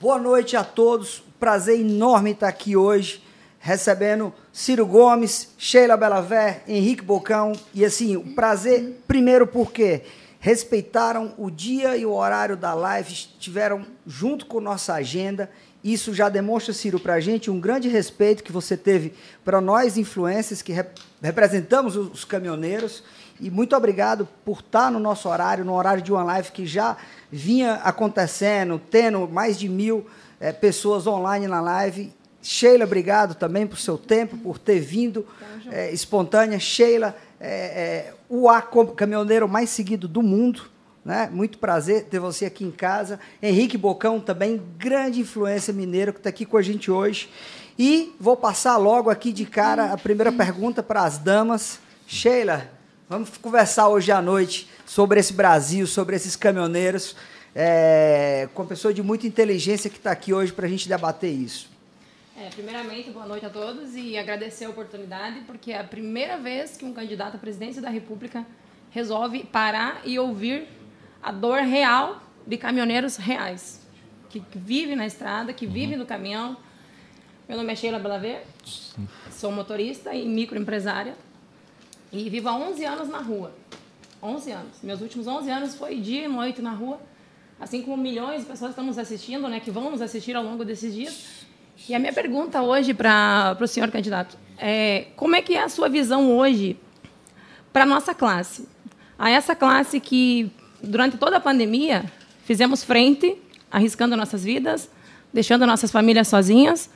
Boa noite a todos. Prazer enorme estar aqui hoje, recebendo Ciro Gomes, Sheila Belavé, Henrique Bocão. E assim, o prazer, primeiro porque respeitaram o dia e o horário da live, estiveram junto com nossa agenda. Isso já demonstra, Ciro, para a gente um grande respeito que você teve para nós, influencers, que rep representamos os caminhoneiros. E muito obrigado por estar no nosso horário, no horário de uma live que já vinha acontecendo, tendo mais de mil é, pessoas online na live. Sheila, obrigado também por seu tempo, por ter vindo é, espontânea. Sheila, é, o A caminhoneiro mais seguido do mundo. Né? Muito prazer ter você aqui em casa. Henrique Bocão também, grande influência mineiro que está aqui com a gente hoje. E vou passar logo aqui de cara a primeira pergunta para as damas. Sheila, vamos conversar hoje à noite sobre esse Brasil, sobre esses caminhoneiros, é, com uma pessoa de muita inteligência que está aqui hoje para a gente debater isso. É, primeiramente, boa noite a todos e agradecer a oportunidade, porque é a primeira vez que um candidato à presidência da República resolve parar e ouvir a dor real de caminhoneiros reais, que, que vivem na estrada, que vivem no caminhão. Meu nome é Sheila Belaver, sou motorista e microempresária e vivo há 11 anos na rua. 11 anos. Meus últimos 11 anos foi dia e noite na rua, assim como milhões de pessoas estão nos assistindo, né, que vão nos assistir ao longo desses dias. E a minha pergunta hoje para o senhor candidato é como é que é a sua visão hoje para a nossa classe? A essa classe que, durante toda a pandemia, fizemos frente, arriscando nossas vidas, deixando nossas famílias sozinhas,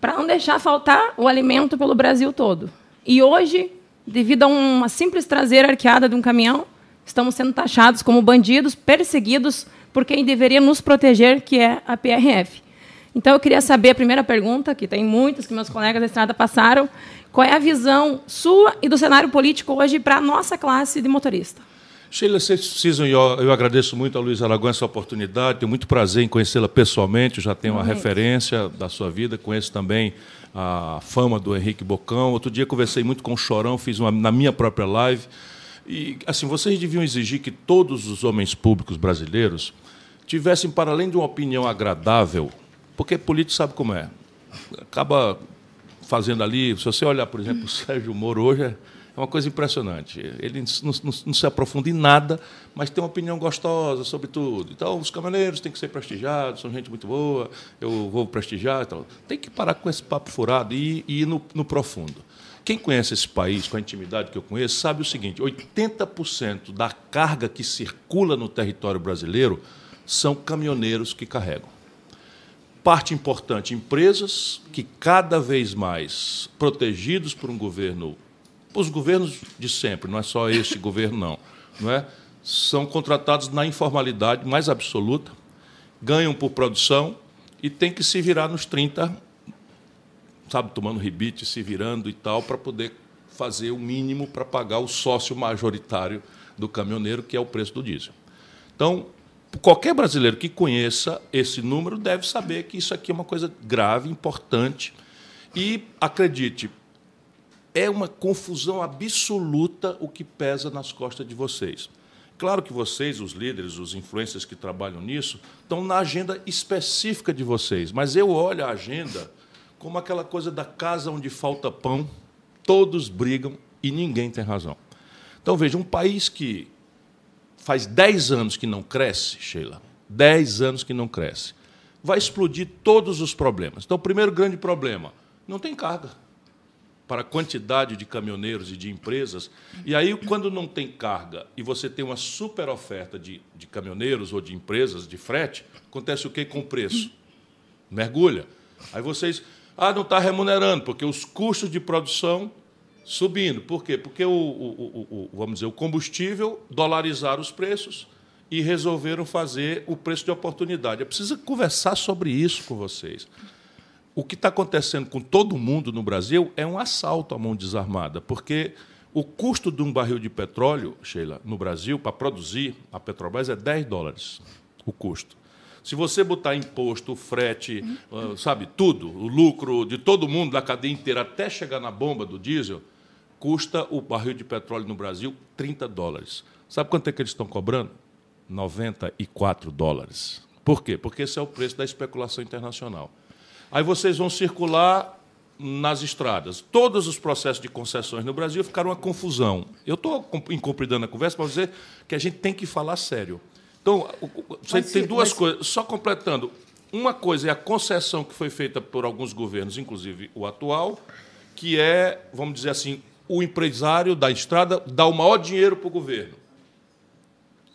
para não deixar faltar o alimento pelo Brasil todo. E hoje devido a uma simples traseira arqueada de um caminhão, estamos sendo taxados como bandidos, perseguidos por quem deveria nos proteger, que é a PRF. Então, eu queria saber a primeira pergunta, que tem muitas que meus colegas da estrada passaram, qual é a visão sua e do cenário político hoje para a nossa classe de motorista? Sheila, precisam, eu, eu agradeço muito a Luiz Aragão essa oportunidade, tenho muito prazer em conhecê-la pessoalmente, já tenho uma referência da sua vida, conheço também a fama do Henrique Bocão. Outro dia conversei muito com o Chorão, fiz uma na minha própria live. E assim, vocês deviam exigir que todos os homens públicos brasileiros tivessem, para além de uma opinião agradável, porque político sabe como é. Acaba fazendo ali, se você olhar, por exemplo, o Sérgio Moro hoje, é é uma coisa impressionante. Ele não, não, não, se aprofunda em nada, mas tem uma opinião gostosa sobre tudo. Então, os caminhoneiros têm que ser prestigiados, são gente muito boa, eu vou prestigiar. Então, tem que parar com esse papo furado e, e ir no, no profundo. Quem conhece esse país, com a intimidade que eu conheço, sabe o seguinte: 80% da carga que circula no território brasileiro são caminhoneiros que carregam. Parte importante, empresas que cada vez mais, protegidos por um governo os governos de sempre, não é só esse governo, não, não é? São contratados na informalidade mais absoluta, ganham por produção e tem que se virar nos 30, sabe, tomando rebite, se virando e tal, para poder fazer o mínimo para pagar o sócio majoritário do caminhoneiro, que é o preço do diesel. Então, qualquer brasileiro que conheça esse número deve saber que isso aqui é uma coisa grave, importante. E acredite, é uma confusão absoluta o que pesa nas costas de vocês. Claro que vocês, os líderes, os influencers que trabalham nisso, estão na agenda específica de vocês, mas eu olho a agenda como aquela coisa da casa onde falta pão, todos brigam e ninguém tem razão. Então, veja, um país que faz 10 anos que não cresce, Sheila, 10 anos que não cresce, vai explodir todos os problemas. Então, o primeiro grande problema, não tem carga para a quantidade de caminhoneiros e de empresas. E aí, quando não tem carga e você tem uma super oferta de, de caminhoneiros ou de empresas de frete, acontece o que com o preço? Mergulha. Aí vocês. Ah, não está remunerando, porque os custos de produção subindo. Por quê? Porque o, o, o, vamos dizer, o combustível dolarizaram os preços e resolveram fazer o preço de oportunidade. Eu preciso conversar sobre isso com vocês o que está acontecendo com todo mundo no Brasil é um assalto à mão desarmada, porque o custo de um barril de petróleo, Sheila, no Brasil, para produzir a Petrobras, é 10 dólares o custo. Se você botar imposto, frete, uhum. sabe, tudo, o lucro de todo mundo, da cadeia inteira, até chegar na bomba do diesel, custa o barril de petróleo no Brasil 30 dólares. Sabe quanto é que eles estão cobrando? 94 dólares. Por quê? Porque esse é o preço da especulação internacional. Aí vocês vão circular nas estradas. Todos os processos de concessões no Brasil ficaram uma confusão. Eu estou incompridando a conversa para dizer que a gente tem que falar sério. Então, você mas, tem duas mas... coisas. Só completando. Uma coisa é a concessão que foi feita por alguns governos, inclusive o atual, que é, vamos dizer assim, o empresário da estrada dá o maior dinheiro para o governo.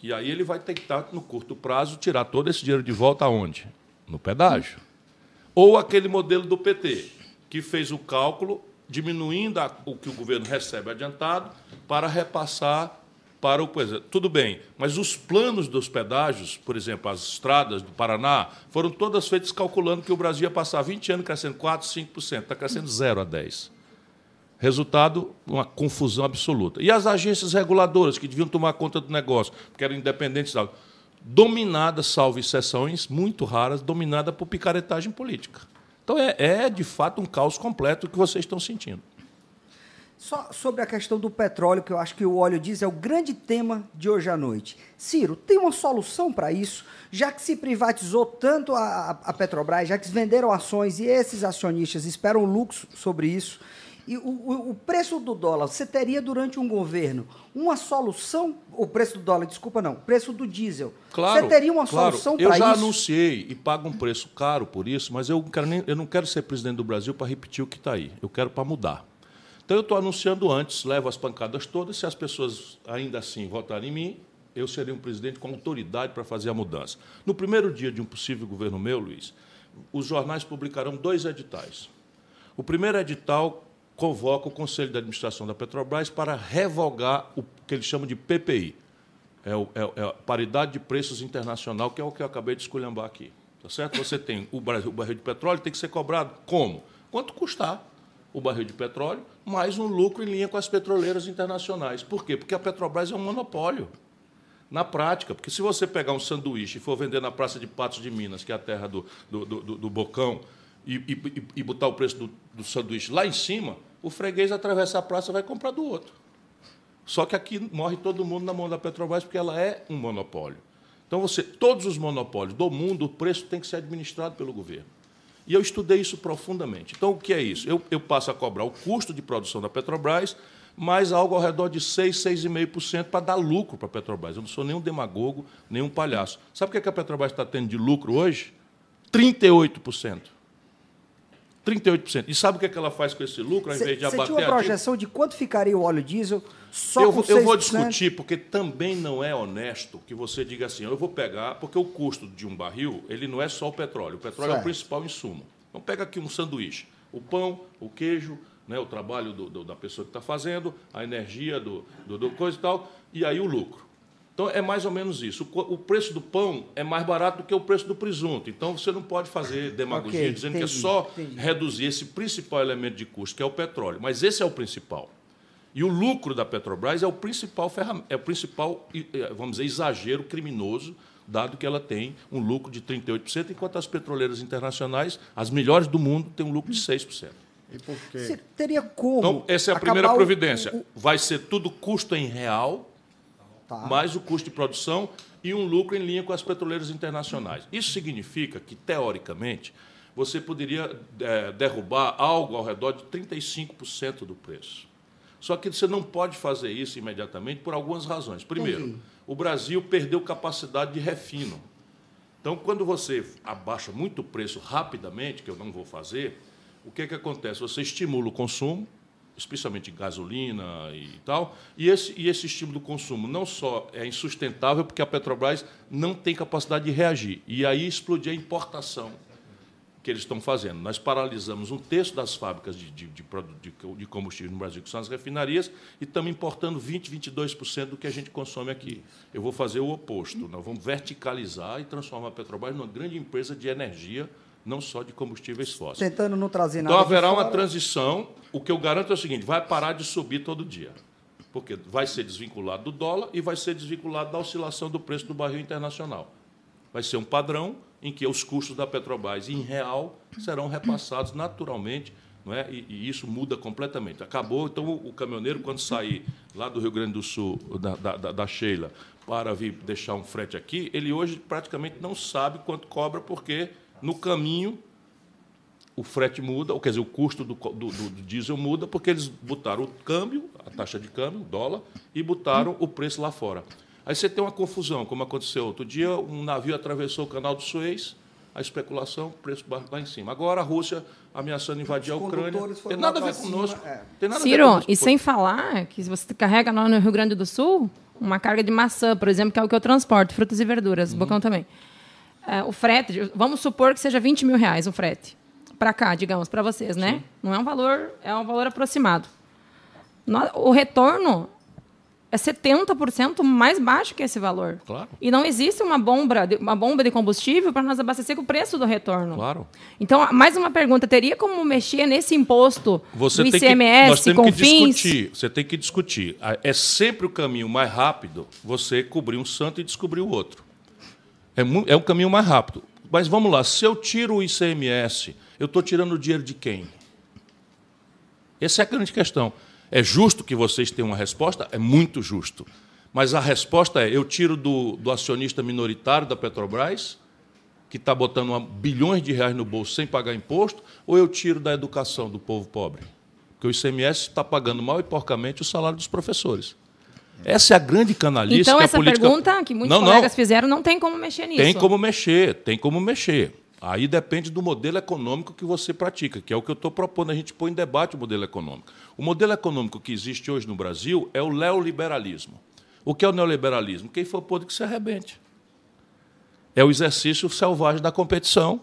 E aí ele vai tentar, no curto prazo, tirar todo esse dinheiro de volta aonde? No pedágio. Ou aquele modelo do PT, que fez o cálculo diminuindo o que o governo recebe adiantado para repassar para o. Tudo bem, mas os planos dos pedágios, por exemplo, as estradas do Paraná, foram todas feitas calculando que o Brasil ia passar 20 anos crescendo 4, 5%, está crescendo 0 a 10%. Resultado, uma confusão absoluta. E as agências reguladoras, que deviam tomar conta do negócio, porque eram independentes, dominadas, salvo exceções muito raras, dominada por picaretagem política. Então é, é, de fato, um caos completo que vocês estão sentindo. Só sobre a questão do petróleo, que eu acho que o óleo diesel é o grande tema de hoje à noite. Ciro, tem uma solução para isso? Já que se privatizou tanto a, a Petrobras, já que venderam ações e esses acionistas esperam lucro sobre isso, e o, o, o, preço do dólar, você teria durante um governo uma solução? O preço do dólar, desculpa, não, preço do diesel. Claro, você teria uma claro. solução para isso? Eu já anunciei e pago um preço caro por isso, mas eu, quero nem, eu não quero ser presidente do Brasil para repetir o que está aí. Eu quero para mudar. Então eu estou anunciando antes, levo as pancadas todas. Se as pessoas ainda assim votarem em mim, eu serei um presidente com autoridade para fazer a mudança. No primeiro dia de um possível governo meu, Luiz, os jornais publicarão dois editais. O primeiro edital convoca o Conselho de Administração da Petrobras para revogar o que eles chamam de PPI. É, o, é, é, a paridade de preços internacional, que é o que eu acabei de esculhambar aqui. Tá certo? Você tem o barril, o barril de petróleo, tem que ser cobrado como? Quanto custar o barril de petróleo, mais um lucro em linha com as petroleiras internacionais. Por quê? Porque a Petrobras é um monopólio. Na prática, porque se você pegar um sanduíche e for vender na Praça de Patos de Minas, que é a terra do, do, do, do Bocão, e, e, e, botar o preço do, do sanduíche lá em cima, o freguês atravessa a praça e vai comprar do outro. Só que aqui morre todo mundo na mão da Petrobras porque ela é um monopólio. Então, você, todos os monopólios do mundo, o preço tem que ser administrado pelo governo. E eu estudei isso profundamente. Então, o que é isso? Eu, eu passo a cobrar o custo de produção da Petrobras, mais algo ao redor de 6, 6,5% para dar lucro para a Petrobras. Eu não sou nenhum demagogo, nenhum palhaço. Sabe o que, é que a Petrobras está tendo de lucro hoje? 38%. 38%. E sabe o que, é que ela faz com esse lucro, ao invés de abater Você tinha uma projeção de quanto ficaria o óleo diesel só eu, com Eu vou discutir, porque também não é honesto que você diga assim, eu vou pegar, porque o custo de um barril, ele não é só o petróleo. O petróleo certo. é o principal insumo. Então pega aqui um sanduíche. O pão, o queijo, né, o trabalho do, do, da pessoa que está fazendo, a energia do, do, do coisa e tal, e aí o lucro. Então é mais ou menos isso. O preço do pão é mais barato do que o preço do presunto. Então você não pode fazer demagogia okay, dizendo entendi, que é só entendi. reduzir esse principal elemento de custo, que é o petróleo. Mas esse é o principal. E o lucro da Petrobras é o principal, é o principal é, vamos dizer, exagero criminoso, dado que ela tem um lucro de 38%, enquanto as petroleiras internacionais, as melhores do mundo, têm um lucro de 6%. E por quê? Você teria como. Então, essa é a primeira providência. O... Vai ser tudo custo em real tá. mais o custo de produção e um lucro em linha com as petroleiras internacionais. Isso significa que, teoricamente, você poderia é, derrubar algo ao redor de 35% do preço. Só que você não pode fazer isso imediatamente por algumas razões. Primeiro, o Brasil perdeu capacidade de refino. Então, quando você abaixa muito o preço rapidamente, que eu não vou fazer, o que, que acontece? Você estimula o consumo, especialmente gasolina e tal. E esse, e esse estímulo do consumo não só é insustentável, porque a Petrobras não tem capacidade de reagir. E aí explodir a importação que eles estão fazendo. Nós paralisamos um terço das fábricas de, de, de, de combustível no Brasil, que são as refinarias, e estamos importando 20%, 22% do que a gente consome aqui. Eu vou fazer o oposto. Nós vamos verticalizar e transformar a Petrobras numa grande empresa de energia não só de combustíveis fósseis. Tentando não trazer então, nada. Então haverá uma transição. O que eu garanto é o seguinte: vai parar de subir todo dia. Porque vai ser desvinculado do dólar e vai ser desvinculado da oscilação do preço do barril internacional. Vai ser um padrão em que os custos da Petrobras em real serão repassados naturalmente Não é? E, e, isso muda completamente. Acabou, então o, o, caminhoneiro, quando sair lá do Rio Grande do Sul, da, da, da, Sheila, para vir deixar um frete aqui, ele hoje praticamente não sabe quanto cobra, porque no caminho o frete muda, ou quer dizer, o custo do, do, do, diesel muda, porque eles botaram o câmbio, a taxa de câmbio, o dólar, e botaram o preço lá fora. Aí você tem uma confusão, como aconteceu outro dia, um navio atravessou o canal do Suez, a especulação, preço lá em cima. Agora a Rússia ameaçando invadir a Ucrânia. Tem nada a ver conosco. É. Tem nada Ciro, a ver conosco. e sem falar que se você carrega lá no Rio Grande do Sul, uma carga de maçã, por exemplo, que é o que eu transporto, frutas e verduras, uhum. bocão também. É, o frete, vamos supor que seja 20 mil reais o frete. Para cá, digamos, para vocês, né? Sim. Não é um valor, é um valor aproximado. O retorno é 70% mais baixo que esse valor. Claro. E não existe uma bomba, uma bomba de combustível para nós abastecer com o preço do retorno. Claro. Então, mais uma pergunta: teria como mexer nesse imposto Você do ICMS, que, nós temos que fins? discutir. Você tem que discutir. É sempre o caminho mais rápido você cobrir um santo e descobrir o outro. É, é um caminho mais rápido. Mas vamos lá, se eu tiro o ICMS, eu estou tirando o dinheiro de quem? Essa é a grande questão. É justo que vocês tenham uma resposta? É muito justo. Mas a resposta é: eu tiro do, do acionista minoritário da Petrobras, que está botando bilhões de reais no bolso sem pagar imposto, ou eu tiro da educação do povo pobre? Porque o ICMS está pagando mal e porcamente o salário dos professores. Essa é a grande canalice então, que a essa política... pergunta que muitos não, colegas não. fizeram não tem como mexer nisso. Tem como mexer, tem como mexer. Aí depende do modelo econômico que você pratica, que é o que eu estou propondo. A gente põe em debate o modelo econômico. O modelo econômico que existe hoje no Brasil é o neoliberalismo. O que é o neoliberalismo? Quem for podre que se arrebente. É o exercício selvagem da competição,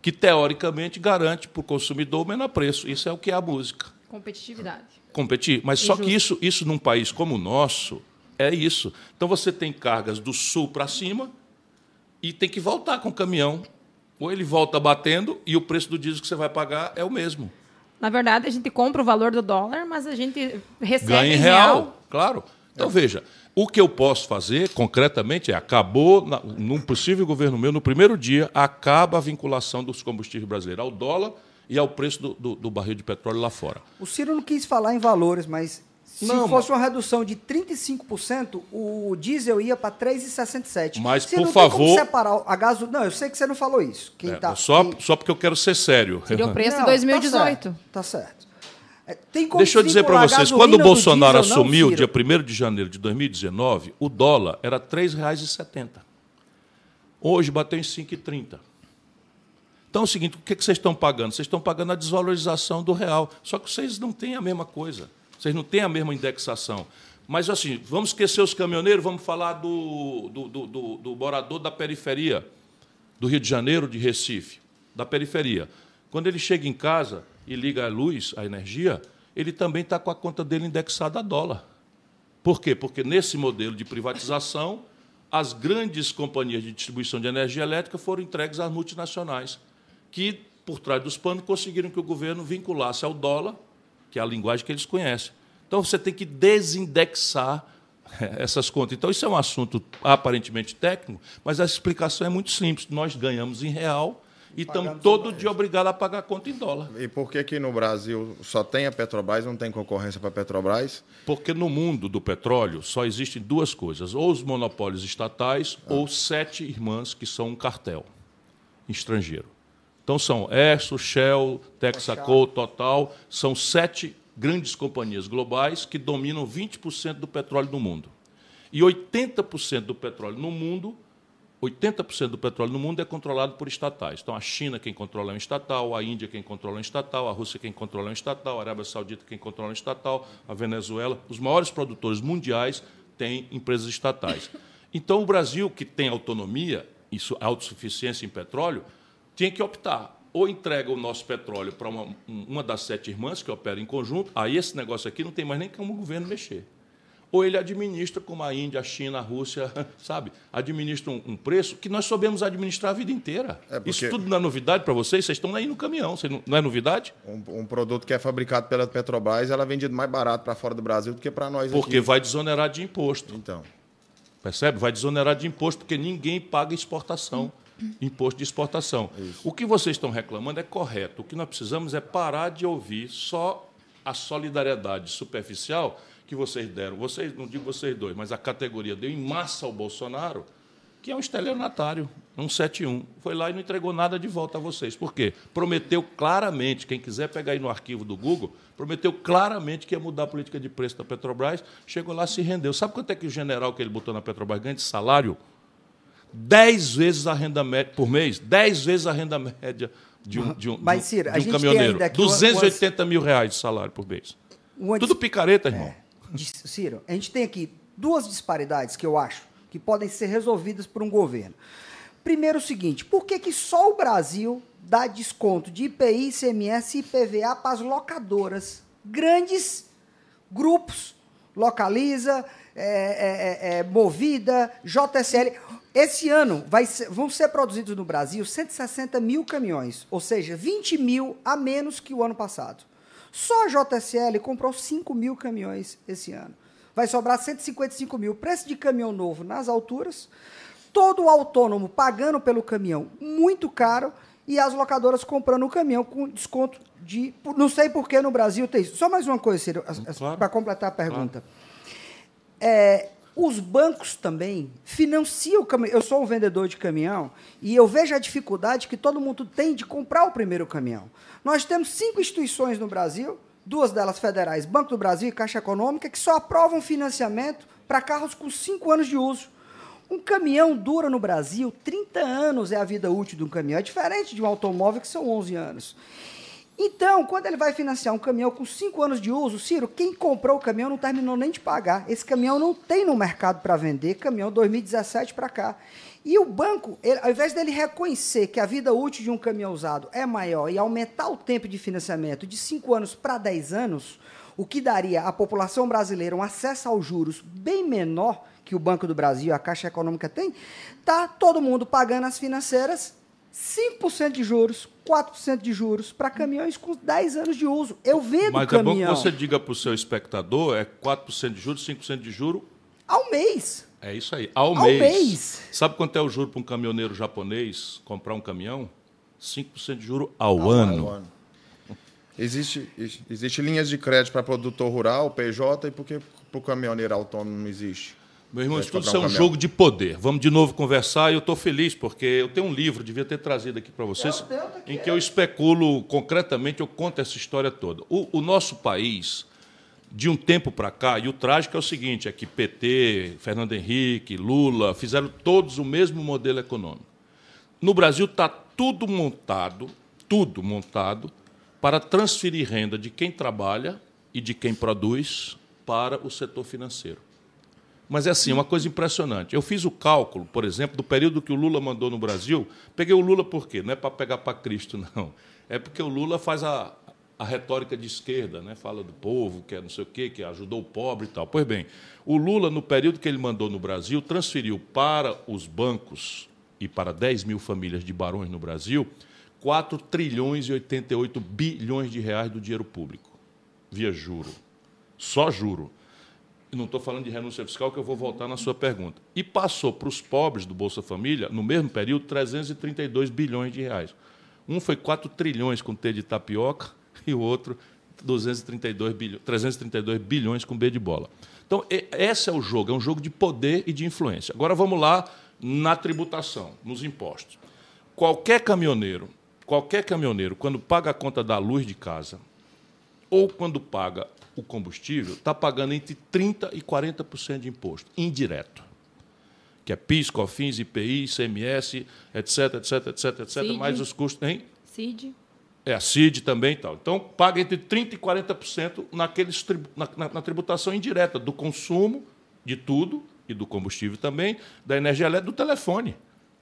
que teoricamente garante para o consumidor o menor preço. Isso é o que é a música. Competitividade. Competir. Mas só que isso, isso num país como o nosso é isso. Então você tem cargas do sul para cima e tem que voltar com o caminhão ou ele volta batendo e o preço do diesel que você vai pagar é o mesmo. Na verdade, a gente compra o valor do dólar, mas a gente recebe Ganha em real. real. Claro. Então, é. veja, o que eu posso fazer concretamente é: acabou, na, num possível governo meu, no primeiro dia, acaba a vinculação dos combustíveis brasileiros ao dólar e ao preço do, do, do barril de petróleo lá fora. O Ciro não quis falar em valores, mas se não, fosse uma redução de 35%, o diesel ia para 3,67. Mas, você por não favor. Tem como separar a gasolina. Não, eu sei que você não falou isso. Quem é, tá, só, quem... só porque eu quero ser sério. Seria o preço de 2018. Tá certo. Tá certo. É, Deixa eu dizer para vocês, quando o Bolsonaro diesel, assumiu, não, dia 1 de janeiro de 2019, o dólar era R$ 3,70. Hoje bateu em 5,30. Então é o seguinte, o que vocês estão pagando? Vocês estão pagando a desvalorização do real. Só que vocês não têm a mesma coisa. Vocês não têm a mesma indexação. Mas, assim, vamos esquecer os caminhoneiros, vamos falar do, do, do, do, do morador da periferia, do Rio de Janeiro, de Recife, da periferia. Quando ele chega em casa e liga a luz, a energia, ele também está com a conta dele indexada a dólar. Por quê? Porque nesse modelo de privatização, as grandes companhias de distribuição de energia elétrica foram entregues às multinacionais, que, por trás dos panos, conseguiram que o governo vinculasse ao dólar que é a linguagem que eles conhecem. Então você tem que desindexar essas contas. Então isso é um assunto aparentemente técnico, mas a explicação é muito simples. Nós ganhamos em real e estamos todo dia obrigados a pagar a conta em dólar. E por que que no Brasil só tem a Petrobras, não tem concorrência para a Petrobras? Porque no mundo do petróleo só existem duas coisas, ou os monopólios estatais ah. ou sete irmãs que são um cartel estrangeiro. Então são Exxon, Shell, Texaco, Total, são sete grandes companhias globais que dominam 20% do petróleo do mundo. E 80% do petróleo no mundo, 80% do petróleo no mundo é controlado por estatais. Então a China quem controla é um estatal, a Índia quem controla é um estatal, a Rússia quem controla é um estatal, a Arábia Saudita quem controla é um estatal, a Venezuela, os maiores produtores mundiais têm empresas estatais. Então o Brasil que tem autonomia, isso autossuficiência em petróleo, tinha que optar. Ou entrega o nosso petróleo para uma, uma das sete irmãs que opera em conjunto, aí esse negócio aqui não tem mais nem como o governo mexer. Ou ele administra, como a Índia, a China, a Rússia, sabe? Administra um, um preço que nós soubemos administrar a vida inteira. É Isso tudo não é novidade para vocês? Vocês estão aí no caminhão, não, não é novidade? Um, um, produto que é fabricado pela Petrobras, ela é vendido mais barato para fora do Brasil do que para nós Porque aqui. vai desonerar de imposto. Então. Percebe? Vai desonerar de imposto, porque ninguém paga exportação. Hum. Imposto de exportação. O que vocês estão reclamando é correto. O que nós precisamos é parar de ouvir só a solidariedade superficial que vocês deram. Vocês, não digo vocês dois, mas a categoria deu em massa ao Bolsonaro, que é um estelionatário, um 71. Foi lá e não entregou nada de volta a vocês. Por quê? Prometeu claramente, quem quiser pegar aí no arquivo do Google, prometeu claramente que ia mudar a política de preço da Petrobras, chegou lá se rendeu. Sabe quanto é que o general que ele botou na Petrobras ganha de salário? Dez vezes a renda média por mês, dez vezes a renda média de um, de um, Mas, Ciro, de um caminhoneiro. 280 umas... mil reais de salário por mês. Uma Tudo picareta, irmão. É. Ciro, a gente tem aqui duas disparidades que eu acho que podem ser resolvidas por um governo. Primeiro, o seguinte: por que, que só o Brasil dá desconto de IPI, ICMS e IPVA para as locadoras? Grandes grupos, Localiza, é, é, é, é Movida, JSL. Esse ano ser, vão ser produzidos no Brasil 160 mil caminhões, ou seja, 20 mil a menos que o ano passado. Só a JSL comprou 5 mil caminhões esse ano. Vai sobrar 155 mil. Preço de caminhão novo nas alturas. Todo autônomo pagando pelo caminhão muito caro e as locadoras comprando o caminhão com desconto de. Não sei por que no Brasil tem isso. Só mais uma coisa, Ciro, claro. para completar a pergunta. Claro. É, os bancos também financiam o caminhão. Eu sou um vendedor de caminhão e eu vejo a dificuldade que todo mundo tem de comprar o primeiro caminhão. Nós temos cinco instituições no Brasil, duas delas federais, Banco do Brasil e Caixa Econômica, que só aprovam financiamento para carros com cinco anos de uso. Um caminhão dura no Brasil 30 anos é a vida útil de um caminhão. É diferente de um automóvel que são 11 anos. Então, quando ele vai financiar um caminhão com 5 anos de uso, Ciro, quem comprou o caminhão não terminou nem de pagar. Esse caminhão não tem no mercado para vender, caminhão 2017 para cá. E o banco, ele, ao invés dele reconhecer que a vida útil de um caminhão usado é maior e aumentar o tempo de financiamento de 5 anos para 10 anos, o que daria à população brasileira um acesso aos juros bem menor que o Banco do Brasil, a Caixa Econômica tem, tá todo mundo pagando as financeiras 5% de juros, 4% de juros para caminhões com 10 anos de uso. Eu vendo Mas caminhão. Mas é bom que você diga para o seu espectador, é 4% de juros, 5% de juros... Ao mês. É isso aí, ao, ao mês. mês. Sabe quanto é o juro para um caminhoneiro japonês comprar um caminhão? 5% de juro ao, ao ano. ano. Existe, existe linhas de crédito para produtor rural, PJ, e por que para o caminhoneiro autônomo não existe? Meu irmão, isso tudo é um, um jogo de poder. Vamos de novo conversar e eu estou feliz, porque eu tenho um livro, devia ter trazido aqui para vocês, em que eu especulo concretamente, eu conto essa história toda. O, o nosso país, de um tempo para cá, e o trágico é o seguinte: é que PT, Fernando Henrique, Lula, fizeram todos o mesmo modelo econômico. No Brasil está tudo montado, tudo montado, para transferir renda de quem trabalha e de quem produz para o setor financeiro. Mas é assim, uma coisa impressionante. Eu fiz o cálculo, por exemplo, do período que o Lula mandou no Brasil. Peguei o Lula por quê? Não é para pegar para Cristo, não. É porque o Lula faz a, a retórica de esquerda, né? fala do povo, que é não sei o quê, que ajudou o pobre e tal. Pois bem, o Lula, no período que ele mandou no Brasil, transferiu para os bancos e para 10 mil famílias de barões no Brasil 4 trilhões e 88 bilhões de reais do dinheiro público, via juro. Só juro não estou falando de renúncia fiscal, que eu vou voltar na sua pergunta. E passou para os pobres do Bolsa Família, no mesmo período, 332 bilhões de reais. Um foi 4 trilhões com T de tapioca e o outro 232 bilhões, 332 bilhões com B de bola. Então, esse é o jogo, é um jogo de poder e de influência. Agora vamos lá na tributação, nos impostos. Qualquer caminhoneiro, qualquer caminhoneiro, quando paga a conta da luz de casa, ou quando paga o combustível, está pagando entre 30% e 40% de imposto, indireto. Que é PIS, COFINS, IPI, ICMS, etc, etc, etc, etc, CID. mais os custos. Hein? CID. É, a CID também e tal. Então, paga entre 30% e 40% naqueles, na, na, na tributação indireta do consumo de tudo, e do combustível também, da energia elétrica do telefone.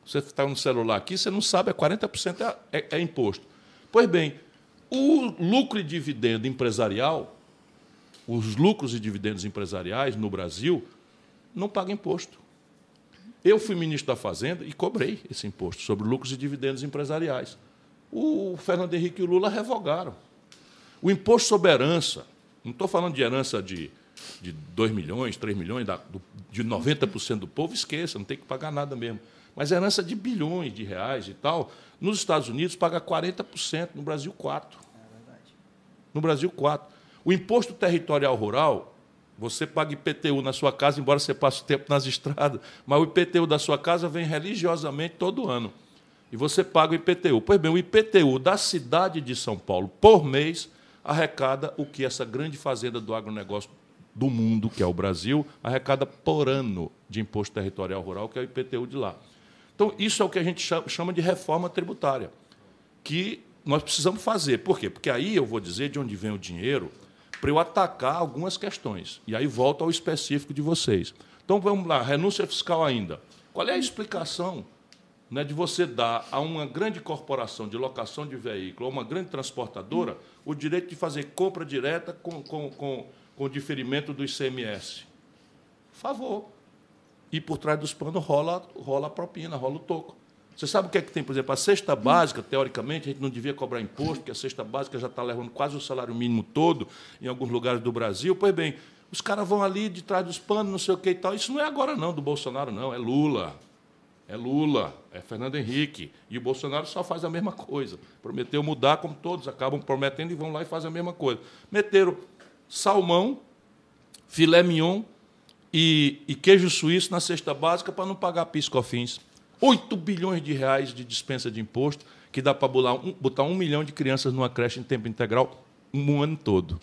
Você está no celular aqui, você não sabe, é 40% é, é, é imposto. Pois bem, o lucro e dividendo empresarial os lucros e dividendos empresariais no Brasil não pagam imposto. Eu fui ministro da Fazenda e cobrei esse imposto sobre lucros e dividendos empresariais. O Fernando Henrique e o Lula revogaram. O imposto sobre herança, não estou falando de herança de, de 2 milhões, 3 milhões, de 90% do povo, esqueça, não tem que pagar nada mesmo. mas herança de bilhões de reais e tal. Nos Estados Unidos paga 40%, no Brasil 4%. No Brasil 4%. O imposto territorial rural, você paga IPTU na sua casa, embora você passe o tempo nas estradas, mas o IPTU da sua casa vem religiosamente todo ano. E você paga o IPTU. Pois bem, o IPTU da cidade de São Paulo, por mês, arrecada o que essa grande fazenda do agronegócio do mundo, que é o Brasil, arrecada por ano de imposto territorial rural, que é o IPTU de lá. Então, isso é o que a gente chama de reforma tributária, que nós precisamos fazer. Por quê? Porque aí eu vou dizer de onde vem o dinheiro para eu atacar algumas questões. E aí volto ao específico de vocês. Então, vamos lá, renúncia fiscal ainda. Qual é a explicação né, de você dar a uma grande corporação de locação de veículo, a uma grande transportadora, o direito de fazer compra direta com, com, com com o diferimento do ICMS. Favor. E por trás dos panos rola, rola a propina, rola o toco. Você sabe o que é que tem, por exemplo, a cesta básica, teoricamente, a gente não devia cobrar imposto, porque a cesta básica já está levando quase o salário mínimo todo em alguns lugares do Brasil. Pois bem, os caras vão ali de trás dos panos, não sei o que e tal. Isso não é agora, não, do Bolsonaro, não. É Lula. É Lula, é Fernando Henrique. E o Bolsonaro só faz a mesma coisa. Prometeu mudar, como todos acabam prometendo e vão lá e fazem a mesma coisa. Meteram salmão, filé mignon e, e queijo suíço na cesta básica para não pagar piscofins. 8 bilhões de reais de dispensa de imposto, que dá para botar um milhão de crianças numa creche em tempo integral um ano todo.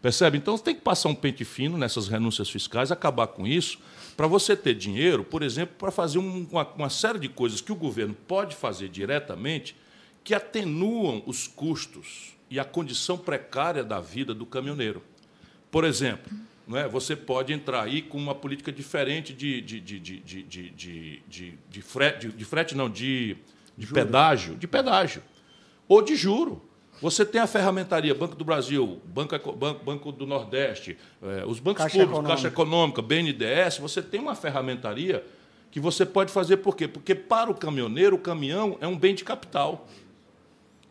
Percebe? Então, tem que passar um pente fino nessas renúncias fiscais, acabar com isso, para você ter dinheiro, por exemplo, para fazer uma, uma, série de coisas que o governo pode fazer diretamente que atenuam os custos e a condição precária da vida do caminhoneiro. Por exemplo, não é? você pode entrar aí com uma política diferente de, de, de, de, de, de, de, de, frete, de frete, não, de, de pedágio, de pedágio. Ou de juro. Você tem a ferramentaria Banco do Brasil, Banco, Banco, Banco do Nordeste, eh, os bancos Caixa públicos, Econômica. Caixa Econômica, BNDES, você tem uma ferramentaria que você pode fazer por quê? Porque para o caminhoneiro, o caminhão é um bem de capital.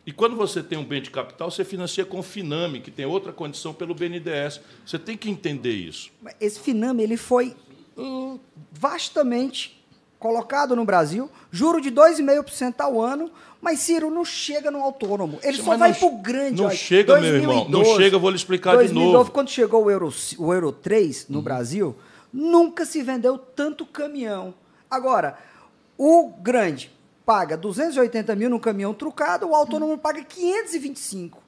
E quando você tem um bem de capital, você financia com o Finame, que tem outra condição pelo BNDES. Você tem que entender isso. Esse Finame ele foi hum, vastamente colocado no Brasil, juro de 2,5% ao ano, mas Ciro não chega no autônomo. Ele Sim, só vai para o grande. Não chega, 2012, meu irmão. Não chega, eu vou lhe explicar 2009, de novo. Quando chegou o Euro, o Euro 3 no uhum. Brasil, nunca se vendeu tanto caminhão. Agora, o grande paga 280 mil no caminhão trucado, o autônomo paga 525.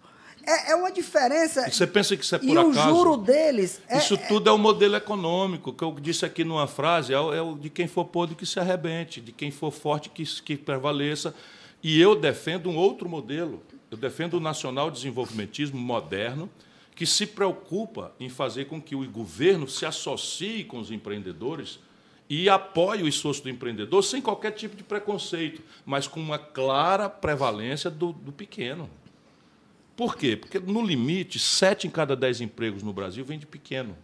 É, é uma diferença. E você pensa que isso é por e acaso? E o juro deles. É, isso tudo é o modelo econômico, que eu disse aqui numa frase: é o, é o de quem for podre que se arrebente, de quem for forte que, que prevaleça. E eu defendo um outro modelo. Eu defendo o nacional desenvolvimentismo moderno, que se preocupa em fazer com que o governo se associe com os empreendedores e apoie o esforço do empreendedor sem qualquer tipo de preconceito, mas com uma clara prevalência do, do pequeno. Por quê? Porque, no limite, sete em cada dez empregos no Brasil vem de pequeno.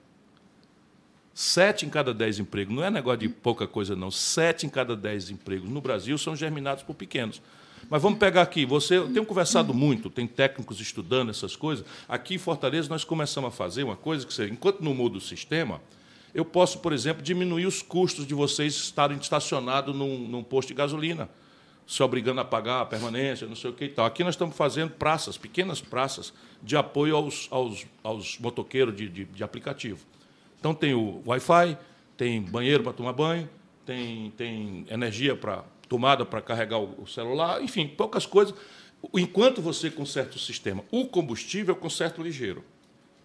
Sete em cada dez empregos, não é negócio de pouca coisa, não. Sete em cada dez empregos no Brasil são germinados por pequenos. Mas vamos pegar aqui, você, eu tenho conversado muito, tem técnicos estudando essas coisas. Aqui em Fortaleza nós começamos a fazer uma coisa que, você, enquanto não muda o sistema, eu posso, por exemplo, diminuir os custos de vocês estarem estacionados num, num posto de gasolina, se obrigando a pagar a permanência, não sei o que e tal. Aqui nós estamos fazendo praças, pequenas praças, de apoio aos, aos, aos motoqueiros de, de, de aplicativo. Então tem o Wi-Fi, tem banheiro para tomar banho, tem, tem energia para tomada para carregar o celular, enfim, poucas coisas. Enquanto você conserta o sistema, o combustível eu conserto ligeiro.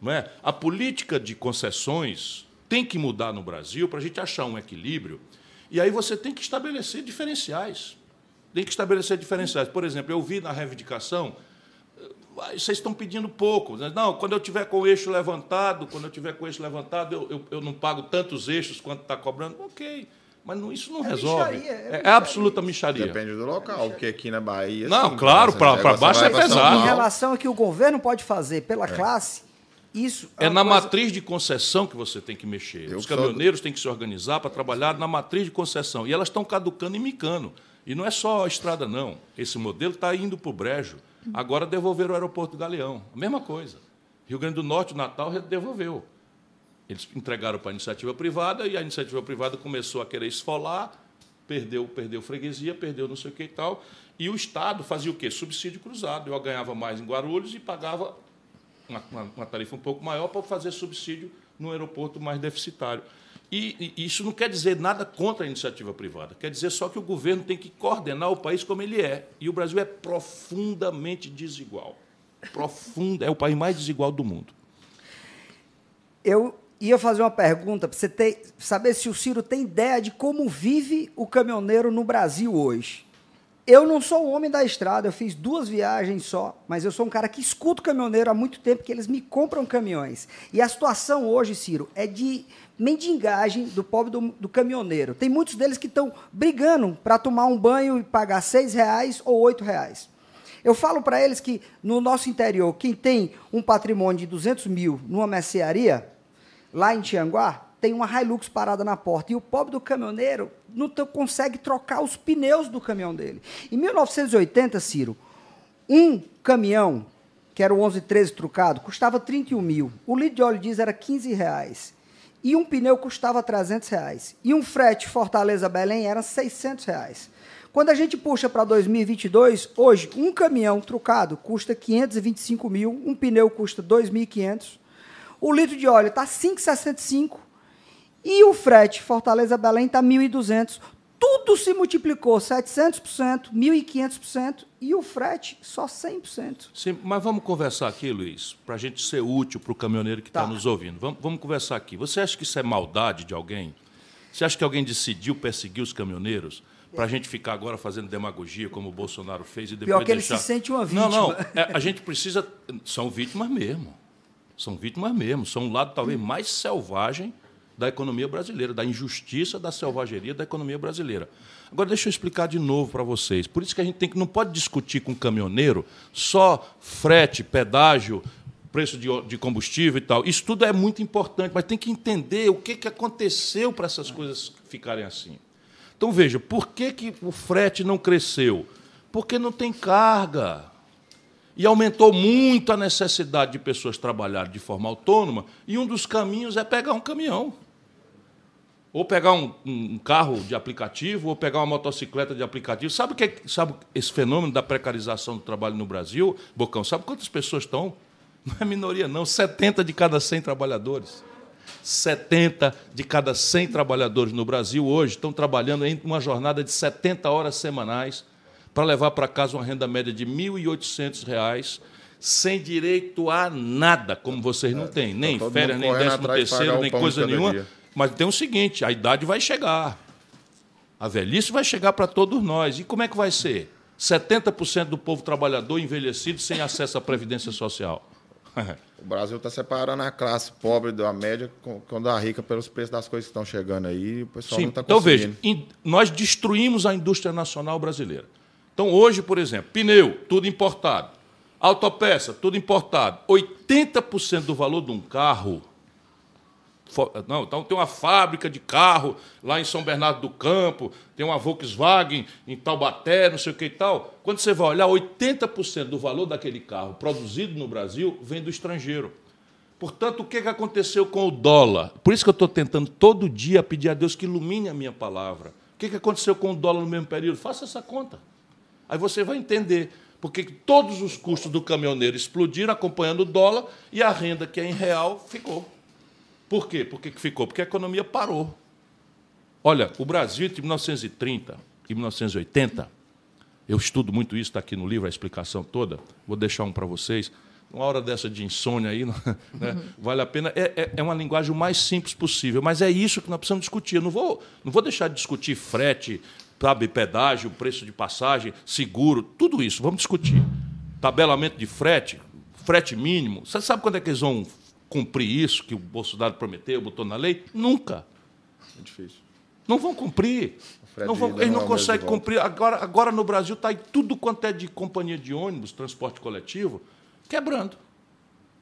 Não é? A política de concessões tem que mudar no Brasil para a gente achar um equilíbrio. E aí você tem que estabelecer diferenciais. Tem que estabelecer diferenciais. Por exemplo, eu vi na reivindicação, ah, vocês estão pedindo pouco. Né? Não, quando eu tiver com o eixo levantado, quando eu tiver com o eixo levantado, eu, eu, eu não pago tantos eixos quanto está cobrando. Ok. Mas não, isso não é resolve. Micharia, é, é, é, absoluta micharia. Depende do local, porque aqui na Bahia. Não, claro, para baixo é pesado. Em relação ao que o governo pode fazer pela é. classe, isso é, é na coisa... matriz de concessão que você tem que mexer. Eu Os caminhoneiros sou... têm que se organizar para trabalhar na matriz de concessão. E elas estão caducando e micando. E não é só a estrada, não. Esse modelo está indo para o brejo. Agora devolveram o aeroporto do Galeão. A mesma coisa. Rio Grande do Norte, o Natal, devolveu. Eles entregaram para a iniciativa privada e a iniciativa privada começou a querer esfolar perdeu, perdeu freguesia, perdeu não sei o que e tal. E o Estado fazia o quê? Subsídio cruzado. Eu ganhava mais em Guarulhos e pagava uma, uma, tarifa um pouco maior para fazer subsídio no aeroporto mais deficitário. E, e, isso não quer dizer nada contra a iniciativa privada, quer dizer só que o governo tem que coordenar o país como ele é. E o Brasil é profundamente desigual. Profunda, é o país mais desigual do mundo. Eu ia fazer uma pergunta para você ter, saber se o Ciro tem ideia de como vive o caminhoneiro no Brasil hoje. Eu não sou um homem da estrada, eu fiz duas viagens só, mas eu sou um cara que escuta o caminhoneiro há muito tempo, que eles me compram caminhões. E a situação hoje, Ciro, é de mendigagem do pobre do, do caminhoneiro. Tem muitos deles que estão brigando para tomar um banho e pagar seis reais ou oito reais. Eu falo para eles que no nosso interior, quem tem um patrimônio de 200 mil numa mercearia, lá em Tianguá, tem uma Hilux parada na porta. E o pobre do caminhoneiro não consegue trocar os pneus do caminhão dele. Em 1980, Ciro, um caminhão, que era o 1113 trucado, custava 31 mil. O litro de óleo diesel era 15 reais. E um pneu custava 300 reais. E um frete Fortaleza-Belém era 600 reais. Quando a gente puxa para 2022, hoje, um caminhão trucado custa 525 mil, um pneu custa 2.500, o litro de óleo está 5,65 e o frete Fortaleza-Belém está 1.200. Tudo se multiplicou 700%, 1.500% e o frete só 100%. Sim, mas vamos conversar aqui, Luiz, para a gente ser útil para o caminhoneiro que está tá nos ouvindo. Vamos, vamos conversar aqui. Você acha que isso é maldade de alguém? Você acha que alguém decidiu perseguir os caminhoneiros? para a gente ficar agora fazendo demagogia como o Bolsonaro fez e depois Pior que deixar... ele se sente uma vítima. Não, não. É, a gente precisa. São vítimas mesmo. São vítimas mesmo. São um lado talvez mais selvagem da economia brasileira, da injustiça, da selvageria da economia brasileira. Agora deixa eu explicar de novo para vocês. Por isso que a gente tem que não pode discutir com o caminhoneiro só frete, pedágio, preço de, de combustível e tal. Isso tudo é muito importante, mas tem que entender o que, que aconteceu para essas coisas ficarem assim. Então veja, por que, que o frete não cresceu? Porque não tem carga. E aumentou muito a necessidade de pessoas trabalharem de forma autônoma, e um dos caminhos é pegar um caminhão. Ou pegar um, um carro de aplicativo, ou pegar uma motocicleta de aplicativo. Sabe, que, sabe esse fenômeno da precarização do trabalho no Brasil, Bocão? Sabe quantas pessoas estão? Não é minoria, não. 70 de cada 100 trabalhadores. 70 de cada 100 trabalhadores no Brasil hoje estão trabalhando em uma jornada de 70 horas semanais para levar para casa uma renda média de R$ 1.800, sem direito a nada, como vocês não têm, nem tá férias, nem décimo terceiro, nem coisa nenhuma. Dia. Mas tem o seguinte, a idade vai chegar. A velhice vai chegar para todos nós. E como é que vai ser? 70% do povo trabalhador envelhecido sem acesso à previdência social. O Brasil está separando a classe pobre da média com a rica pelos preços das coisas que estão chegando aí. O pessoal Sim, não está conseguindo. Então, veja, nós destruímos a indústria nacional brasileira. Então, hoje, por exemplo, pneu, tudo importado. Autopeça, tudo importado. 80% do valor de um carro não, então tem uma fábrica de carro lá em São Bernardo do Campo, tem uma Volkswagen em Taubaté, não sei o que e tal. Quando você vai olhar, 80% do valor daquele carro produzido no Brasil vem do estrangeiro. Portanto, o que aconteceu com o dólar? Por isso que eu estou tentando todo dia pedir a Deus que ilumine a minha palavra. O que aconteceu com o dólar no mesmo período? Faça essa conta. Aí você vai entender porque todos os custos do caminhoneiro explodiram acompanhando o dólar e a renda que é em real ficou. Por quê? Por que ficou? Porque a economia parou. Olha, o Brasil entre 1930 e 1980, eu estudo muito isso, está aqui no livro a explicação toda, vou deixar um para vocês. Uma hora dessa de insônia aí, né? vale a pena. É, é, é, uma linguagem o mais simples possível, mas é isso que nós precisamos discutir. Eu não vou, não vou deixar de discutir frete, sabe, pedágio, preço de passagem, seguro, tudo isso. Vamos discutir. Tabelamento de frete, frete mínimo. Você sabe quando é que eles vão cumprir isso que o Bolsonaro prometeu, botou na lei? Nunca. É difícil. Não vão cumprir. Não vão, eles não, não conseguem cumprir. Agora, agora no Brasil está tudo quanto é de companhia de ônibus, transporte coletivo, quebrando.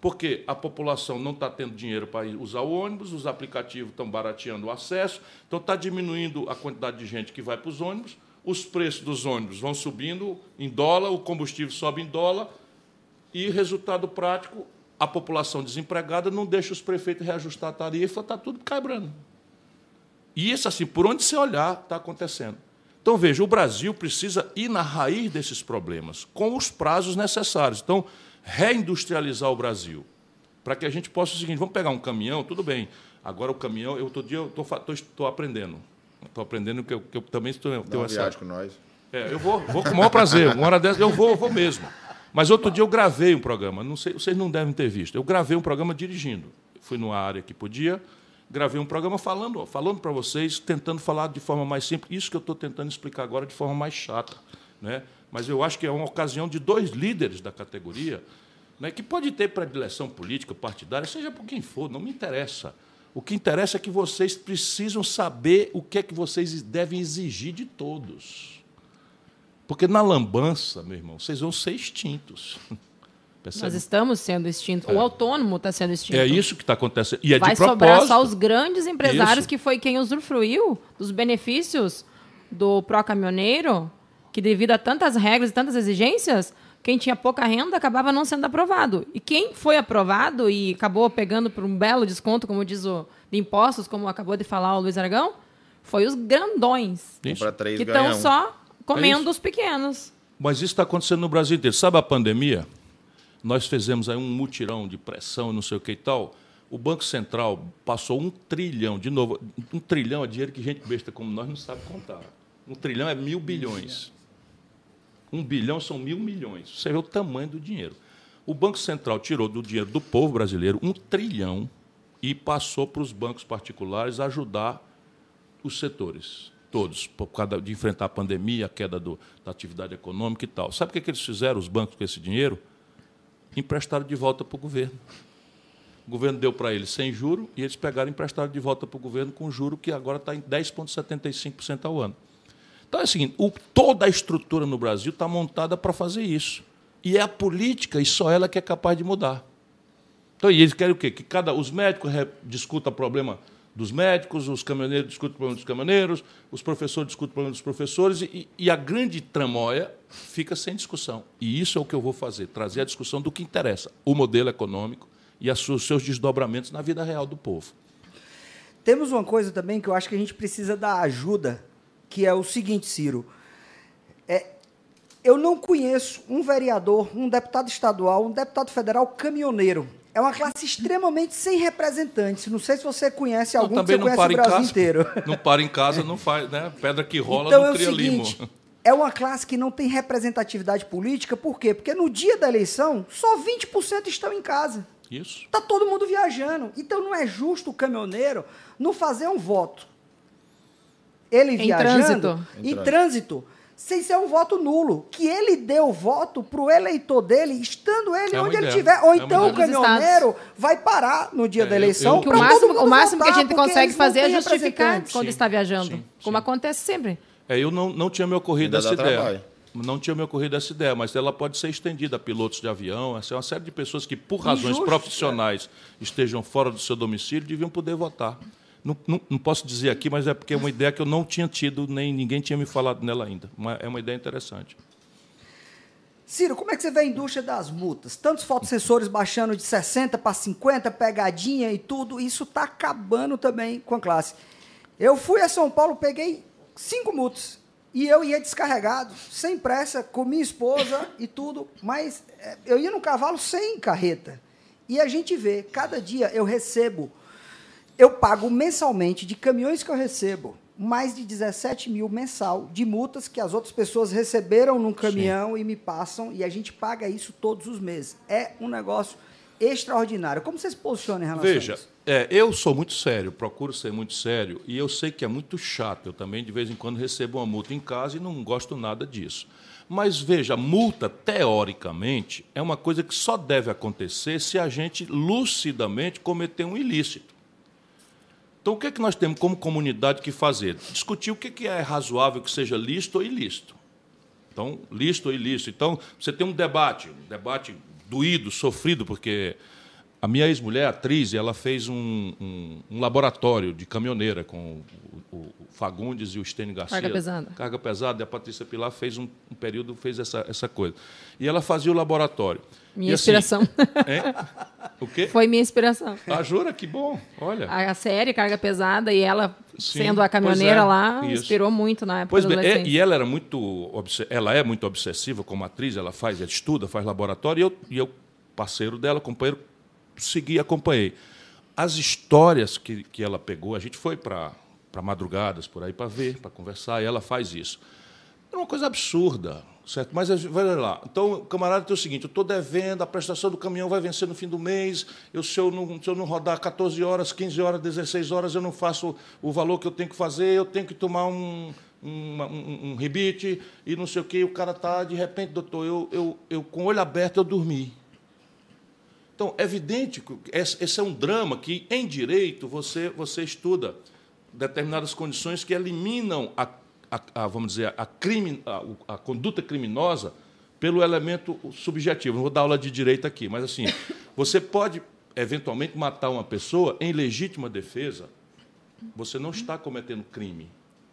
Porque a população não está tendo dinheiro para usar o ônibus, os aplicativos estão barateando o acesso, então está diminuindo a quantidade de gente que vai para os ônibus, os preços dos ônibus vão subindo em dólar, o combustível sobe em dólar, e resultado prático, a população desempregada não deixa os prefeitos reajustar a tarifa, está tudo quebrando. E isso, assim, por onde você olhar, está acontecendo. Então, veja, o Brasil precisa ir na raiz desses problemas, com os prazos necessários. Então, reindustrializar o Brasil, para que a gente possa o seguinte: vamos pegar um caminhão, tudo bem. Agora o caminhão, eu todo dia estou aprendendo. Estou aprendendo que eu, que eu também estou. Tenho uma viagem com nós. É, eu vou, vou com o maior prazer. Uma hora dessa eu vou, eu vou mesmo. Mas outro dia eu gravei um programa, não sei, vocês não devem ter visto. Eu gravei um programa dirigindo. Fui numa área que podia, gravei um programa falando, falando para vocês, tentando falar de forma mais simples. Isso que eu estou tentando explicar agora de forma mais chata, né? Mas eu acho que é uma ocasião de dois líderes da categoria, né, que pode ter predileção política, partidária, seja por quem for, não me interessa. O que interessa é que vocês precisam saber o que é que vocês devem exigir de todos. Porque na lambança, meu irmão, vocês vão ser extintos. Percebe? Nós estamos sendo extintos. É. O autônomo está sendo extinto. É isso que está acontecendo. E é Vai de propósito. sobrar só os grandes empresários, isso. que foi quem usufruiu dos benefícios do pró-caminhoneiro, que devido a tantas regras e tantas exigências, quem tinha pouca renda acabava não sendo aprovado. E quem foi aprovado e acabou pegando por um belo desconto, como diz o de impostos, como acabou de falar o Luiz Aragão, foi os grandões. Isso. Que estão só comendo é os pequenos. Mas isso está acontecendo no Brasil inteiro. Sabe a pandemia? Nós fizemos aí um mutirão de pressão, não sei o que e tal. O Banco Central passou um trilhão, de novo, um trilhão é dinheiro que gente besta como nós não sabe contar. Um trilhão é mil bilhões. Um bilhão são mil milhões. Você vê o tamanho do dinheiro. O Banco Central tirou do dinheiro do povo brasileiro um trilhão e passou para os bancos particulares ajudar os setores todos, por causa de enfrentar a pandemia, a queda do, da atividade econômica e tal. Sabe o que, que eles fizeram, os bancos, com esse dinheiro? Emprestaram de volta para o governo. O governo deu para eles sem juro e eles pegaram e emprestaram de volta para o governo com juro que agora está em 10,75% ao ano. Então é o seguinte: o, toda a estrutura no Brasil está montada para fazer isso. E é a política, e só ela que é capaz de mudar. Então, e eles querem o quê? Que cada, os médicos discutam o problema dos médicos, os caminhoneiros discutem o problema dos caminhoneiros, os professores discutem o problema dos professores, e, e, a grande tramóia fica sem discussão. E isso é o que eu vou fazer, trazer a discussão do que interessa, o modelo econômico e os seus desdobramentos na vida real do povo. Temos uma coisa também que eu acho que a gente precisa da ajuda, que é o seguinte, Ciro. É, eu não conheço um vereador, um deputado estadual, um deputado federal caminhoneiro é uma classe extremamente sem representantes. Não sei se você conhece algum não, que você conhece o Brasil casa, inteiro. Não para em casa, não faz, né? Pedra que rola então não é cria seguinte, limo. É uma classe que não tem representatividade política, por quê? Porque no dia da eleição, só 20% estão em casa. Isso. Está todo mundo viajando. Então não é justo o caminhoneiro não fazer um voto. Ele em viajando, trânsito. em trânsito sem ser um voto nulo. Que ele dê o voto para o eleitor dele, estando ele é onde ele estiver. Ou é então o caminhoneiro vai parar no dia é, da eleição. Eu, eu, o máximo, o máximo que a gente consegue fazer é justificar quando sim, está viajando. Sim, como sim. acontece sempre. É, eu não, não tinha me ocorrido Ainda essa ideia. Trabalho. Não tinha me ocorrido essa ideia, mas ela pode ser estendida a pilotos de avião, a uma série de pessoas que, por razões Injusto, profissionais, estejam fora do seu domicílio, deviam poder votar. Não, não, não, posso dizer aqui, mas é porque é uma ideia que eu não tinha tido, nem ninguém tinha me falado nela ainda. Uma, é uma ideia interessante. Ciro, como é que você vê a indústria das multas? Tantos fotossensores baixando de 60 para 50, pegadinha e tudo, isso está acabando também com a classe. Eu fui a São Paulo, peguei cinco multas. E eu ia descarregado, sem pressa, com minha esposa e tudo, mas é, eu ia no cavalo sem carreta. E a gente vê, cada dia eu recebo eu pago mensalmente de caminhões que eu recebo mais de 17 mil mensal de multas que as outras pessoas receberam num caminhão Sim. e me passam, e a gente paga isso todos os meses. É um negócio extraordinário. Como você se posiciona em relação Veja, a isso? É, eu sou muito sério, procuro ser muito sério, e eu sei que é muito chato. Eu também, de vez em quando, recebo uma multa em casa e não gosto nada disso. Mas veja, multa, teoricamente, é uma coisa que só deve acontecer se a gente lucidamente cometer um ilícito. Então, o que é que nós temos como comunidade que fazer? Discutir o que é razoável que seja lícito ou ilícito. Então, lícito ou ilícito. Então, você tem um debate, um debate doído, sofrido, porque a minha ex-mulher, atriz, ela fez um, um, um, laboratório de caminhoneira com o, o, Fagundes e o Stênio Garcia. Carga pesada. Carga pesada. E a Patrícia Pilar fez um, um período, fez essa, essa coisa. E ela fazia o laboratório. Minha e, assim, inspiração. Assim, o quê? Foi minha inspiração. Ah, jura? Que bom. Olha. A, série Carga Pesada e ela Sim, sendo a caminhoneira é, lá isso. inspirou muito na época Pois bem, é, e ela era muito ela é muito obsessiva como atriz, ela faz, ela estuda, faz laboratório e eu, e eu parceiro dela, companheiro, segui, acompanhei. As histórias que, que ela pegou, a gente foi para madrugadas por aí para ver, para conversar, e ela faz isso. É uma coisa absurda, certo? Mas vai lá. Então, camarada tem o seguinte: eu estou devendo, a prestação do caminhão vai vencer no fim do mês. Eu, se, eu não, se eu não rodar 14 horas, 15 horas, 16 horas, eu não faço o valor que eu tenho que fazer, eu tenho que tomar um, um, um, um rebite e não sei o quê. O cara está, de repente, doutor, eu, eu, eu com o olho aberto eu dormi. Então, é evidente que esse é um drama que, em direito, você, você estuda determinadas condições que eliminam a, a, a vamos dizer, a, crime, a, a, conduta criminosa pelo elemento subjetivo. Não vou dar aula de direito aqui, mas assim, você pode eventualmente matar uma pessoa em legítima defesa. Você não está cometendo crime,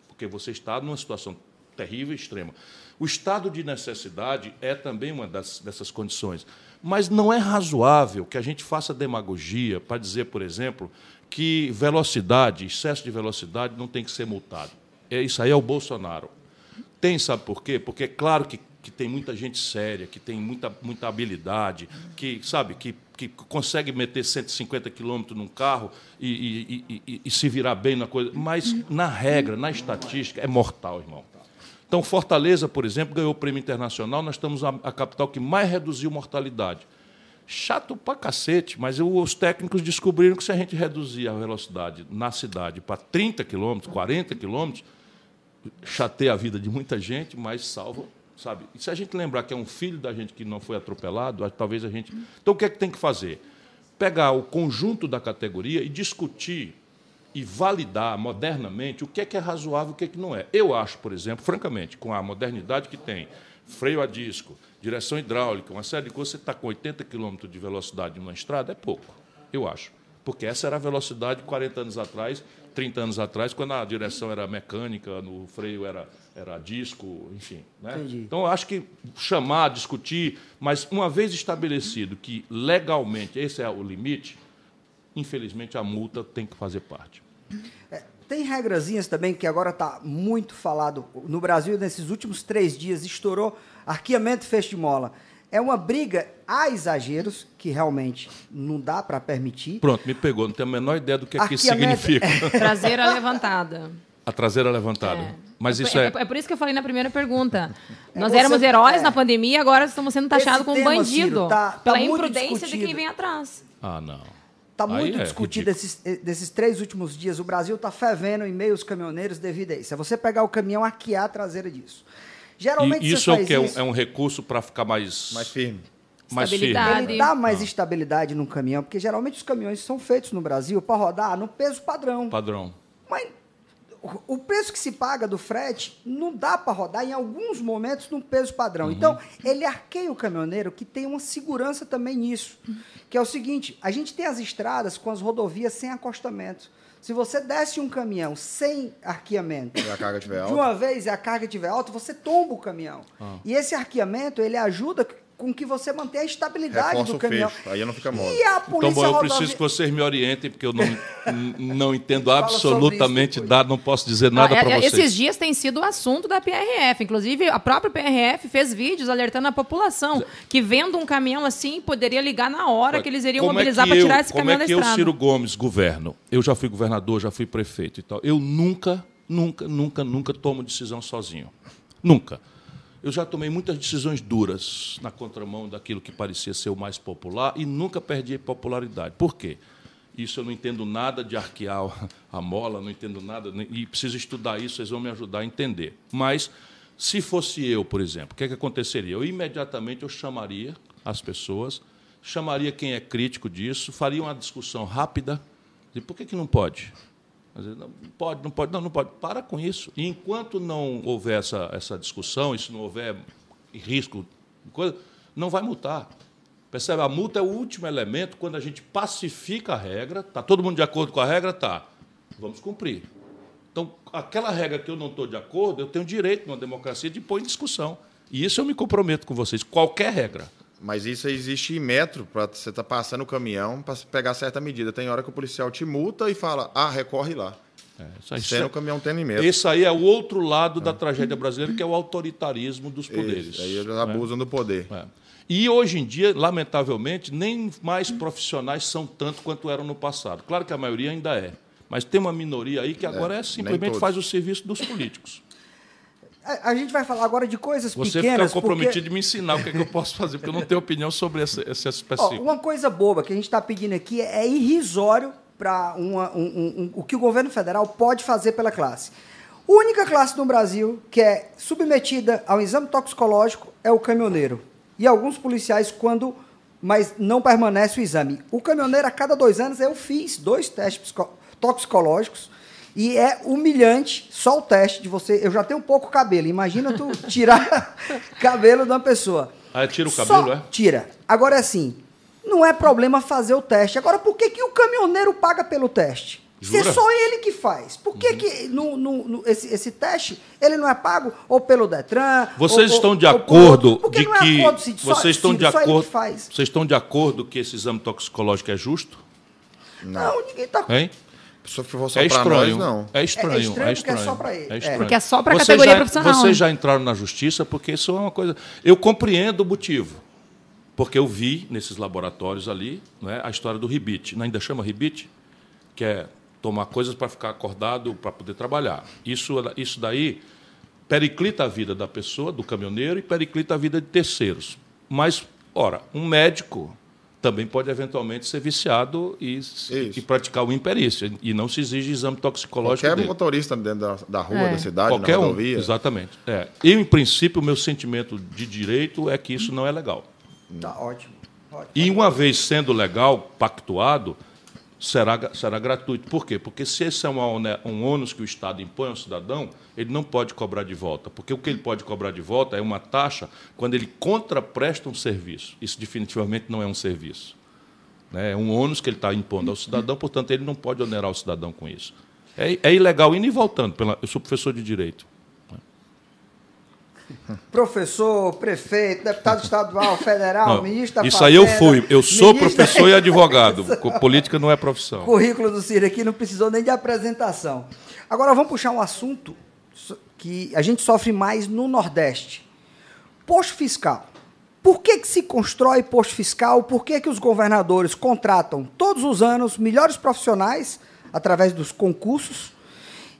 porque você está numa situação terrível e extrema. O estado de necessidade é também uma das, dessas condições. Mas não é razoável que a gente faça demagogia para dizer, por exemplo, que velocidade, excesso de velocidade, não tem que ser multado. É, isso aí é o Bolsonaro. Tem, sabe por quê? Porque é claro que, que tem muita gente séria, que tem muita, muita habilidade, que, sabe, que, que consegue meter 150 quilômetros num carro e, e, e, e se virar bem na coisa. Mas, na regra, na estatística, é mortal, irmão. Então, Fortaleza, por exemplo, ganhou o prêmio internacional, nós estamos a, a capital que mais reduziu mortalidade. Chato pra cacete, mas os técnicos descobriram que se a gente reduzir a velocidade na cidade para 30 quilômetros, 40 quilômetros, chateia a vida de muita gente, mas salva, sabe? E se a gente lembrar que é um filho da gente que não foi atropelado, talvez a gente. Então, o que é que tem que fazer? Pegar o conjunto da categoria e discutir e validar modernamente o que é que é razoável e o que é que não é. Eu acho, por exemplo, francamente, com a modernidade que tem, freio a disco, direção hidráulica, uma série de coisas, você está com 80 km de velocidade numa estrada, é pouco, eu acho. Porque essa era a velocidade 40 anos atrás, 30 anos atrás, quando a direção era mecânica, no freio era, era disco, enfim. Né? Então, acho que chamar, discutir, mas uma vez estabelecido que legalmente esse é o limite, infelizmente a multa tem que fazer parte. É, tem regrazinhas também que agora está muito falado. No Brasil, nesses últimos três dias, estourou arqueamento de mola. É uma briga a exageros, que realmente não dá para permitir. Pronto, me pegou, não tenho a menor ideia do que, é que isso significa. Traseira levantada. A traseira levantada. É. Mas isso é, é... é... por isso que eu falei na primeira pergunta. É Nós éramos heróis é. na pandemia, agora estamos sendo taxados como bandido. Ciro, tá, tá pela imprudência discutido. de quem vem atrás. Ah, não. Está muito é discutido esses, desses três últimos dias. O Brasil está fervendo em meio aos caminhoneiros devido a isso. É você pegar o caminhão, arquear a traseira disso. Geralmente e isso é o que é um, é um recurso para ficar mais mais firme. Mais firme. Ele dá mais ah. estabilidade no caminhão, porque geralmente os caminhões são feitos no Brasil para rodar no peso padrão. Padrão. Mas o preço que se paga do frete não dá para rodar em alguns momentos no peso padrão. Uhum. Então, ele arqueia o caminhoneiro que tem uma segurança também nisso. Que é o seguinte: a gente tem as estradas com as rodovias sem acostamento. Se você desce um caminhão sem arqueamento, e a carga tiver alta. de uma vez e a carga estiver alta, você tomba o caminhão. Ah. E esse arqueamento, ele ajuda com que você mantenha a estabilidade Reforça do caminhão. Fecho. Aí não fica mole. E a polícia então, bom, eu preciso que vocês me orientem, porque eu não, não entendo absolutamente nada, não posso dizer nada ah, para é, vocês. Esses dias tem sido o assunto da PRF. Inclusive, a própria PRF fez vídeos alertando a população que vendo um caminhão assim, poderia ligar na hora que eles iriam é mobilizar é para tirar esse caminhão da estrada. Como é que eu, Ciro Gomes, governo? Eu já fui governador, já fui prefeito e tal. Eu nunca, nunca, nunca, nunca tomo decisão sozinho. Nunca. Eu já tomei muitas decisões duras na contramão daquilo que parecia ser o mais popular e nunca perdi popularidade. Por quê? Isso eu não entendo nada de arquear a mola, não entendo nada, e preciso estudar isso, vocês vão me ajudar a entender. Mas, se fosse eu, por exemplo, o que, é que aconteceria? Eu imediatamente eu chamaria as pessoas, chamaria quem é crítico disso, faria uma discussão rápida, e por que, que não pode? Não pode, não pode, não, não pode. Para com isso. E enquanto não houver essa, essa discussão, e se não houver risco, coisa, não vai multar. Percebe? A multa é o último elemento quando a gente pacifica a regra. Está todo mundo de acordo com a regra? Tá. Vamos cumprir. Então, aquela regra que eu não estou de acordo, eu tenho direito, numa democracia, de pôr em discussão. E isso eu me comprometo com vocês, qualquer regra. Mas isso existe em metro, para você estar tá passando o caminhão para pegar certa medida. Tem hora que o policial te multa e fala, ah, recorre lá. É, isso o caminhão tem limite. Esse aí é o outro lado é. da tragédia brasileira, que é o autoritarismo dos poderes. Isso, aí eles abusam é. do poder. É. E hoje em dia, lamentavelmente, nem mais profissionais são tanto quanto eram no passado. Claro que a maioria ainda é. Mas tem uma minoria aí que agora é, é simplesmente faz o serviço dos políticos. A, a, gente vai falar agora de coisas Você pequenas. Você fica comprometido porque... de me ensinar o que, é que eu posso fazer, porque eu não tenho opinião sobre esse, esse específico. uma coisa boba que a gente está pedindo aqui é irrisório para um, um, um, o que o governo federal pode fazer pela classe. A única classe no Brasil que é submetida ao exame toxicológico é o caminhoneiro. E alguns policiais, quando. Mas não permanece o exame. O caminhoneiro, a cada dois anos, eu fiz dois testes toxicológicos e é humilhante só o teste de você. Eu já tenho um pouco cabelo. Imagina tu tirar cabelo de uma pessoa. Ah, tira o cabelo, só é? Tira. Agora é assim, não é problema fazer o teste. Agora, por que, que o caminhoneiro paga pelo teste? Se é só ele que faz. Por que, uhum. que no, no, no, esse, esse teste ele não é pago ou pelo Detran? Vocês ou, estão de acordo de é que acordo, vocês só, estão de acordo vocês estão de acordo que esse exame toxicológico é justo? Não, não ninguém está. Se for só é estranho, nós, não. É estranho, é estranho, é estranho. Porque é só para ele. É estranho. Porque é só para a categoria já, profissional. Vocês já entraram na justiça porque isso é uma coisa. Eu compreendo o motivo. Porque eu vi nesses laboratórios ali não é, a história do ribite. Ainda chama ribite? Que é tomar coisas para ficar acordado para poder trabalhar. Isso, isso daí periclita a vida da pessoa, do caminhoneiro, e periclita a vida de terceiros. Mas, ora, um médico também pode eventualmente ser viciado e, e praticar o imperício. E não se exige exame toxicológico. Qualquer dele. motorista dentro da, da rua, é. da cidade, Qualquer na rodovia. Um, exatamente. É. Eu, em princípio, o meu sentimento de direito é que isso não é legal. Tá ótimo. ótimo. E uma vez sendo legal, pactuado, será, será gratuito. Por quê? Porque se esse é um, um ônus que o Estado impõe ao cidadão, ele não pode cobrar de volta. Porque o que ele pode cobrar de volta é uma taxa quando ele contrapresta um serviço. Isso definitivamente não é um serviço. Né? É um ônus que ele está impondo ao cidadão, portanto, ele não pode onerar o cidadão com isso. É, é ilegal indo e voltando. Pela, eu sou professor de direito. Professor, prefeito, deputado estadual, federal, não, ministro da Isso aí eu fui. Eu sou professor e advogado. Política não é profissão. O currículo do Ciro aqui não precisou nem de apresentação. Agora vamos puxar um assunto que a gente sofre mais no Nordeste. Posto fiscal. Por que, que se constrói posto fiscal? Por que, que os governadores contratam todos os anos melhores profissionais através dos concursos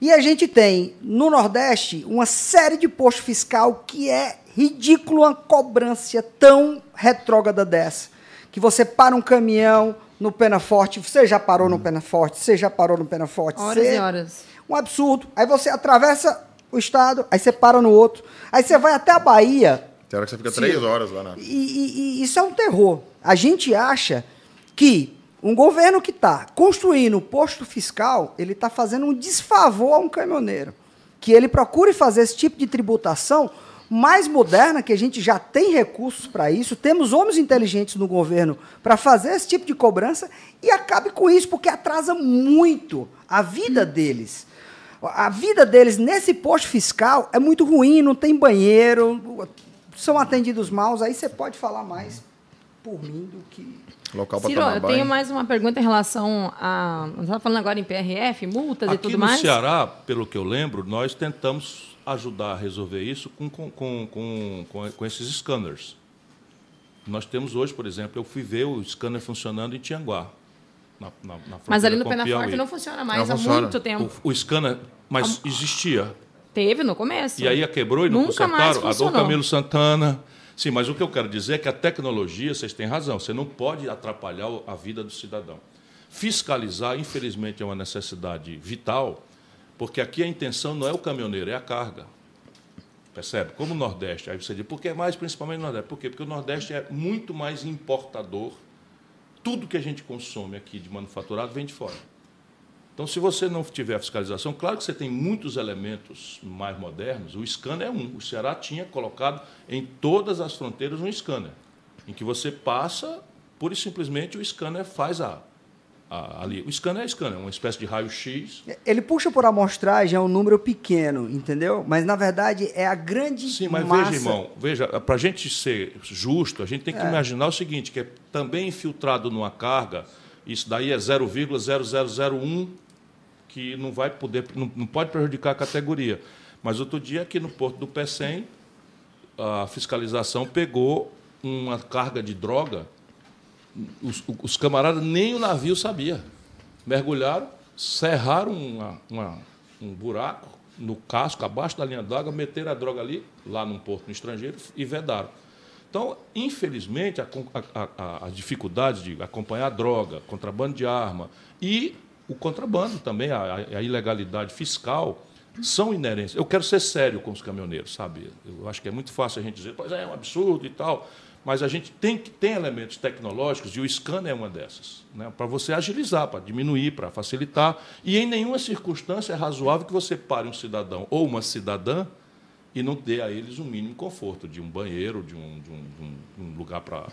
e a gente tem no Nordeste uma série de posto fiscal que é ridículo uma cobrança tão retrógrada dessa. Que você para um caminhão no Pena Forte, você já parou no Pena Forte, você já parou no Pena Forte. Horas você... e horas. Um absurdo. Aí você atravessa o estado, aí você para no outro. Aí você vai até a Bahia. Tem hora que você fica três horas lá, né? E, e, e isso é um terror. A gente acha que um governo que está construindo um posto fiscal, ele está fazendo um desfavor a um caminhoneiro. Que ele procure fazer esse tipo de tributação mais moderna, que a gente já tem recursos para isso, temos homens inteligentes no governo para fazer esse tipo de cobrança e acabe com isso, porque atrasa muito a vida deles. A vida deles nesse posto fiscal é muito ruim, não tem banheiro, são atendidos mal, aí você pode falar mais por mim do que Local eu tenho mais uma pergunta em relação a. Nós estamos falando agora em PRF, multas Aqui e tudo mais. Aqui no Ceará, pelo que eu lembro, nós tentamos ajudar a resolver isso com, com, com, com, com esses scanners. Nós temos hoje, por exemplo, eu fui ver o scanner funcionando em Tianguá. Na, na, na mas ali no Penaforte não funciona mais não há funciona. muito tempo. O, o scanner, mas existia. Teve no começo. E aí quebrou e não Nunca consertaram. A Dom Camilo Santana. Sim, mas o que eu quero dizer é que a tecnologia, vocês têm razão, você não pode atrapalhar a vida do cidadão. Fiscalizar, infelizmente, é uma necessidade vital, porque aqui a intenção não é o caminhoneiro, é a carga. Percebe? Como o Nordeste. Aí você diz, por que mais principalmente o Nordeste? Por quê? Porque o Nordeste é muito mais importador. Tudo que a gente consome aqui de manufaturado vem de fora. Então, se você não tiver fiscalização, claro que você tem muitos elementos mais modernos. O scanner é um. O Ceará tinha colocado em todas as fronteiras um scanner, em que você passa, pura e simplesmente o scanner faz a, ali. O scanner é scanner, é uma espécie de raio-x. Ele puxa por amostragem, é um número pequeno, entendeu? Mas, na verdade, é a grande Sim, mas massa... veja, irmão, veja, para a gente ser justo, a gente tem que é. imaginar o seguinte, que é também infiltrado numa carga, isso daí é 0,0001, que não vai poder, não, não pode prejudicar a categoria. Mas outro dia, aqui no Porto do Pecém, a fiscalização pegou uma carga de droga os, os camaradas nem o navio sabia. Mergulharam, serraram uma, uma, um buraco no casco, abaixo da linha d'água, meteram a droga ali, lá num porto no estrangeiro, e vedaram. Então, infelizmente, a, a, a, a dificuldade de acompanhar a droga, contrabando de arma e o contrabando também, a, a, ilegalidade fiscal, são inerentes. Eu quero ser sério com os caminhoneiros, sabe? Eu acho que é muito fácil a gente dizer, pois é, é um absurdo e tal. Mas a gente tem que tem elementos tecnológicos e o scanner é uma dessas, né? para você agilizar, para diminuir, para facilitar. E em nenhuma circunstância é razoável que você pare um cidadão ou uma cidadã e não dê a eles o um mínimo conforto de um banheiro, de um, de um, de um lugar para,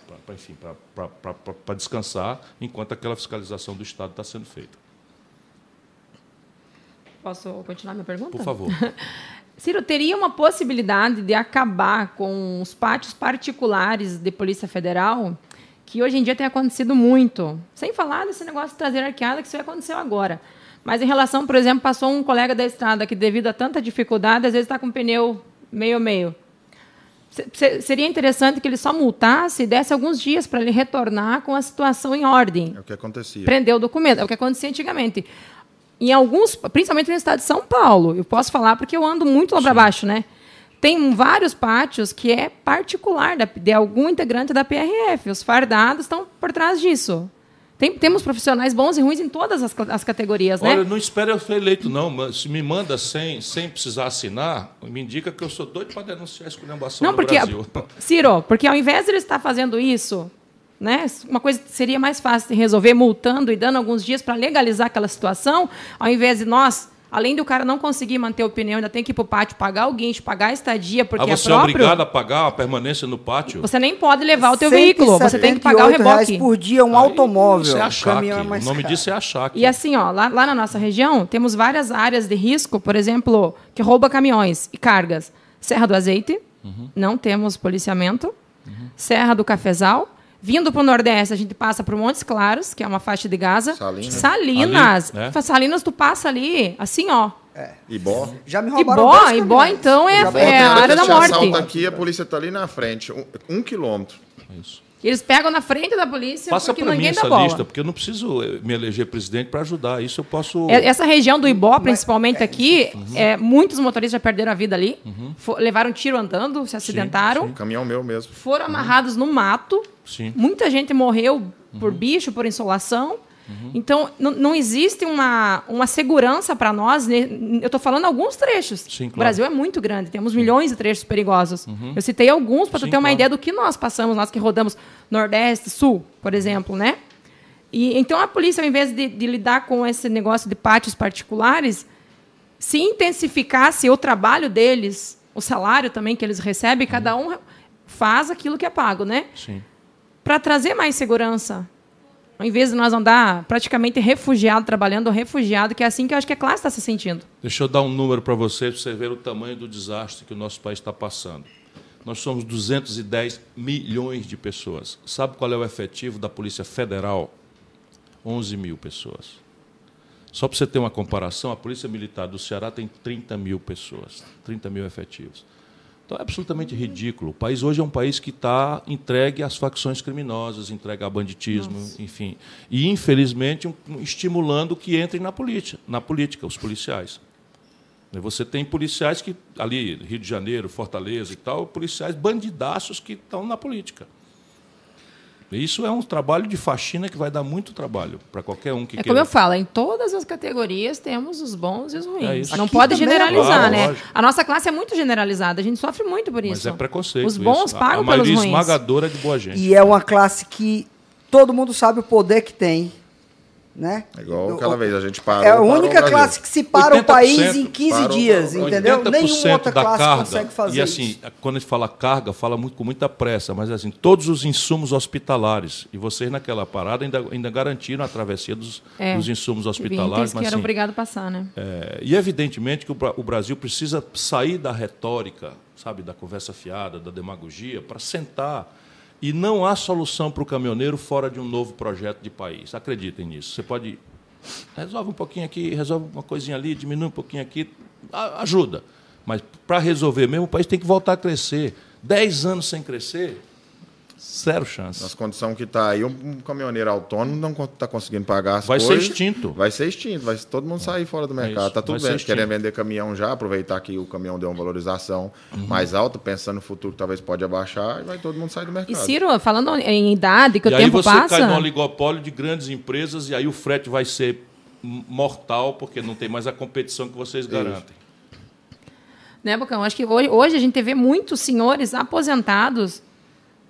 para descansar, enquanto aquela fiscalização do Estado está sendo feita. Posso continuar minha pergunta? Por favor. Ciro, teria uma possibilidade de acabar com os pátios particulares de Polícia Federal, que hoje em dia tem acontecido muito. Sem falar desse negócio de trazer arqueada, que isso aconteceu agora. Mas em relação, por exemplo, passou um colega da estrada que, devido a tanta dificuldade, às vezes está com o pneu meio-meio. Seria interessante que ele só multasse e desse alguns dias para ele retornar com a situação em ordem. É o que acontecia. Prender o documento. É o que acontecia antigamente em alguns, principalmente no estado de São Paulo, eu posso falar porque eu ando muito lá para baixo, né? Tem vários pátios que é particular de algum integrante da PRF. Os fardados estão por trás disso. Tem, temos profissionais bons e ruins em todas as, as categorias, Olha, né? Olha, não espere eu ser eleito, não. Mas se me manda sem, sem precisar assinar, me indica que eu sou doido para denunciar a esculhambação não, no porque, Brasil. Ciro, porque ao invés de ele estar fazendo isso, né? Uma coisa seria mais fácil de resolver multando e dando alguns dias para legalizar aquela situação, ao invés de nós, além do cara não conseguir manter o pneu, ainda tem que ir para o pátio pagar o guincho, pagar a estadia, porque ah, você é próprio. é obrigado a pagar a permanência no pátio? Você nem pode levar o teu veículo, você tem que pagar o reboque. por dia um Aí, automóvel. Isso é achar é o nome caro. disso é achar. E assim, ó, lá, lá na nossa região, temos várias áreas de risco, por exemplo, que rouba caminhões e cargas. Serra do Azeite, uhum. não temos policiamento. Uhum. Serra do Cafezal, Vindo para o Nordeste, a gente passa por Montes Claros, que é uma faixa de Gaza. Salinas. Salinas. Ali, né? Salinas, tu passa ali, assim, ó. É. Ibó. Já me roubaram Ibó, Ibó, então, é, é a área da morte. aqui, a polícia está ali na frente, um, um quilômetro. Isso. Eles pegam na frente da polícia Passa porque ninguém mim essa bola. lista, porque eu não preciso eh, me eleger presidente para ajudar. Isso eu posso. É, essa região do Ibó, principalmente é, aqui, uhum. é, muitos motoristas já perderam a vida ali. Uhum. For, levaram tiro andando, se acidentaram. Sim, sim. Caminhão meu mesmo. Foram uhum. amarrados no mato. Sim. Muita gente morreu por uhum. bicho, por insolação. Uhum. Então, não existe uma, uma segurança para nós. Né? Eu estou falando alguns trechos. Sim, claro. O Brasil é muito grande, temos Sim. milhões de trechos perigosos. Uhum. Eu citei alguns para tu ter claro. uma ideia do que nós passamos, nós que rodamos Nordeste, Sul, por exemplo, né? E, então, a polícia, ao invés de, de lidar com esse negócio de pátios particulares, se intensificasse o trabalho deles, o salário também que eles recebem, cada uhum. um faz aquilo que é pago, né? Sim. Para trazer mais segurança ao invés de nós andar praticamente refugiado, trabalhando refugiado, que é assim que eu acho que a classe está se sentindo. Deixa eu dar um número para você, para você ver o tamanho do desastre que o nosso país está passando. Nós somos 210 milhões de pessoas. Sabe qual é o efetivo da Polícia Federal? 11 mil pessoas. Só para você ter uma comparação, a Polícia Militar do Ceará tem 30 mil pessoas, 30 mil efetivos. Então é absolutamente ridículo. O país hoje é um país que está entregue às facções criminosas, entregue ao banditismo, Nossa. enfim. E, infelizmente, um, estimulando que entrem na política, na política, os policiais. Você tem policiais que, ali, Rio de Janeiro, Fortaleza e tal, policiais bandidaços que estão na política. Isso é um trabalho de faxina que vai dar muito trabalho para qualquer um que é queira. como eu falo, em todas as categorias temos os bons e os ruins. É Não Aqui pode é generalizar, claro, né? Lógico. A nossa classe é muito generalizada, a gente sofre muito por isso. Mas é preconceito. Os bons isso. pagam a, a pelos ruins. esmagadora de boa gente. E é uma classe que todo mundo sabe o poder que tem. Né? É igual aquela vez, a gente parou. É a única classe que se para o país em 15 parou, dias, entendeu? Nenhuma outra da classe carga, consegue fazer E assim, isso. quando a gente fala carga, fala muito, com muita pressa, mas assim, todos os insumos hospitalares. E vocês naquela parada ainda, ainda garantiram a travessia dos, é, dos insumos hospitalares. Mas, que era assim, obrigado a passar, né? É, e evidentemente que o, o Brasil precisa sair da retórica, sabe, da conversa fiada, da demagogia, para sentar e não há solução para o caminhoneiro fora de um novo projeto de país. Acreditem nisso. Você pode. Resolve um pouquinho aqui, resolve uma coisinha ali, diminui um pouquinho aqui, ajuda. Mas para resolver mesmo, o país tem que voltar a crescer. Dez anos sem crescer, Zero chance. Nas condições que está aí, um caminhoneiro autônomo não está conseguindo pagar as vai coisas. Vai ser extinto. Vai ser extinto, vai todo mundo sair fora do é mercado. Está tudo bem, querendo vender caminhão já, aproveitar que o caminhão deu uma valorização uhum. mais alta, pensando no futuro que talvez pode abaixar, e vai todo mundo sair do mercado. E Ciro, falando em idade, que e o tempo passa... aí você cai no oligopólio de grandes empresas, e aí o frete vai ser mortal, porque não tem mais a competição que vocês garantem. Né, Bocão? Acho que hoje, hoje a gente vê muitos senhores aposentados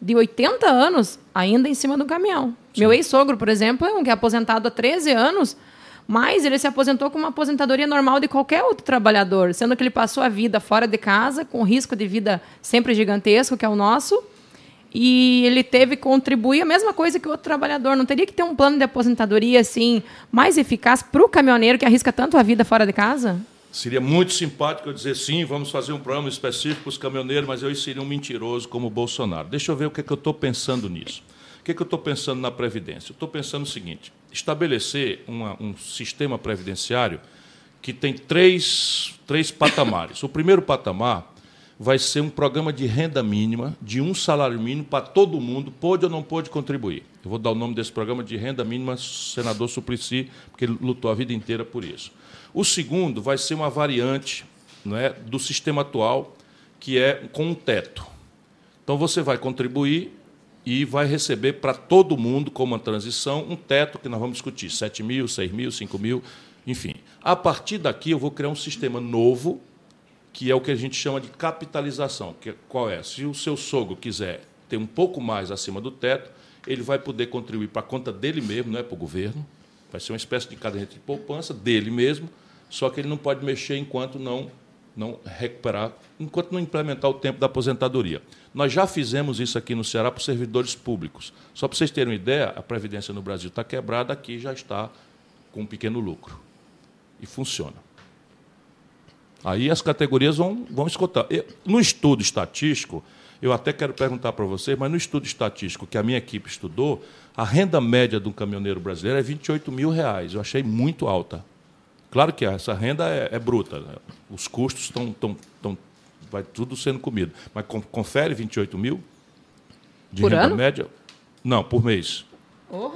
de 80 anos ainda em cima do caminhão. Sim. Meu ex-sogro, por exemplo, é um que é aposentado há 13 anos, mas ele se aposentou com uma aposentadoria normal de qualquer outro trabalhador, sendo que ele passou a vida fora de casa, com risco de vida sempre gigantesco, que é o nosso, e ele teve que contribuir a mesma coisa que o outro trabalhador. Não teria que ter um plano de aposentadoria assim mais eficaz para o caminhoneiro que arrisca tanto a vida fora de casa? Seria muito simpático eu dizer sim, vamos fazer um programa específico para os caminhoneiros, mas eu seria um mentiroso como o Bolsonaro. Deixa eu ver o que, é que eu estou pensando nisso. O que, é que eu estou pensando na Previdência? Eu estou pensando o seguinte: estabelecer uma, um sistema previdenciário que tem três, três patamares. O primeiro patamar vai ser um programa de renda mínima, de um salário mínimo para todo mundo, pode ou não pode contribuir. Eu vou dar o nome desse programa de renda mínima senador Suplicy, porque ele lutou a vida inteira por isso. O segundo vai ser uma variante não é, do sistema atual, que é com um teto. Então, você vai contribuir e vai receber para todo mundo, como uma transição, um teto que nós vamos discutir: 7 mil, 6 mil, 5 mil, enfim. A partir daqui, eu vou criar um sistema novo, que é o que a gente chama de capitalização. Que, é, qual é? Se o seu sogro quiser ter um pouco mais acima do teto, ele vai poder contribuir para a conta dele mesmo, não é para o governo. Vai ser uma espécie de caderneta de poupança dele mesmo, só que ele não pode mexer enquanto não, não recuperar, enquanto não implementar o tempo da aposentadoria. Nós já fizemos isso aqui no Ceará para os servidores públicos. Só para vocês terem uma ideia, a Previdência no Brasil está quebrada, aqui já está com um pequeno lucro. E funciona. Aí as categorias vão, vão escutar. no estudo estatístico, eu até quero perguntar para vocês, mas no estudo estatístico que a minha equipe estudou, a renda média do caminhoneiro brasileiro é 28 mil reais. Eu achei muito alta. Claro que essa renda é, é bruta, né? os custos estão, estão, estão, vai tudo sendo comido. Mas confere 28 mil de por renda ano? média? Não, por mês. Oh.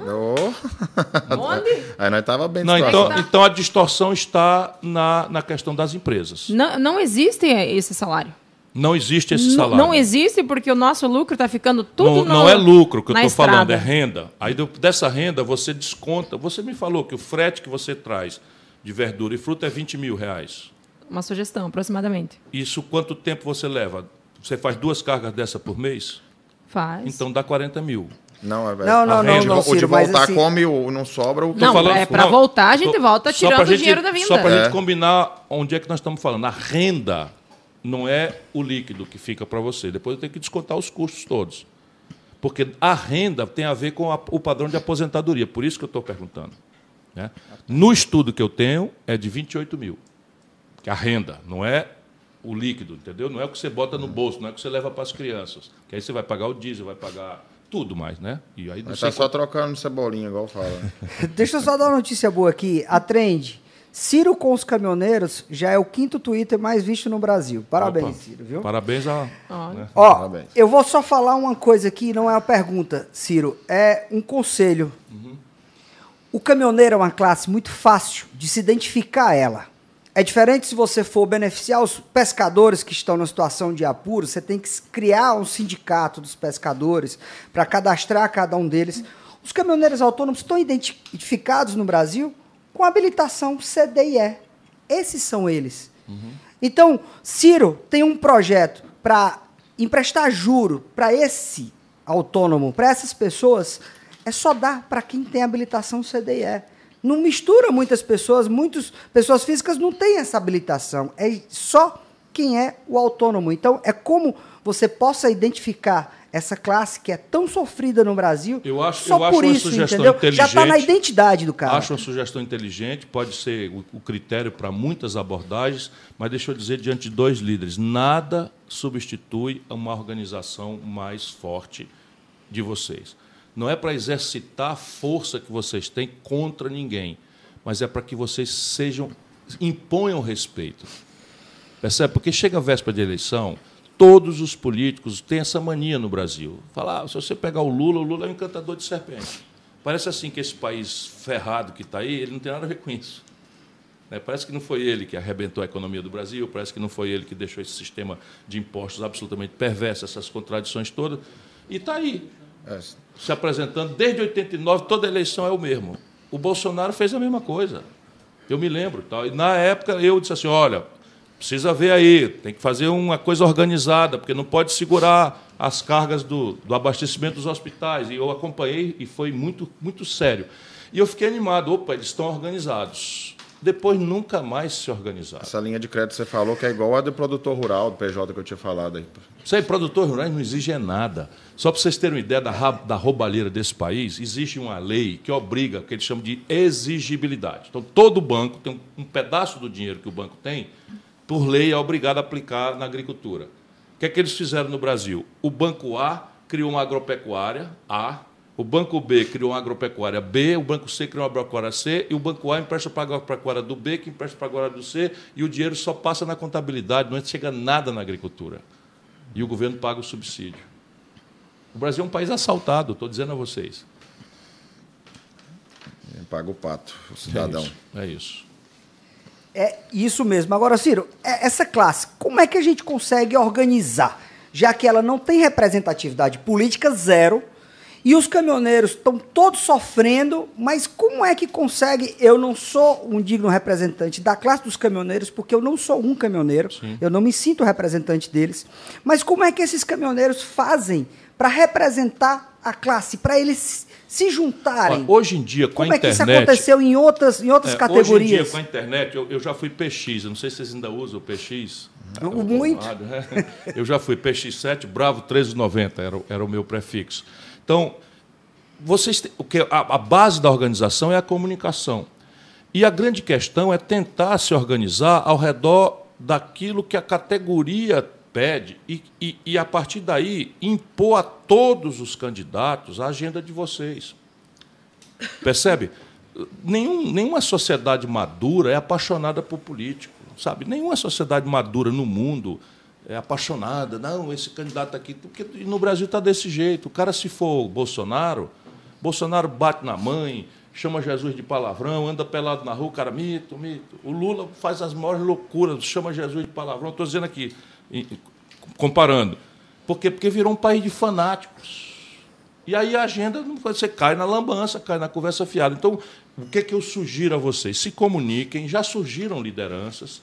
Onde? Aí nós estava bem não, então, então a distorção está na, na questão das empresas. Não, não existe esse salário. Não existe esse salário. Não, não existe porque o nosso lucro está ficando tudo Não, no, não é lucro que eu estou falando, é renda. Aí dessa renda você desconta. Você me falou que o frete que você traz de verdura e fruta é 20 mil reais. Uma sugestão, aproximadamente. Isso quanto tempo você leva? Você faz duas cargas dessa por mês? Faz. Então dá 40 mil. Não, é Não, não, não, não, Ciro, O de voltar assim... come, o, não sobra o Não, falando, é para voltar a gente tô, volta tirando o dinheiro da vinda. Só para a é. gente combinar onde é que nós estamos falando. A renda não é o líquido que fica para você. Depois eu tenho que descontar os custos todos. Porque a renda tem a ver com a, o padrão de aposentadoria. Por isso que eu estou perguntando. Né? No estudo que eu tenho, é de 28 mil. Que a renda, não é o líquido, entendeu? Não é o que você bota no bolso, não é o que você leva para as crianças. Que aí você vai pagar o diesel, vai pagar tudo mais, né? E aí Mas tá só trocando cebolinha, igual fala. Deixa eu só dar uma notícia boa aqui. A Trend, Ciro com os caminhoneiros já é o quinto Twitter mais visto no Brasil. Parabéns, Opa. Ciro, viu? Parabéns a. Né? Ó, Parabéns. eu vou só falar uma coisa aqui, não é uma pergunta, Ciro, é um conselho. Uhum. O caminhoneiro é uma classe muito fácil de se identificar ela. É diferente se você for beneficiar os pescadores que estão na situação de apuro, você tem que criar um sindicato dos pescadores para cadastrar cada um deles. Os caminhoneiros autônomos estão identificados no Brasil com habilitação CDIE. Esses são eles. Uhum. Então, Ciro tem um projeto para emprestar juro para esse autônomo, para essas pessoas, é só dar para quem tem habilitação CDE. não mistura muitas pessoas, muitas pessoas físicas não têm essa habilitação. É só quem é o autônomo. Então, é como você possa identificar essa classe que é tão sofrida no Brasil. Eu acho, só eu por acho isso, entendeu? Já está na identidade do cara. Acho uma sugestão inteligente, pode ser o, o critério para muitas abordagens, mas deixa eu dizer diante de dois líderes, nada substitui uma organização mais forte de vocês. Não é para exercitar a força que vocês têm contra ninguém, mas é para que vocês sejam imponham respeito. Percebe? Porque chega a véspera de eleição, todos os políticos têm essa mania no Brasil. Falar, ah, se você pegar o Lula, o Lula é um encantador de serpente. Parece assim que esse país ferrado que está aí, ele não tem nada a ver com isso. Né? Parece que não foi ele que arrebentou a economia do Brasil, parece que não foi ele que deixou esse sistema de impostos absolutamente perverso, essas contradições todas. E está aí. Se apresentando desde 89, toda eleição é o mesmo. O Bolsonaro fez a mesma coisa. Eu me lembro. Tal. E na época eu disse assim: olha, precisa ver aí, tem que fazer uma coisa organizada, porque não pode segurar as cargas do, do abastecimento dos hospitais. E eu acompanhei e foi muito, muito sério. E eu fiquei animado: opa, eles estão organizados depois nunca mais se organizaram. Essa linha de crédito você falou que é igual a do produtor rural, do PJ que eu tinha falado aí. Isso aí, produtor rural não exige nada. Só para vocês terem uma ideia da, da roubalheira desse país, existe uma lei que obriga, que eles chamam de exigibilidade. Então, todo banco tem um pedaço do dinheiro que o banco tem, por lei, é obrigado a aplicar na agricultura. O que é que eles fizeram no Brasil? O Banco A criou uma agropecuária, A, o Banco B criou uma agropecuária B, o Banco C criou uma agropecuária C, e o Banco A empresta para a agropecuária do B, que empresta para a agropecuária do C, e o dinheiro só passa na contabilidade, não chega nada na agricultura. E o governo paga o subsídio. O Brasil é um país assaltado, estou dizendo a vocês. Paga o pato, o cidadão. É isso. É isso. É isso mesmo. Agora, Ciro, é, essa classe, como é que a gente consegue organizar? Já que ela não tem representatividade política zero, e os caminhoneiros estão todos sofrendo, mas como é que consegue? Eu não sou um digno representante da classe dos caminhoneiros, porque eu não sou um caminhoneiro, Sim. eu não me sinto representante deles. Mas como é que esses caminhoneiros fazem para representar a classe, para eles se juntarem? Hoje em dia, com como a internet. Como é que isso aconteceu em outras, em outras é, categorias? Hoje em dia, com a internet, eu, eu já fui PX, eu não sei se vocês ainda usam o PX. Muito. Eu já fui PX7, Bravo 1390, era, era o meu prefixo. Então, vocês o que a, base da organização é a comunicação. E a grande questão é tentar se organizar ao redor daquilo que a categoria pede e, e, e, a partir daí, impor a todos os candidatos a agenda de vocês. Percebe? Nenhum, nenhuma sociedade madura é apaixonada por político, sabe? Nenhuma sociedade madura no mundo apaixonada. Não, esse candidato aqui. Porque no Brasil está desse jeito. O cara, se for Bolsonaro, Bolsonaro bate na mãe, chama Jesus de palavrão, anda pelado na rua, cara, mito, mito. O Lula faz as maiores loucuras, chama Jesus de palavrão. Estou dizendo aqui, comparando. Por quê? Porque virou um país de fanáticos. E aí a agenda, você cai na lambança, cai na conversa fiada. Então, o que, é que eu sugiro a vocês? Se comuniquem, já surgiram lideranças,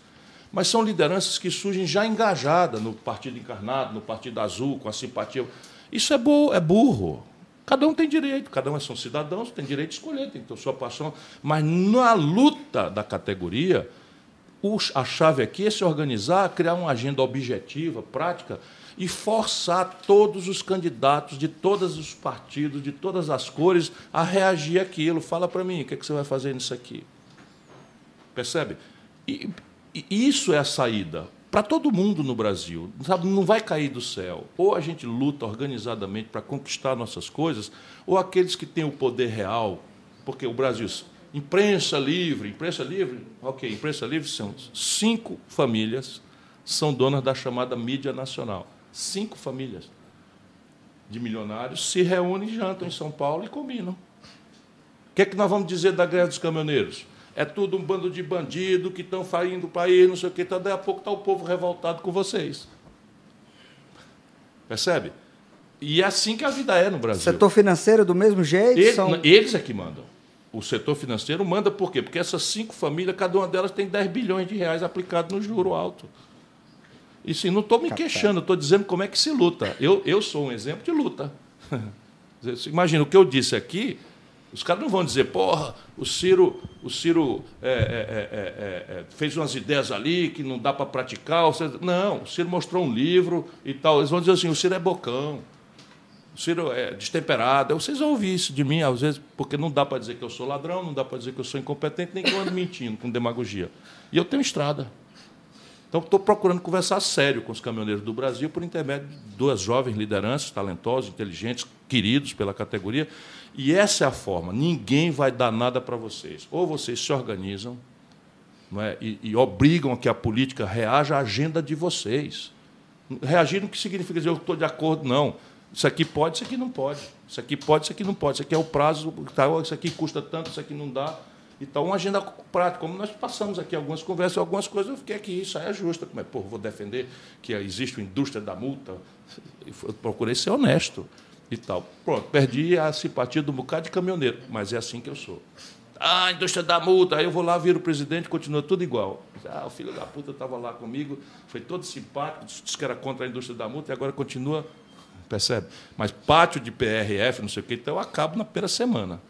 mas são lideranças que surgem já engajadas no Partido Encarnado, no Partido Azul, com a simpatia. Isso é, bo é burro. Cada um tem direito, cada um são cidadãos, tem direito de escolher, tem que ter sua paixão. Mas na luta da categoria, a chave aqui é se organizar, criar uma agenda objetiva, prática, e forçar todos os candidatos de todos os partidos, de todas as cores, a reagir àquilo. Fala para mim, o que, é que você vai fazer nisso aqui? Percebe? E isso é a saída para todo mundo no Brasil. Sabe, não vai cair do céu. Ou a gente luta organizadamente para conquistar nossas coisas, ou aqueles que têm o poder real, porque o Brasil imprensa livre, imprensa livre, ok, imprensa livre são cinco famílias são donas da chamada mídia nacional. Cinco famílias de milionários se reúnem, jantam em São Paulo e combinam. O que é que nós vamos dizer da greve dos caminhoneiros? É tudo um bando de bandido que estão saindo do país, não sei o que, então daí a pouco está o povo revoltado com vocês. Percebe? E é assim que a vida é no Brasil. Setor financeiro do mesmo jeito? Ele, são... Eles é que mandam. O setor financeiro manda por quê? Porque essas cinco famílias, cada uma delas tem 10 bilhões de reais aplicados no juro alto. E sim, não estou me queixando, estou dizendo como é que se luta. Eu, eu sou um exemplo de luta. Imagina, o que eu disse aqui Os caras não vão dizer, porra, o Ciro, o Ciro é, é, é, é fez umas ideias ali que não dá para praticar. Não, o Ciro mostrou um livro e tal. Eles vão dizer assim, o Ciro é bocão. O Ciro é destemperado. Vocês ouvir isso de mim, às vezes, porque não dá para dizer que eu sou ladrão, não dá para dizer que eu sou incompetente, nem que eu ando mentindo, com demagogia. E eu tenho estrada. Então, estou procurando conversar sério com os caminhoneiros do Brasil por intermédio de duas jovens lideranças, talentosos, inteligentes, queridos pela categoria. E essa é a forma. Ninguém vai dar nada para vocês. Ou vocês se organizam não é? e, e obrigam a que a política reaja à agenda de vocês. Reagir não que significa dizer eu estou de acordo, não. Isso aqui pode, isso aqui não pode. Isso aqui pode, isso aqui não pode. Isso aqui é o prazo, isso aqui custa tanto, isso aqui não dá. Então, uma agenda prática, como nós passamos aqui algumas conversas, algumas coisas, eu fiquei aqui, isso aí é justo. Como é, pô, vou defender que existe uma indústria da multa. Eu procurei ser honesto e tal. Pronto, perdi a simpatia do um bocado de caminhoneiro, mas é assim que eu sou. Ah, indústria da multa, aí eu vou lá, viro o presidente, continua tudo igual. Ah, o filho da puta estava lá comigo, foi todo simpático, disse que era contra a indústria da multa e agora continua, percebe? Mas pátio de PRF, não sei o quê, então eu acabo na primeira semana.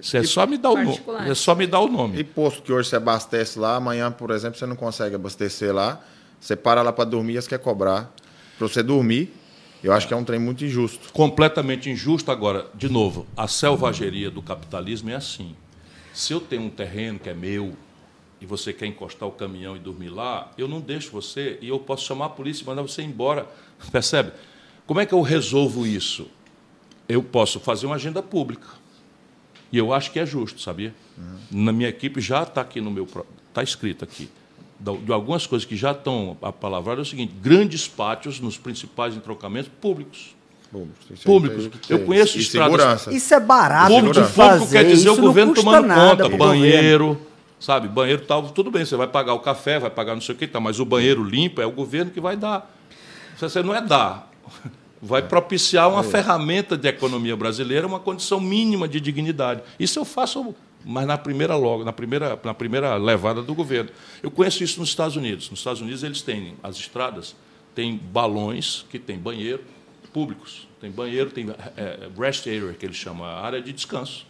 Você é só me dar o nome. É só me dar o nome. E posto que hoje você abastece lá, amanhã, por exemplo, você não consegue abastecer lá, você para lá para dormir e você quer cobrar. Para você dormir, eu acho que é um trem muito injusto. Completamente injusto. Agora, de novo, a selvageria do capitalismo é assim. Se eu tenho um terreno que é meu e você quer encostar o caminhão e dormir lá, eu não deixo você e eu posso chamar a polícia e mandar você embora. Percebe? Como é que eu resolvo isso? Eu posso fazer uma agenda pública. E eu acho que é justo, sabia? Uhum. Na minha equipe já está aqui no meu. Está escrito aqui. De algumas coisas que já estão apalavradas é o seguinte: grandes pátios nos principais entrocamentos públicos. Públicos. públicos. Eu conheço e estradas. Segurança. Isso é barato. Público, de público quer dizer o governo tomando nada, conta. Banheiro. Governo. Sabe, banheiro tal, tudo bem, você vai pagar o café, vai pagar não sei o que, tá, mas o banheiro limpo é o governo que vai dar. Você não é dar, vai propiciar uma é. ferramenta de economia brasileira, uma condição mínima de dignidade. Isso eu faço, mas na primeira logo, na primeira, na primeira levada do governo. Eu conheço isso nos Estados Unidos. Nos Estados Unidos eles têm as estradas, tem balões que têm banheiro públicos, tem banheiro, tem é, é rest area que eles chamam, área de descanso.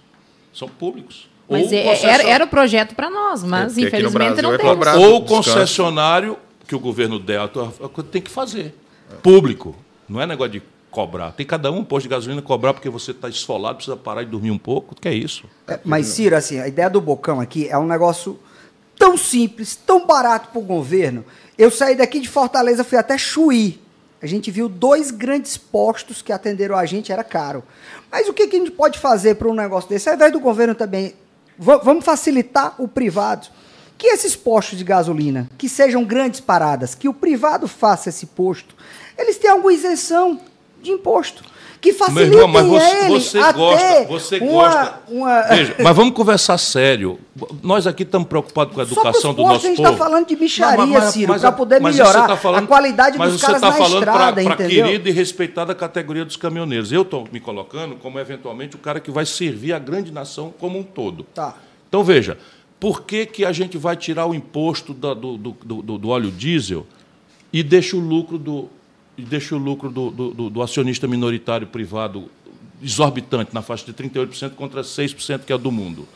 São públicos. Mas é, era, era o projeto para nós, mas é, infelizmente não é temos. Ou o concessionário que o governo der, tem que fazer. Público. Não é negócio de cobrar. Tem cada um posto de gasolina cobrar porque você está esfolado, precisa parar de dormir um pouco. Que é isso? É, mas, Ciro, assim, a ideia do Bocão aqui é um negócio tão simples, tão barato para o governo. Eu saí daqui de Fortaleza, fui até Chuí. A gente viu dois grandes postos que atenderam a gente, era caro. Mas o que, que a gente pode fazer para um negócio desse? Ao invés do governo também, vamos facilitar o privado. Que esses postos de gasolina, que sejam grandes paradas, que o privado faça esse posto, eles têm alguma isenção de imposto. Que facilitem irmão, mas você, ele você gosta, você uma, gosta. Uma... Veja, mas vamos conversar sério. Nós aqui estamos preocupados com a educação do nosso povo. A gente está falando de micharia, Ciro, para poder melhorar tá falando, a qualidade dos caras tá na estrada, Para querida e respeitada categoria dos caminhoneiros. Eu estou me colocando como, eventualmente, o cara que vai servir a grande nação como um todo. Tá. Então, veja, por que, que a gente vai tirar o imposto do, do, do, do óleo diesel e deixa o lucro do, e deixa o lucro do, do, do, acionista minoritário privado exorbitante, na faixa de 38% contra 6% que é do mundo.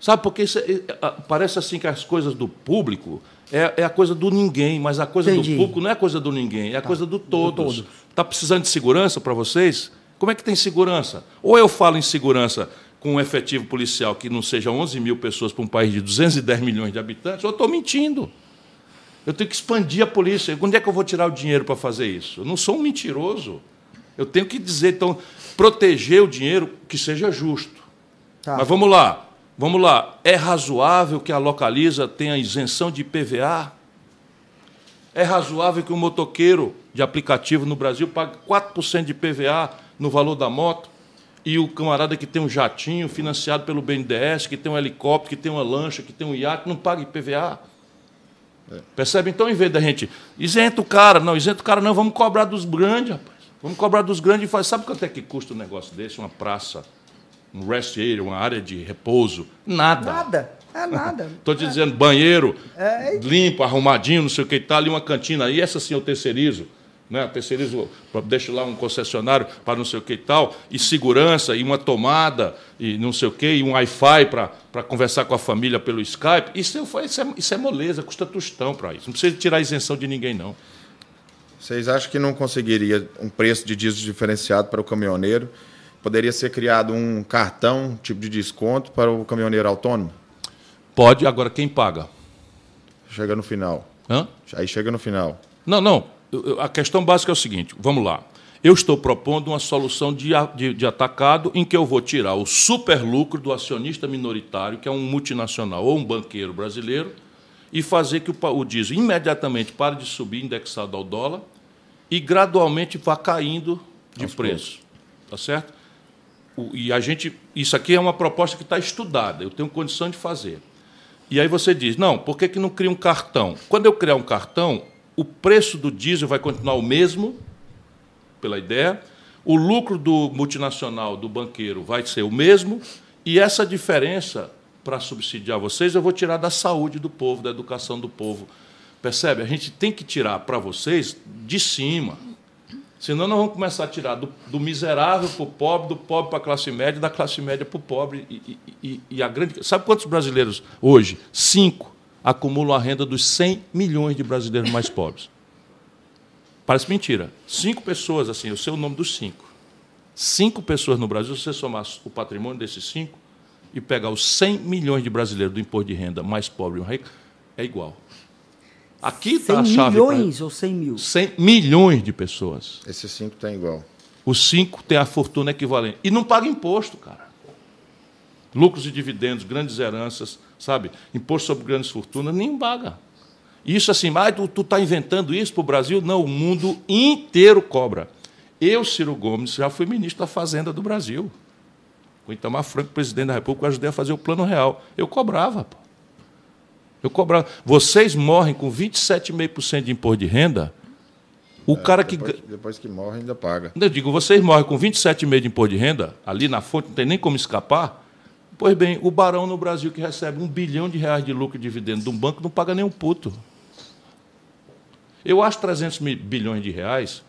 Sabe, porque isso, é, é, parece assim que as coisas do público é, é, a coisa do ninguém, mas a coisa Entendi. do público não é a coisa do ninguém, é a tá. coisa do todos. Está precisando de segurança para vocês? Como é que tem segurança? Ou eu falo em segurança com um efetivo policial que não seja 11 mil pessoas para um país de 210 milhões de habitantes, ou eu estou mentindo. Eu tenho que expandir a polícia. Onde é que eu vou tirar o dinheiro para fazer isso? Eu não sou um mentiroso. Eu tenho que dizer, então, proteger o dinheiro que seja justo. Tá. Mas vamos lá, vamos lá. É razoável que a localiza tenha isenção de IPVA? É razoável que o um motoqueiro de aplicativo no Brasil pague 4% de IPVA no valor da moto? E o camarada que tem um jatinho financiado pelo BNDES, que tem um helicóptero, que tem uma lancha, que tem um iate, não paga IPVA? É. Percebe? Então, em vez da gente isenta o cara, não, isenta o cara, não, vamos cobrar dos grandes, rapaz. Vamos cobrar dos grandes e faz. Sabe quanto é que custa um negócio desse? Uma praça, um rest area, uma área de repouso? Nada. Nada. É nada. Estou te é. dizendo, banheiro, é. limpo, arrumadinho, não sei o que, está ali uma cantina aí, essa sim eu terceirizo. Né? terceirizo, deixo lá um concessionário para não sei o que e tal, e segurança, e uma tomada, e não sei o que, e um Wi-Fi para conversar com a família pelo Skype. Isso, é, isso, é, isso é moleza, custa tostão para isso. Não precisa tirar a isenção de ninguém, não. Vocês acham que não conseguiria um preço de diesel diferenciado para o caminhoneiro? Poderia ser criado um cartão, tipo de desconto, para o caminhoneiro autônomo? Pode, agora quem paga? Chega no final. Hã? Aí chega no final. Não, não. A questão básica é o seguinte: vamos lá. Eu estou propondo uma solução de, de, de, atacado em que eu vou tirar o superlucro do acionista minoritário, que é um multinacional ou um banqueiro brasileiro, e fazer que o, o diesel imediatamente pare de subir indexado ao dólar e gradualmente vá caindo de Aos preço. Poucos. Tá certo? O, e a gente. Isso aqui é uma proposta que está estudada, eu tenho condição de fazer. E aí você diz, não, por que, que não cria um cartão? Quando eu criar um cartão, o preço do diesel vai continuar o mesmo, pela ideia, o lucro do multinacional, do banqueiro, vai ser o mesmo, e essa diferença, para subsidiar vocês, eu vou tirar da saúde do povo, da educação do povo. Percebe? A gente tem que tirar para vocês de cima. Senão nós vamos começar a tirar do, do miserável para o pobre, do pobre para a classe média, da classe média para o pobre. E, e, e, a grande. Sabe quantos brasileiros hoje? Cinco acumulam a renda dos 100 milhões de brasileiros mais pobres. Parece mentira. Cinco pessoas, assim, eu sei o nome dos cinco. Cinco pessoas no Brasil, se você somar o patrimônio desses cinco e pegar os 100 milhões de brasileiros do imposto de renda mais pobre e rico, é igual. Aqui está a chave. milhões pra... ou 100 mil? 100 milhões de pessoas. Esses cinco têm igual. Os cinco têm a fortuna equivalente. E não paga imposto, cara. Lucros e dividendos, grandes heranças, sabe? Imposto sobre grandes fortunas, nem paga. Isso assim, mas tu está inventando isso para o Brasil? Não, o mundo inteiro cobra. Eu, Ciro Gomes, já fui ministro da Fazenda do Brasil. Com Itamar Franco, presidente da República, eu ajudei a fazer o plano real. Eu cobrava, pô. Eu cobrava. Vocês morrem com 27,5% de imposto de renda. O é, cara que. Depois, depois, que morre, ainda paga. Eu digo, vocês morrem com 27,5% de imposto de renda, ali na fonte, não tem nem como escapar. Pois bem, o barão no Brasil que recebe um bilhão de reais de lucro e dividendo de um banco não paga nem um puto. Eu acho 300 bilhões de reais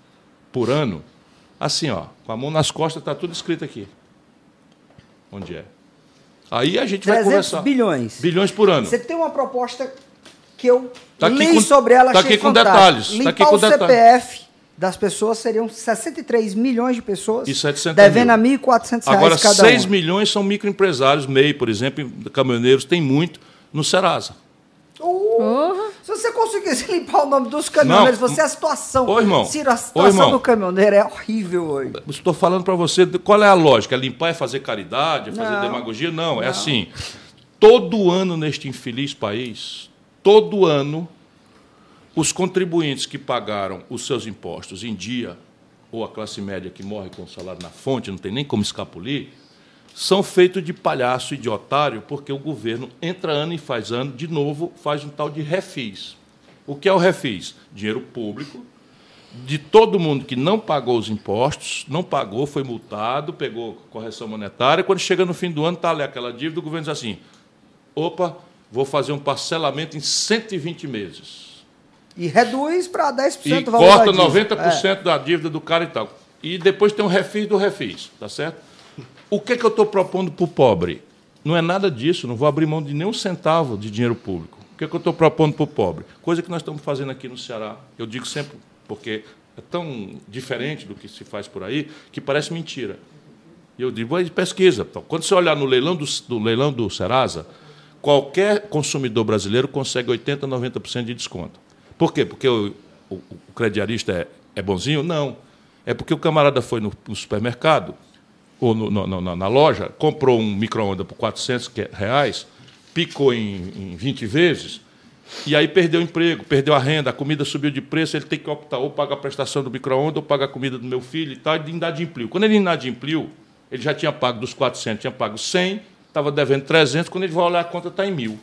por ano, assim, ó, com a mão nas costas, está tudo escrito aqui. Onde é? Aí a gente vai conversar. bilhões. Bilhões por ano. Você tem uma proposta que eu tá li com, sobre ela, tá aqui com detalhes. Limpar tá aqui com o detalhes. CPF das pessoas seriam 63 milhões de pessoas e 700 devendo mil. a 1.400 reais Agora, cada 6 milhões são microempresários, MEI, por exemplo, caminhoneiros, tem muito no Serasa. Uh, Se você conseguisse limpar o nome dos caminhoneiros, não, você a situação. Ô, irmão. Ciro, a situação ô, irmão, do caminhoneiro é horrível hoje. Estou falando para você qual é a lógica. É limpar é fazer caridade, é fazer não, demagogia? Não, é não, é assim. Todo ano neste infeliz país, todo ano, os contribuintes que pagaram os seus impostos em dia, ou a classe média que morre com o salário na fonte, não tem nem como escapulir, são feitos de palhaço e de otário, porque o governo entra ano e faz ano, de novo, faz um tal de refis. O que é o refis? Dinheiro público de todo mundo que não pagou os impostos, não pagou, foi multado, pegou correção monetária. Quando chega no fim do ano, está ali aquela dívida, o governo diz assim: opa, vou fazer um parcelamento em 120 meses. E reduz para 10% e valor corta da 90% é. da dívida do cara e tal. E depois tem um refis do refis, tá certo? O que, é que eu estou propondo para o pobre? Não é nada disso, não vou abrir mão de nenhum centavo de dinheiro público. O que, é que eu estou propondo para o pobre? Coisa que nós estamos fazendo aqui no Ceará. Eu digo sempre, porque é tão diferente do que se faz por aí, que parece mentira. E eu digo, pesquisa. Então, quando você olhar no leilão do, do leilão do Serasa, qualquer consumidor brasileiro consegue 80%, 90% de desconto. Por quê? Porque o, o, o crediarista é, é bonzinho? Não. É porque o camarada foi no, no supermercado, ou no, no, no, na loja, comprou um micro-ondas por 400 reais, picou em, em 20 vezes, e aí perdeu o emprego, perdeu a renda, a comida subiu de preço, ele tem que optar ou pagar a prestação do micro-ondas, ou pagar a comida do meu filho e tal, e inadimpliu. Quando ele inadimpliu, ele já tinha pago dos 400, tinha pago 100, estava devendo 300, quando ele vai olhar a conta está em mil.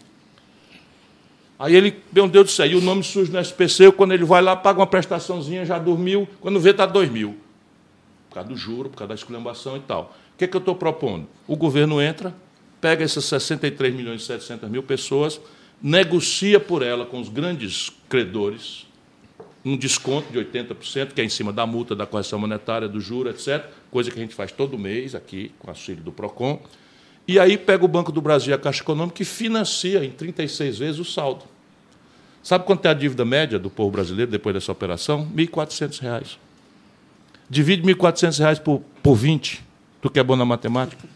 Aí ele, meu Deus do céu, e o nome surge no SPC, quando ele vai lá, paga uma prestaçãozinha, já dormiu, quando vê está dois mil por causa do juro, por causa da esculhambação e tal. O que, é que eu estou propondo? O governo entra, pega essas 63 milhões e 700 mil pessoas, negocia por ela com os grandes credores, um desconto de 80%, que é em cima da multa, da correção monetária, do juro, etc., coisa que a gente faz todo mês aqui, com auxílio do PROCON. E aí pega o Banco do Brasil e a Caixa Econômica e financia em 36 vezes o saldo. Sabe quanto é a dívida média do povo brasileiro depois dessa operação? R$ 1.400. Divide R$ 1.400 por, por 20. Tu que é bom na matemática?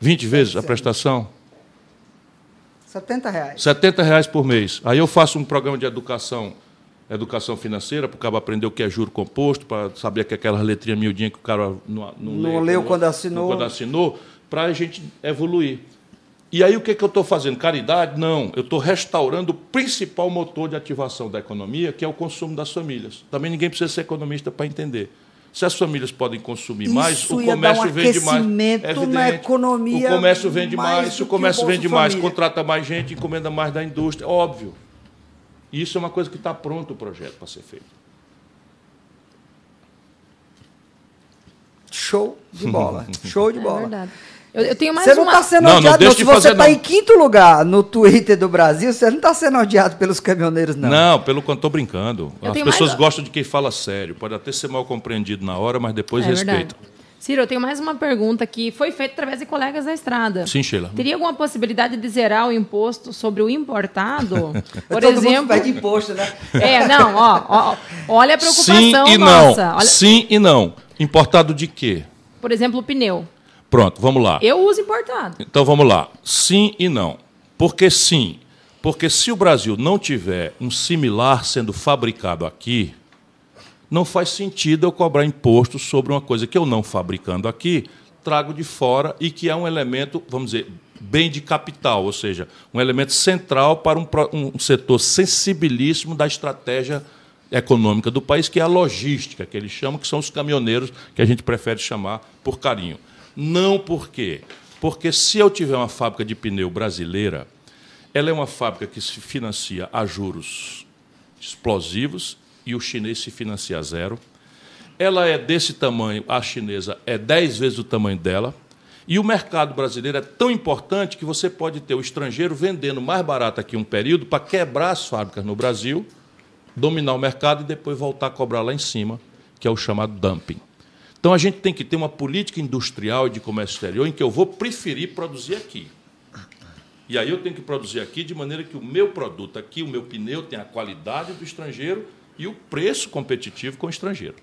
20 vezes a prestação? 70 reais. 70 reais por mês. Aí eu faço um programa de educação, educação financeira, para o cara aprender o que é juro composto, para saber que aquela letrinha miudinha que o cara não, não, não leu quando assinou. Quando assinou, para a gente evoluir. E aí o que, é que eu estou fazendo? Caridade? Não. Eu estou restaurando o principal motor de ativação da economia, que é o consumo das famílias. Também ninguém precisa ser economista para entender. Se as famílias podem consumir Isso mais, o comércio um vende mais. É na economia. O comércio vende mais, mais se o comércio vende mais, contrata mais gente, encomenda mais da indústria. Óbvio. Isso é uma coisa que está pronto o projeto para ser feito. Show de bola. Show de bola. É verdade. Eu, eu tenho mais você não está sendo não, odiado, não, não. Se você está em quinto lugar no Twitter do Brasil, você não está sendo odiado pelos caminhoneiros, não. Não, pelo quanto estou brincando. Eu As pessoas mais... gostam de quem fala sério. Pode até ser mal compreendido na hora, mas depois é respeitam. Ciro, eu tenho mais uma pergunta que foi feita através de colegas da estrada. Sim, Sheila. Teria alguma possibilidade de zerar o imposto sobre o importado? Por Todo exemplo. Mundo imposto, né? É, não, ó, ó olha a preocupação Sim e nossa. não. Olha... Sim e não. Importado de quê? Por exemplo, o pneu. Pronto, vamos lá. Eu uso importado. Então vamos lá. Sim e não. Por que sim? Porque se o Brasil não tiver um similar sendo fabricado aqui, não faz sentido eu cobrar imposto sobre uma coisa que eu não fabricando aqui, trago de fora e que é um elemento, vamos dizer, bem de capital, ou seja, um elemento central para um, um setor sensibilíssimo da estratégia econômica do país, que é a logística, que eles chamam, que são os caminhoneiros, que a gente prefere chamar por carinho. Não por quê? Porque se eu tiver uma fábrica de pneu brasileira, ela é uma fábrica que se financia a juros explosivos e o chinês se financia a zero. Ela é desse tamanho, a chinesa é 10 vezes o tamanho dela. E o mercado brasileiro é tão importante que você pode ter o estrangeiro vendendo mais barato aqui um período para quebrar as fábricas no Brasil, dominar o mercado e depois voltar a cobrar lá em cima, que é o chamado dumping. Então a gente tem que ter uma política industrial e de comércio exterior em que eu vou preferir produzir aqui. E aí eu tenho que produzir aqui de maneira que o meu produto aqui, o meu pneu, tenha a qualidade do estrangeiro e o preço competitivo com o estrangeiro.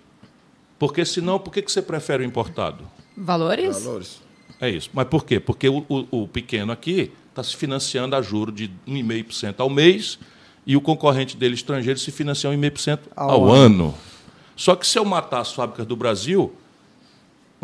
Porque senão, por que você prefere o importado? Valores? Valores. É isso. Mas por quê? Porque o, o, o pequeno aqui está se financiando a juro de 1,5% ao mês e o concorrente dele estrangeiro se financia 1,5% ao, ao ano. ano. Só que se eu matar as fábricas do Brasil,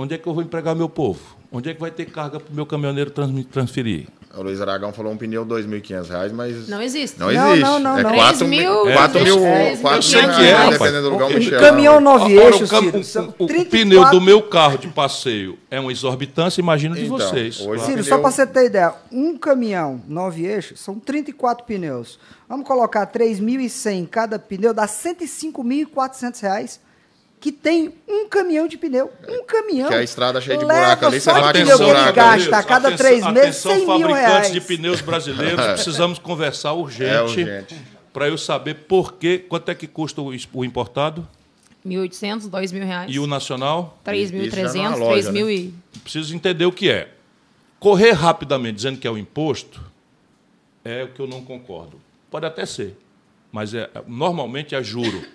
Onde é que eu vou empregar meu povo? Onde é que vai ter carga para o meu caminhoneiro transferir? O Luiz Aragão falou um pneu R$ 2.500, mas. Não existe. Não existe. Não, não, não. É 4 mil. 4 mil. É, 4 mil, que é, dependendo do lugar onde chega. caminhão nove eixos, Ciro, o, o, o pneu do meu carro de passeio é uma exorbitância, imagina de então, vocês. Ciro, pneu... só para você ter ideia, um caminhão nove eixos são 34 pneus. Vamos colocar 3.100 cada pneu, dá 105.400 reais que tem um caminhão de pneu. Um caminhão. Que é a estrada cheia de buraco ali, você vai pneu que ele gasta a cada atenção, três meses 100 mil reais. de pneus brasileiros, precisamos conversar urgente, é urgente. para eu saber por que, quanto é que custa o importado? 1.800, 2 mil reais. E o nacional? 3.300, 3 mil né? e... Preciso entender o que é. Correr rapidamente dizendo que é o imposto é o que eu não concordo. Pode até ser, mas é, normalmente é juro.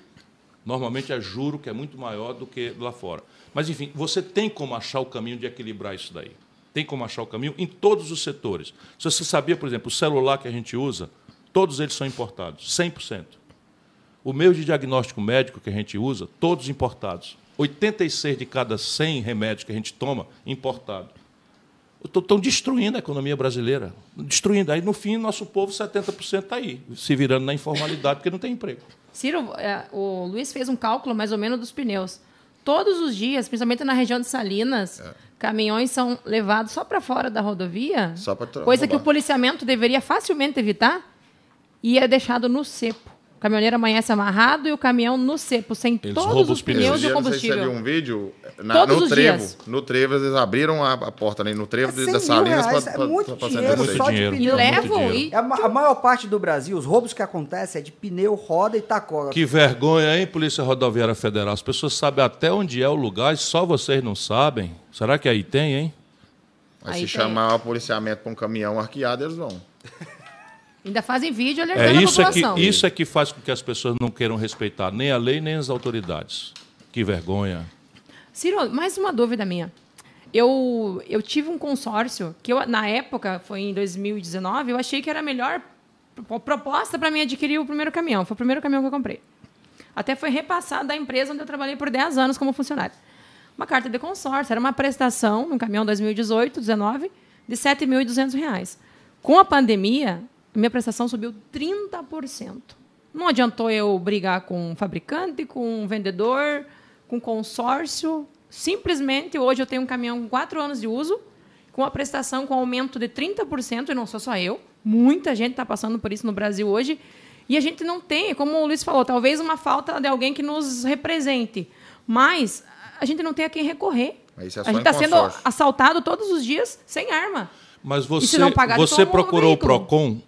Normalmente é juro que é muito maior do que lá fora. Mas, enfim, você tem como achar o caminho de equilibrar isso daí. Tem como achar o caminho em todos os setores. Se você sabia, por exemplo, o celular que a gente usa, todos eles são importados, 100%. O meio de diagnóstico médico que a gente usa, todos importados. 86 de cada 100 remédios que a gente toma, importado. Estão destruindo a economia brasileira. Destruindo. Aí, no fim, nosso povo, 70% está aí, se virando na informalidade, porque não tem emprego. Ciro, é, o Luiz fez um cálculo mais ou menos dos pneus. Todos os dias, principalmente na região de Salinas, é. caminhões são levados só para fora da rodovia, coisa que o policiamento deveria facilmente evitar, e é deixado no cepo. O caminhoneiro amanhece amarrado e o caminhão no cepo, sem Eles todos os pneus e o combustível. Você viu um vídeo na, no trevo. Dias. No trevo, eles abriram a, a porta ali no trevo é da Salinas para é muito pra, dinheiro, pra só dinheiro. de pneu. E levam e... A, a, maior parte do Brasil, os roubos que acontecem é de pneu, roda e tacógrafo. Que vergonha, hein, Polícia Rodoviária Federal? As pessoas sabem até onde é o lugar e só vocês não sabem. Será que aí tem, hein? Mas aí se tem. chamar o policiamento para um caminhão arqueado, eles vão. Ainda fazem vídeo alertando é, isso a população. É que, isso é que faz com que as pessoas não queiram respeitar nem a lei, nem as autoridades. Que vergonha. Ciro, mais uma dúvida minha. Eu, eu tive um consórcio que, eu, na época, foi em 2019, eu achei que era a melhor proposta para mim adquirir o primeiro caminhão. Foi o primeiro caminhão que eu comprei. Até foi repassado da empresa onde eu trabalhei por 10 anos como funcionário. Uma carta de consórcio, era uma prestação, no caminhão 2018, 19, de R$ 7.200. Com a pandemia, minha prestação subiu 30%. Não adiantou eu brigar com um fabricante, com um vendedor, com consórcio. Simplesmente, hoje eu tenho um caminhão com quatro anos de uso, com a prestação com aumento de 30%, e não sou só eu. Muita gente está passando por isso no Brasil hoje. E a gente não tem, como o Luiz falou, talvez uma falta de alguém que nos represente. Mas a gente não tem a quem recorrer. É a gente está sendo assaltado todos os dias sem arma. Mas você, você procurou o PROCON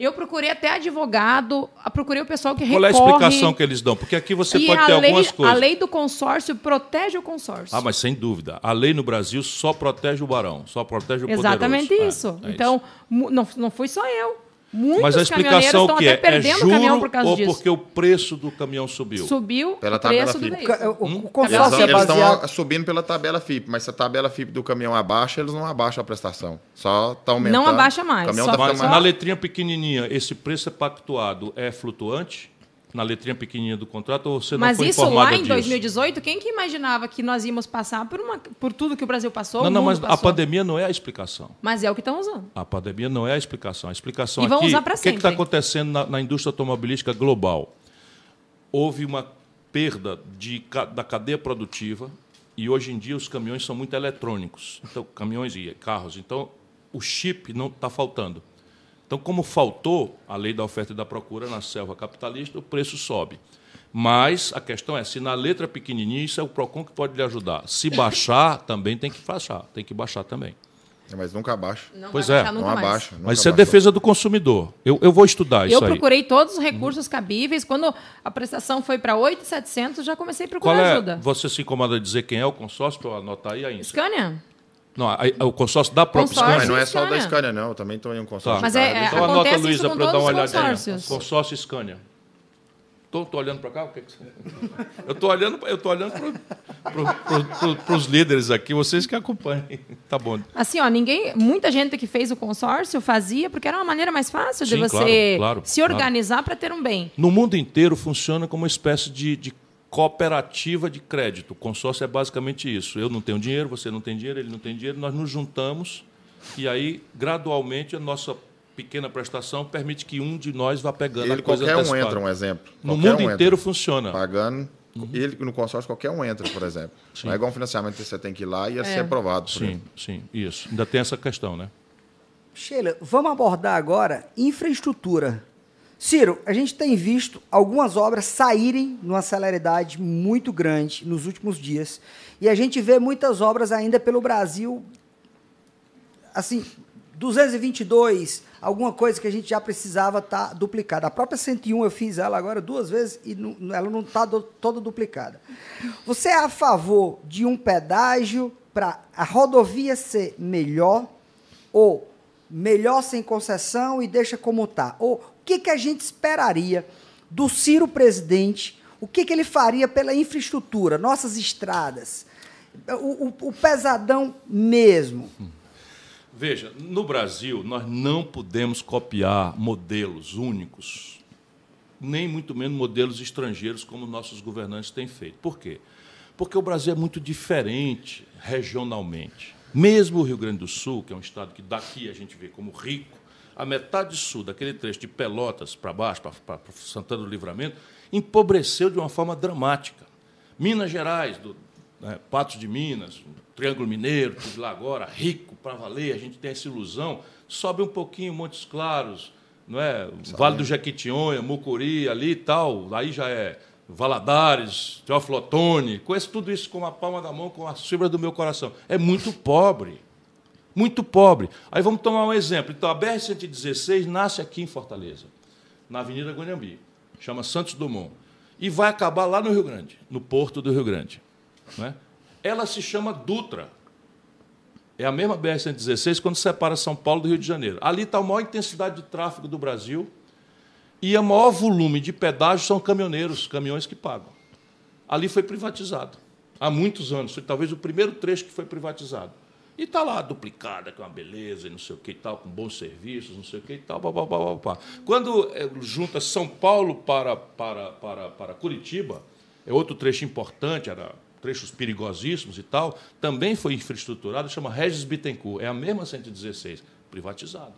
eu procurei até advogado, procurei o pessoal que recorre. Qual é a explicação que eles dão? Porque aqui você e pode ter lei, algumas coisas. A lei do consórcio protege o consórcio. Ah, mas sem dúvida. A lei no Brasil só protege o barão, só protege o Exatamente poderoso. isso. É, é então, isso. Não, não fui só eu. Muitos Mas a explicação que é, é juro ou disso. porque o preço do caminhão subiu? Subiu pela o preço do veículo. O, o, consórcio eles, é eles estão subindo pela tabela FIP, mas se a tabela FIP do caminhão abaixa, eles não abaixam a prestação. Só está aumentando. Não abaixa mais. Tá mas na letrinha pequenininha, esse preço é pactuado é flutuante? Na letrinha pequenininha do contrato ou você não Mas foi isso lá em 2018, quem que imaginava que nós íamos passar por, uma, por tudo que o Brasil passou? Não, não, mas passou. a pandemia não é a explicação. Mas é o que estão usando. A pandemia não é a explicação. A explicação e vão aqui, usar para sempre. O que está acontecendo na, na, indústria automobilística global? Houve uma perda de, da cadeia produtiva e hoje em dia os caminhões são muito eletrônicos. Então, caminhões e carros. Então, o chip não está faltando. Então, como faltou a lei da oferta e da procura na selva capitalista, o preço sobe. Mas a questão é, se na letra pequenininha, isso é o PROCON que pode lhe ajudar. Se baixar, também tem que baixar, tem que baixar também. É, mas nunca abaixa. Não pois é, não abaixa. Mas isso é defesa do consumidor. Eu, eu vou estudar isso Eu procurei aí. todos os recursos uhum. cabíveis. Quando a prestação foi para 8,700, já comecei a procurar Qual é, ajuda. Você se incomoda de dizer quem é o consórcio para eu anotar aí ainda? Scania. Não, a, a, o consórcio da própria consórcio Scania. Não é só o da Scania, não. Eu também estou em um consórcio. Tá. Mas é, é, então anota, Luísa, para eu dar uma olhadinha. Consórcio Scania. Estou olhando para cá? Que que eu estou olhando, eu tô olhando para pro, pro, os líderes aqui, vocês que acompanhem. Tá bom. Assim, ó, ninguém, muita gente que fez o consórcio fazia porque era uma maneira mais fácil Sim, de você claro, claro, se organizar claro. para ter um bem. No mundo inteiro funciona como uma espécie de, de cooperativa de crédito. O consórcio é basicamente isso. Eu não tenho dinheiro, você não tem dinheiro, ele não tem dinheiro, nós nos juntamos e aí, gradualmente, a nossa pequena prestação permite que um de nós vá pegando ele, a coisa Qualquer um entra, um exemplo. No qualquer mundo um inteiro entra. funciona. Pagando. Uhum. Ele, no consórcio, qualquer um entra, por exemplo. Sim. Não é igual um financiamento que você tem que ir lá e é. ser aprovado. sim, ele. sim, isso. Ainda tem essa questão, né? Sheila, vamos abordar agora infraestrutura. Ciro, a gente tem visto algumas obras saírem numa celeridade muito grande nos últimos dias. E a gente vê muitas obras ainda pelo Brasil, assim, 222, alguma coisa que a gente já precisava estar tá duplicada. A própria 101 eu fiz ela agora duas vezes e não, ela não está toda duplicada. Você é a favor de um pedágio para a rodovia ser melhor ou melhor sem concessão e deixa como está? Ou que, que a gente esperaria do Ciro presidente? O que, que ele faria pela infraestrutura, nossas estradas? O, o, o pesadão mesmo. Veja, no Brasil, nós não podemos copiar modelos únicos, nem muito menos modelos estrangeiros, como nossos governantes têm feito. Por quê? Porque o Brasil é muito diferente regionalmente. Mesmo o Rio Grande do Sul, que é um estado que daqui a gente vê como rico, a metade sul daquele trecho de Pelotas para baixo, para Santana do Livramento, empobreceu de uma forma dramática. Minas Gerais, do, né, Patos de Minas, Triângulo Mineiro, tudo lá agora, rico para valer, a gente tem essa ilusão. Sobe um pouquinho Montes Claros, não é? Vale do Jequitinhonha, Mucuri, ali e tal, aí já é Valadares, Teófilo Otoni, conheço tudo isso com a palma da mão, com a fibra do meu coração. É muito pobre. Muito pobre. Aí vamos tomar um exemplo. Então, a BR-116 nasce aqui em Fortaleza, na Avenida Guanhambi. Chama Santos Dumont. E vai acabar lá no Rio Grande, no porto do Rio Grande. É? Ela se chama Dutra. É a mesma BR-116 quando separa São Paulo do Rio de Janeiro. Ali está a maior intensidade de tráfego do Brasil e o maior volume de pedágio são caminhoneiros, caminhões que pagam. Ali foi privatizado. Há muitos anos. Foi talvez o primeiro trecho que foi privatizado. E está lá duplicada, com uma beleza e não sei o que e tal, com bons serviços, não sei o que e tal. Quando eh, junta São Paulo para, para, para, para Curitiba, é outro trecho importante, era trechos perigosíssimos e tal, também foi infraestruturado, chama Regis Bittencourt, é a mesma 116, privatizado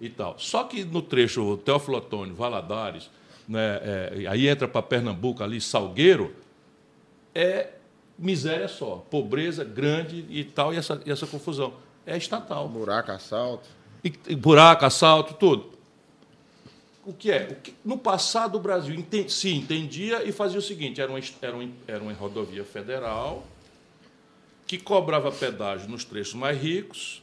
e tal. Só que no trecho Teófilo Otônio, Valadares, né, é, aí entra para Pernambuco, ali, Salgueiro, é miséria só, pobreza grande e tal, e essa, e essa confusão. É estatal. Buraco, assalto. E, e buraco, assalto, tudo. O que é? O que, no passado, o Brasil se entendia e fazia o seguinte: era uma, era, uma, era uma rodovia federal que cobrava pedágio nos trechos mais ricos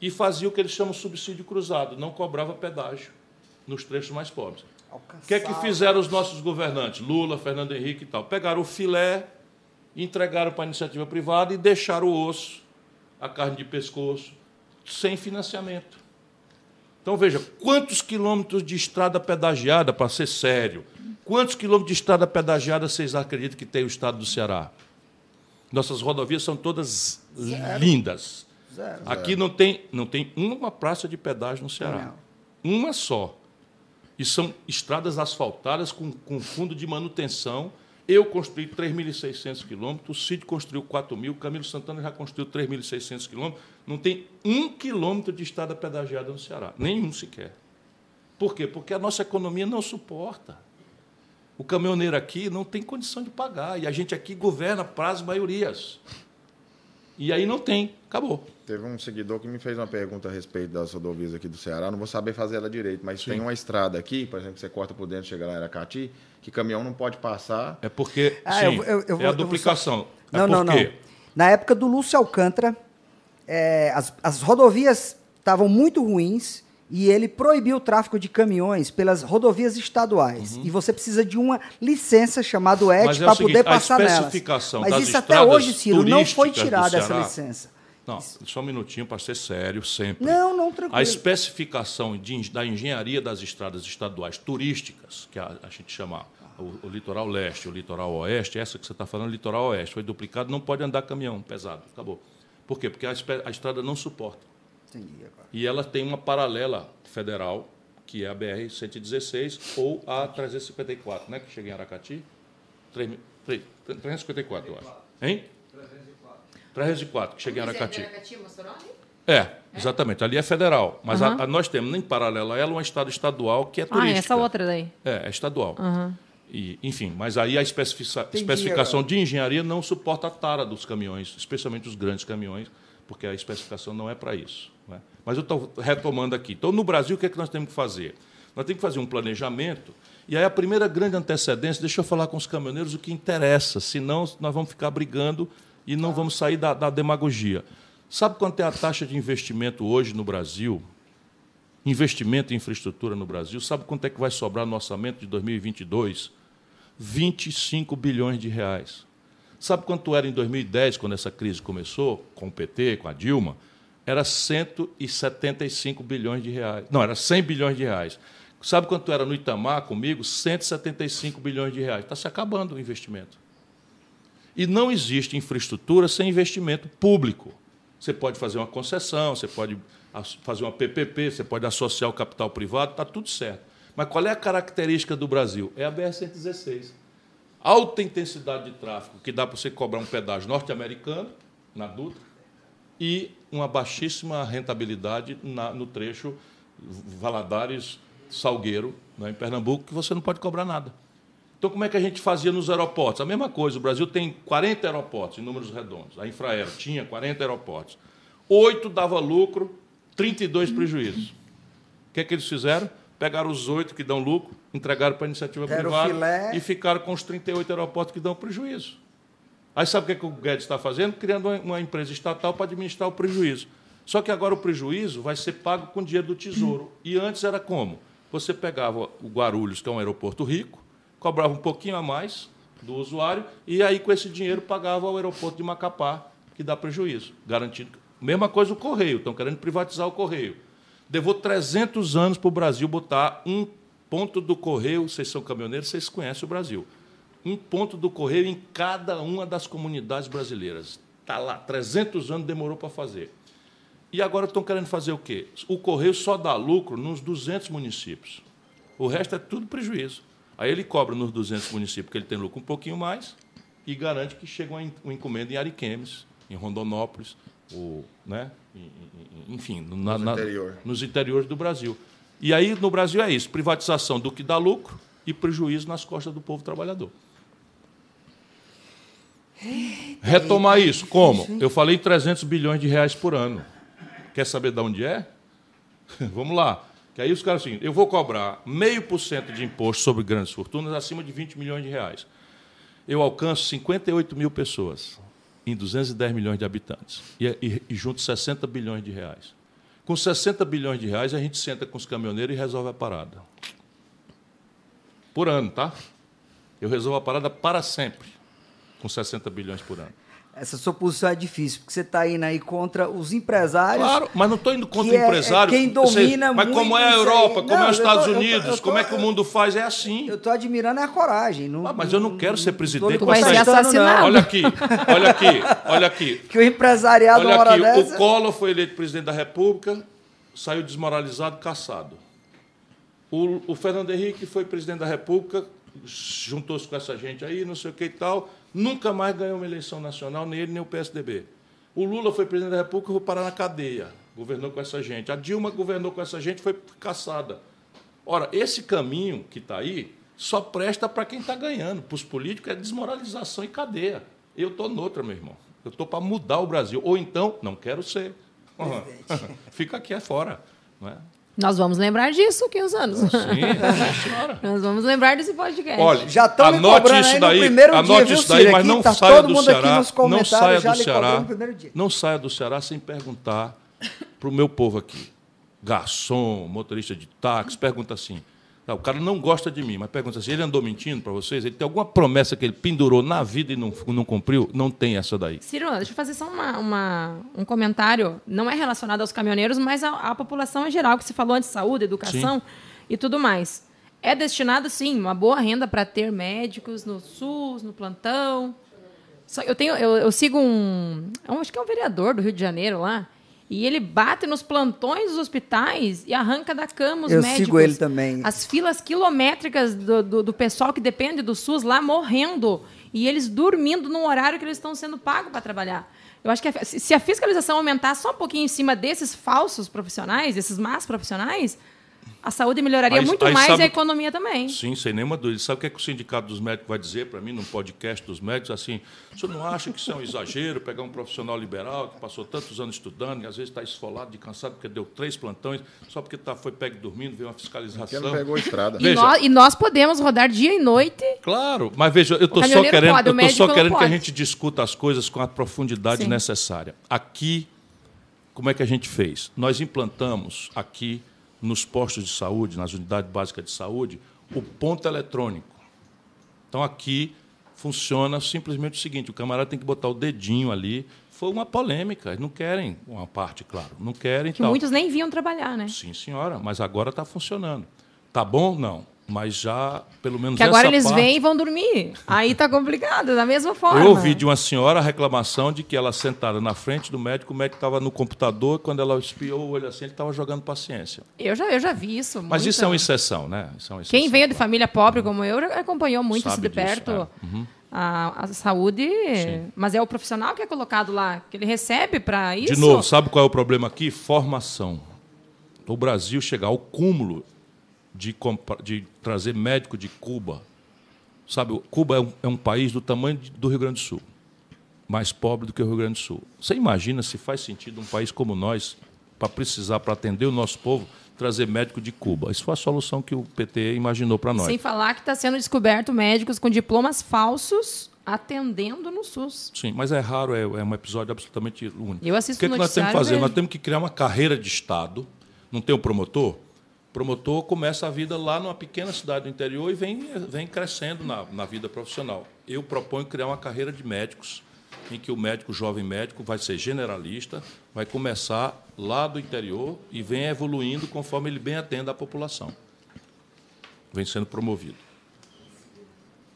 e fazia o que eles chamam de subsídio cruzado, não cobrava pedágio nos trechos mais pobres. O que é que fizeram os nossos governantes, Lula, Fernando Henrique e tal? Pegaram o filé, entregaram para a iniciativa privada e deixaram o osso, a carne de pescoço, sem financiamento. Então veja, quantos quilômetros de estrada pedagiada, para ser sério, quantos quilômetros de estrada pedagiada vocês acreditam que tem o estado do Ceará? Nossas rodovias são todas Zero. lindas. Zero. Aqui não tem, não tem uma praça de pedágio no Ceará. Não. Uma só. E são estradas asfaltadas com, com fundo de manutenção. Eu construí 3.600 quilômetros, o Cid construiu 4.000, Camilo Santana já construiu 3.600 quilômetros. Não tem um quilômetro de estrada pedagiada no Ceará, nenhum sequer. Por quê? Porque a nossa economia não suporta. O caminhoneiro aqui não tem condição de pagar, e a gente aqui governa para as maiorias. E aí não tem, acabou. Teve um seguidor que me fez uma pergunta a respeito das rodovias aqui do Ceará. Não vou saber fazer ela direito, mas Sim. tem uma estrada aqui, por exemplo, que você corta por dentro e chega lá em Aracati, que caminhão não pode passar. É porque. Ah, sim, eu, eu, eu, é a duplicação. Só... Não, é não, não. Na época do Lúcio Alcântara, é, as, as rodovias estavam muito ruins e ele proibiu o tráfego de caminhões pelas rodovias estaduais. Uhum. E você precisa de uma licença chamada ET para é poder passar nelas. Mas isso até hoje, Ciro, não foi tirada essa licença. Não, só um minutinho para ser sério sempre. Não, não, tranquilo. A especificação de, da engenharia das estradas estaduais turísticas, que a, a gente chama o, o, litoral leste, o litoral oeste, essa que você está falando, litoral oeste, foi duplicado, não pode andar caminhão pesado. Acabou. Por quê? Porque a, a estrada não suporta. Entendi agora. E ela tem uma paralela federal, que é a BR-116 ou a 354, né? Que chega em Aracati. 354, eu acho. Hein? 304, que chega em Aracati. Aracati é, exatamente. Ali é federal. Mas uhum. a, a, nós temos, em paralelo a ela, uma estrada estadual que é turística. Ah, essa outra daí? É, é estadual. Uhum. E, enfim, mas aí a especificação de engenharia não suporta a tara dos caminhões, especialmente os grandes caminhões, porque a especificação não é para isso. Né? Mas eu estou retomando aqui. Então, no Brasil, o que é que nós temos que fazer? Nós temos que fazer um planejamento. E aí, a primeira grande antecedência, deixa eu falar com os caminhoneiros o que interessa, senão nós vamos ficar brigando e não vamos sair da, da demagogia. Sabe quanto é a taxa de investimento hoje no Brasil? Investimento em infraestrutura no Brasil. Sabe quanto é que vai sobrar no orçamento de 2022? 25 bilhões de reais. Sabe quanto era em 2010, quando essa crise começou, com o PT, com a Dilma? era 175 bilhões de reais. Não, era 100 bilhões de reais. Sabe quanto era no Itamar comigo? 175 bilhões de reais. Está se acabando o investimento. E não existe infraestrutura sem investimento público. Você pode fazer uma concessão, você pode fazer uma PPP, você pode associar o capital privado, está tudo certo. Mas qual é a característica do Brasil? É a BR-116. Alta intensidade de tráfego, que dá para você cobrar um pedágio norte-americano, na Dutra, e uma baixíssima rentabilidade na, no trecho Valadares-Salgueiro, né, em Pernambuco, que você não pode cobrar nada. Então, como é que a gente fazia nos aeroportos? A mesma coisa, o Brasil tem 40 aeroportos, em números redondos. A Infraero tinha 40 aeroportos. Oito dava lucro, 32 prejuízos. O que é que eles fizeram? pegaram os oito que dão lucro, entregaram para a iniciativa Deram privada filé. e ficaram com os 38 aeroportos que dão prejuízo. Aí sabe o que, é que o Guedes está fazendo? Criando uma empresa estatal para administrar o prejuízo. Só que agora o prejuízo vai ser pago com dinheiro do Tesouro. E antes era como? Você pegava o Guarulhos, que é um aeroporto rico, cobrava um pouquinho a mais do usuário, e aí com esse dinheiro pagava o aeroporto de Macapá, que dá prejuízo, garantido. Mesma coisa o Correio, estão querendo privatizar o Correio. Levou 300 anos para o Brasil botar um ponto do Correio, vocês são caminhoneiros, vocês conhecem o Brasil. Um ponto do Correio em cada uma das comunidades brasileiras. Está lá, 300 anos demorou para fazer. E agora estão querendo fazer o quê? O Correio só dá lucro nos 200 municípios. O resto é tudo prejuízo. Aí ele cobra nos 200 municípios, porque ele tem lucro um pouquinho mais, e garante que chega uma encomenda em Ariquemes, em Rondonópolis, ou, né? enfim, na, na, interior. nos interiores do Brasil. E aí, no Brasil, é isso: privatização do que dá lucro e prejuízo nas costas do povo trabalhador. Retomar isso, como? Eu falei 300 bilhões de reais por ano. Quer saber de onde é? Vamos lá. Que aí os caras assim, eu vou cobrar meio por cento de imposto sobre grandes fortunas acima de 20 milhões de reais. Eu alcanço 58 mil pessoas em 210 milhões de habitantes e, e, e junto 60 bilhões de reais. Com 60 bilhões de reais, a gente senta com os caminhoneiros e resolve a parada. Por ano, tá? Eu resolvo a parada para sempre, com 60 bilhões por ano essa sua posição é difícil, porque você está indo aí contra os empresários. Claro, mas não estou indo contra o empresário. É, é quem domina você, Mas como é a Europa, como não, é os Estados tô, Unidos, eu tô, eu tô, como é que o mundo faz, é assim. Eu estou admirando a coragem. Não, ah, mas eu não quero ser presidente. Vai ser assassinado. Olha aqui, olha aqui, olha aqui. Que o empresariado olha aqui, dessa... O Collor foi eleito presidente da República, saiu desmoralizado, caçado. O, o Fernando Henrique foi presidente da República, juntou-se com essa gente aí, não sei o que e tal Nunca mais ganhou uma eleição nacional, nem ele nem o PSDB. O Lula foi presidente da República e foi parar na cadeia. Governou com essa gente. A Dilma governou com essa gente foi caçada. Ora, esse caminho que está aí só presta para quem está ganhando. Para os políticos é desmoralização e cadeia. Eu estou noutra, meu irmão. Eu estou para mudar o Brasil. Ou então, não quero ser. Fica aqui é fora. Não é? Nós vamos lembrar disso aqui uns anos. Sim. Nós vamos lembrar desse podcast. Olha, já estão anote isso daí, anote dia, isso daí, mas não tá saia do Ceará, não saia do Ceará, não saia do Ceará sem perguntar para o meu povo aqui, garçom, motorista de táxi, pergunta assim: O cara não gosta de mim, mas pergunta assim: ele andou mentindo para vocês? Ele tem alguma promessa que ele pendurou na vida e não, não cumpriu? Não tem essa daí. Ciro, deixa eu fazer só uma, uma, um comentário. Não é relacionado aos caminhoneiros, mas à, à população em geral, que se falou antes de saúde, educação sim. e tudo mais. É destinado, sim, uma boa renda para ter médicos no SUS, no plantão. Só, eu, tenho, eu, eu sigo um. Acho que é um vereador do Rio de Janeiro lá e ele bate nos plantões dos hospitais e arranca da cama os Eu médicos. Eu sigo ele também. As filas quilométricas do, do, do, pessoal que depende do SUS lá morrendo. E eles dormindo no horário que eles estão sendo pagos para trabalhar. Eu acho que a, se a fiscalização aumentar só um pouquinho em cima desses falsos profissionais, desses más profissionais, a saúde melhoraria aí, muito aí mais sabe, e a economia também. Sim, sem nenhuma dúvida. Sabe o que, é que o Sindicato dos Médicos vai dizer para mim num podcast dos médicos? Assim, o senhor não acha que isso é um exagero pegar um profissional liberal que passou tantos anos estudando e às vezes está esfolado de cansado porque deu três plantões, só porque tá, foi pego dormindo, veio uma fiscalização. Não pegou a estrada. E, nós, e nós podemos rodar dia e noite. Claro, mas veja, eu estou só querendo, pode, eu tô só querendo que a gente discuta as coisas com a profundidade Sim. necessária. Aqui, como é que a gente fez? Nós implantamos aqui nos postos de saúde, nas unidades básicas de saúde, o ponto eletrônico. Então, aqui funciona simplesmente o seguinte: o camarada tem que botar o dedinho ali. Foi uma polêmica, não querem uma parte, claro, não querem. Que tal. muitos nem vinham trabalhar, né? Sim, senhora, mas agora está funcionando. Tá bom? Não mas já pelo menos que agora eles parte... vêm e vão dormir. Aí está complicado da mesma forma. eu ouvi de uma senhora a reclamação de que ela sentada na frente do médico o médico estava no computador quando ela espiou o olho assim ele estava jogando paciência. Eu já eu já vi isso mas isso é uma exceção né? É uma exceção, quem veio de família pobre como eu acompanhou muito isso de perto é. uhum. a, a, saúde Sim. mas é o profissional que é colocado lá que ele recebe para isso? de novo sabe qual é o problema aqui? Formação. O Brasil chegar ao cúmulo de, de trazer médico de Cuba. Sabe, Cuba é um, é um país do tamanho do Rio Grande do Sul, mais pobre do que o Rio Grande do Sul. Você imagina se faz sentido um país como nós, para precisar, para atender o nosso povo, trazer médico de Cuba. Isso foi a solução que o PT imaginou para nós. Sem falar que está sendo descoberto médicos com diplomas falsos atendendo no SUS. Sim, mas é raro, é, é um episódio absolutamente único. Eu assisto o que, é que nós temos que fazer? Nós temos que criar uma carreira de Estado. Não tem o um promotor? Promotor começa a vida lá numa pequena cidade do interior e vem, vem crescendo na, na vida profissional. Eu proponho criar uma carreira de médicos, em que o médico, o jovem médico, vai ser generalista, vai começar lá do interior e vem evoluindo conforme ele bem atenda a população. Vem sendo promovido.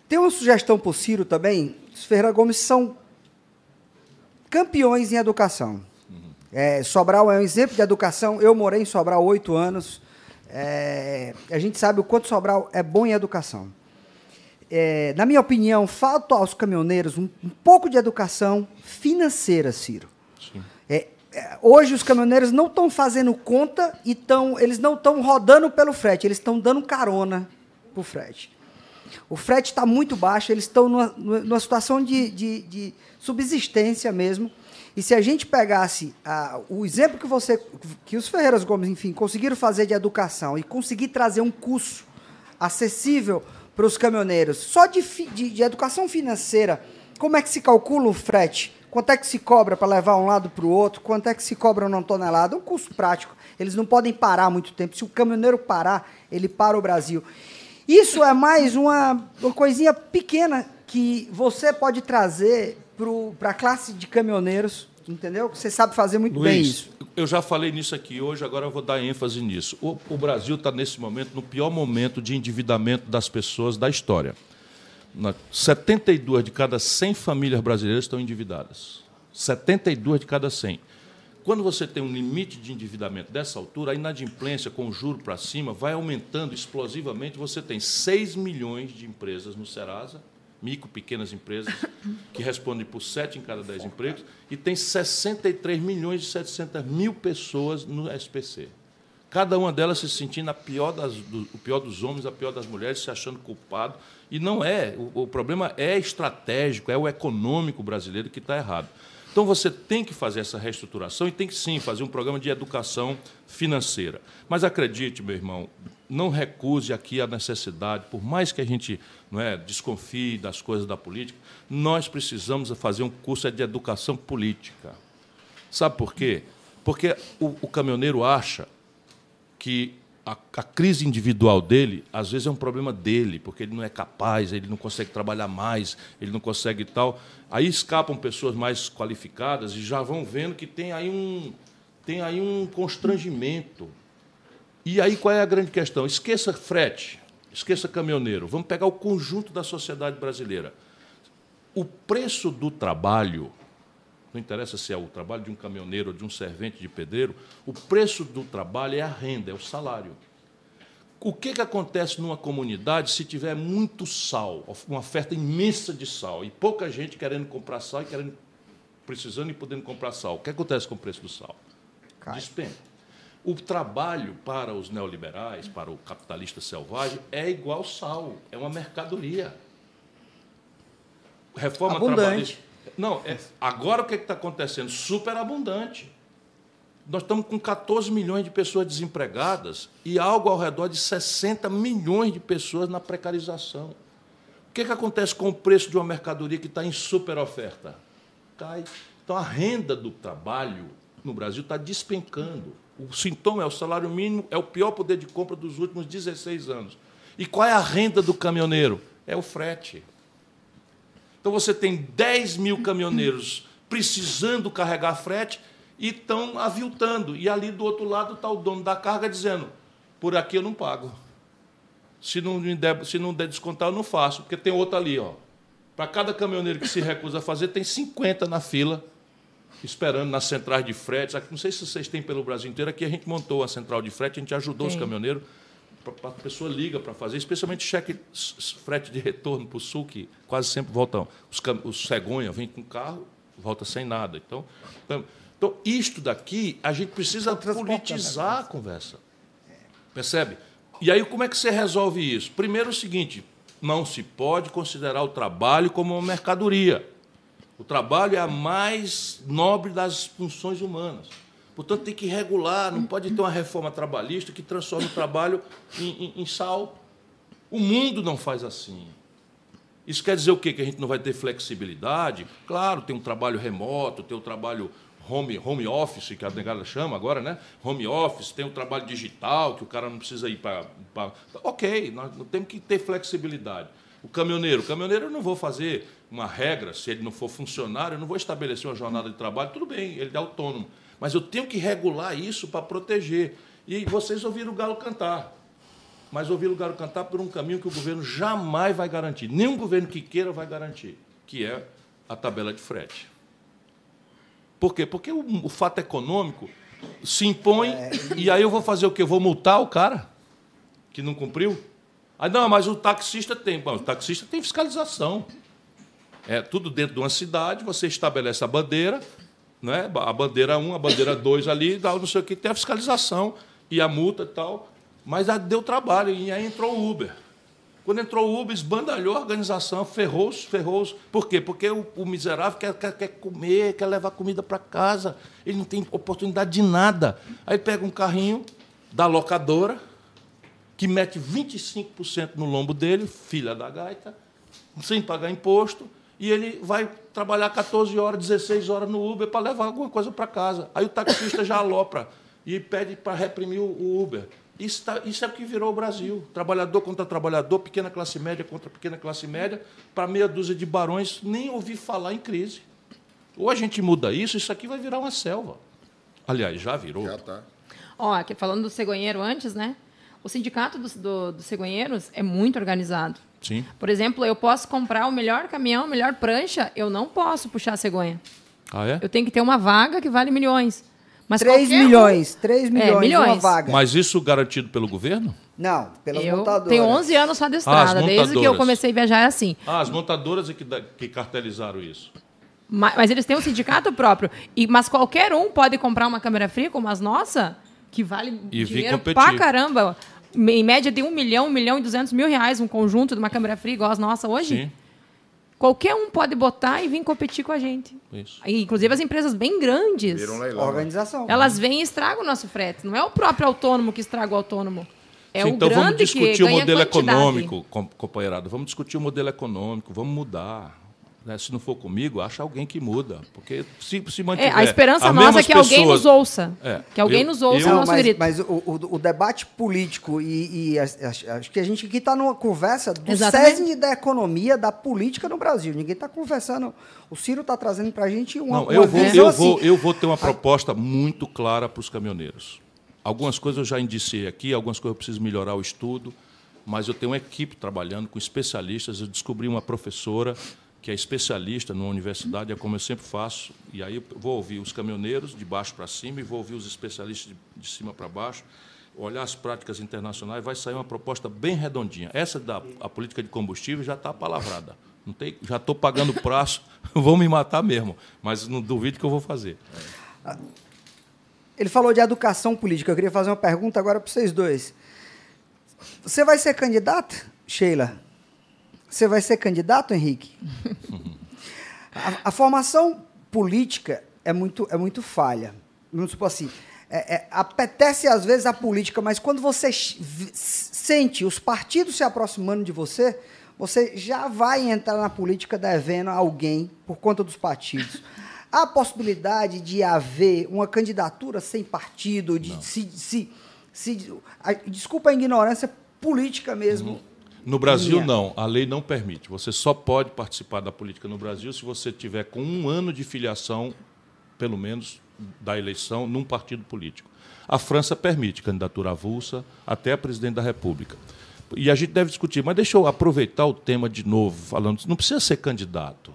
Tem uma sugestão para o Ciro também. Os Ferreira Gomes são campeões em educação. Uhum. É, Sobral é um exemplo de educação. Eu morei em Sobral oito anos. É, a gente sabe o quanto Sobral é bom em educação. É, na minha opinião, falta aos caminhoneiros um, um pouco de educação financeira, Ciro. É, é, hoje os caminhoneiros não estão fazendo conta e tão, eles não estão rodando pelo frete, eles estão dando carona para o frete. O frete está muito baixo, eles estão numa, numa situação de, de, de, subsistência mesmo. E se a gente pegasse ah, o exemplo que você, que os Ferreiras Gomes, enfim, conseguiram fazer de educação e conseguir trazer um curso acessível para os caminhoneiros, só de, de, de educação financeira, como é que se calcula o frete? Quanto é que se cobra para levar um lado para o outro? Quanto é que se cobra uma tonelada? Um custo prático. Eles não podem parar muito tempo. Se o caminhoneiro parar, ele para o Brasil. Isso é mais uma, uma coisinha pequena que você pode trazer para a classe de caminhoneiros, entendeu? Você sabe fazer muito Luiz, bem isso. Eu já falei nisso aqui hoje, agora eu vou dar ênfase nisso. O, o Brasil está, nesse momento, no pior momento de endividamento das pessoas da história. 72 de cada 100 famílias brasileiras estão endividadas. 72 de cada 100. Quando você tem um limite de endividamento dessa altura, a inadimplência com o juro para cima vai aumentando explosivamente. Você tem 6 milhões de empresas no Serasa, micro, pequenas empresas, que respondem por 7 em cada 10 empregos, e tem 63 milhões e 700 mil pessoas no SPC. Cada uma delas se sentindo a pior das, do, o pior dos homens, a pior das mulheres, se achando culpado. E não é. O, o problema é estratégico, é o econômico brasileiro que está errado. Então você tem que fazer essa reestruturação e tem que sim fazer um programa de educação financeira. Mas acredite, meu irmão, não recuse aqui a necessidade, por mais que a gente não é, desconfie das coisas da política, nós precisamos fazer um curso de educação política. Sabe por quê? Porque o, o caminhoneiro acha que a, a, crise individual dele, às vezes, é um problema dele, porque ele não é capaz, ele não consegue trabalhar mais, ele não consegue tal. Aí escapam pessoas mais qualificadas e já vão vendo que tem aí um, tem aí um constrangimento. E aí qual é a grande questão? Esqueça frete, esqueça caminhoneiro. Vamos pegar o conjunto da sociedade brasileira. O preço do trabalho não interessa se é o trabalho de um caminhoneiro ou de um servente de pedreiro, o preço do trabalho é a renda, é o salário. O que, que acontece numa comunidade se tiver muito sal, uma oferta imensa de sal, e pouca gente querendo comprar sal e querendo, precisando e podendo comprar sal? O que acontece com o preço do sal? Cai. Despenca. O trabalho para os neoliberais, para o capitalista selvagem, é igual sal, é uma mercadoria. Reforma trabalhista não, é, agora o que é está acontecendo? Superabundante. Nós estamos com 14 milhões de pessoas desempregadas e algo ao redor de 60 milhões de pessoas na precarização. O que, é que acontece com o preço de uma mercadoria que está em super oferta? Cai. Então a renda do trabalho no Brasil está despencando. O sintoma é o salário mínimo, é o pior poder de compra dos últimos 16 anos. E qual é a renda do caminhoneiro? É o frete. Então você tem 10 mil caminhoneiros precisando carregar frete e estão aviltando. E ali do outro lado está o dono da carga dizendo: por aqui eu não pago. Se não, me der, se não der descontar, eu não faço, porque tem outro ali. Ó. Para cada caminhoneiro que se recusa a fazer, tem 50 na fila, esperando nas centrais de frete. Não sei se vocês têm pelo Brasil inteiro, aqui a gente montou a central de frete, a gente ajudou Sim. os caminhoneiros a pessoa liga para fazer, especialmente cheque frete de retorno para o sul, que quase sempre voltam. Os, os cegonha vêm com carro, volta sem nada. Então, então, então isto daqui, a gente precisa politizar a conversa. Percebe? E aí, como é que você resolve isso? Primeiro, o seguinte: não se pode considerar o trabalho como uma mercadoria. O trabalho é a mais nobre das funções humanas. Portanto, tem que regular, não pode ter uma reforma trabalhista que transforme o trabalho em, em, em sal. O mundo não faz assim. Isso quer dizer o quê? Que a gente não vai ter flexibilidade? Claro, tem um trabalho remoto, tem o um trabalho home, home office, que a negada chama agora, né? Home office, tem o trabalho digital, que o cara não precisa ir para. Ok, nós temos que ter flexibilidade. O caminhoneiro, o caminhoneiro eu não vou fazer uma regra, se ele não for funcionário, eu não vou estabelecer uma jornada de trabalho, tudo bem, ele é autônomo. Mas eu tenho que regular isso para proteger. E vocês ouviram o galo cantar. Mas ouviram o galo cantar por um caminho que o governo jamais vai garantir. Nenhum governo que queira vai garantir, que é a tabela de frete. Por quê? Porque o, o fato econômico se impõe é... e aí eu vou fazer o quê? Eu vou multar o cara que não cumpriu? Aí, não, mas o taxista tem. Bom, o taxista tem fiscalização. É tudo dentro de uma cidade, você estabelece a bandeira, né? a bandeira 1, a bandeira 2 ali, não sei o que, tem a fiscalização e a multa e tal. Mas deu trabalho, e aí entrou o Uber. Quando entrou o Uber, esbandalhou a organização, ferrou-se, ferrou-se. Por quê? Porque o, o miserável quer, quer, quer, comer, quer levar comida para casa, ele não tem oportunidade de nada. Aí pega um carrinho da locadora, que mete 25% no lombo dele, filha da gaita, sem pagar imposto, e ele vai trabalhar 14 horas, 16 horas no Uber para levar alguma coisa para casa. Aí o taxista já alopra e pede para reprimir o Uber. Isso, tá, isso é o que virou o Brasil. Trabalhador contra trabalhador, pequena classe média contra pequena classe média, para meia dúzia de barões nem ouvir falar em crise. Ou a gente muda isso, isso aqui vai virar uma selva. Aliás, já virou. Já está. Ó, aqui, falando do cegonheiro antes, né? O sindicato dos, do, dos cegonheiros é muito organizado. Sim. Por exemplo, eu posso comprar o melhor caminhão, a melhor prancha, eu não posso puxar a cegonha. Ah, é? Eu tenho que ter uma vaga que vale milhões. Mas 3 milhões, um... 3 milhões, é, milhões. uma vaga. Mas isso garantido pelo governo? Não, pelas eu montadoras. Tenho 11 anos só de estrada, ah, desde que eu comecei a viajar é assim. Ah, as montadoras é que, que cartelizaram isso. Mas, mas, eles têm um sindicato próprio. E, mas qualquer um pode comprar uma câmera fria como as nossas, que vale e dinheiro pra caramba em média de um milhão, um milhão e duzentos mil reais um conjunto de uma câmera fria igual as nossas hoje. Sim. Qualquer um pode botar e vir competir com a gente. Isso. inclusive as empresas bem grandes. Viram leilão. Organização. Elas vêm e estragam o nosso frete. Não é o próprio autônomo que estraga o autônomo. É Sim, o então grande vamos discutir o modelo econômico, companheirado. Vamos discutir o modelo econômico, vamos mudar. Né? Se não for comigo, acha alguém que muda. Porque se, se mantiver. É, a esperança nossa é que pessoas... alguém nos ouça. É, que alguém eu, nos ouça eu, o nosso mas, grito. Mas o, o, o debate político e, e acho que a gente aqui está numa conversa do césar da economia, da política no Brasil. Ninguém está conversando. O Ciro está trazendo para a gente uma, não, eu vou, eu assim. Vou, eu vou ter uma proposta muito clara para os caminhoneiros. Algumas coisas eu já indiciei aqui, algumas coisas eu preciso melhorar o estudo, mas eu tenho uma equipe trabalhando com especialistas. Eu descobri uma professora que é especialista numa universidade, é como eu sempre faço, e aí vou ouvir os caminhoneiros de baixo para cima e vou ouvir os especialistas de, de cima para baixo, olhar as práticas internacionais, vai sair uma proposta bem redondinha. Essa da a política de combustível já está palavrada. Não tem, já estou pagando prazo, vão me matar mesmo, mas não duvido que eu vou fazer. Ele falou de educação política. Eu queria fazer uma pergunta agora para vocês dois. Você vai ser candidato, Sheila? Você vai ser candidato, Henrique? a, a, formação política é muito, é muito falha. Vamos supor assim, é, é, apetece às vezes a política, mas quando você sente os partidos se aproximando de você, você já vai entrar na política devendo a alguém por conta dos partidos. Há a possibilidade de haver uma candidatura sem partido, de se, se, se, desculpa a ignorância política mesmo. Uhum no Brasil, não. A lei não permite. Você só pode participar da política no Brasil se você tiver com um ano de filiação, pelo menos, da eleição num partido político. A França permite candidatura avulsa até a presidente da República. E a gente deve discutir, mas deixa eu aproveitar o tema de novo, falando, não precisa ser candidato.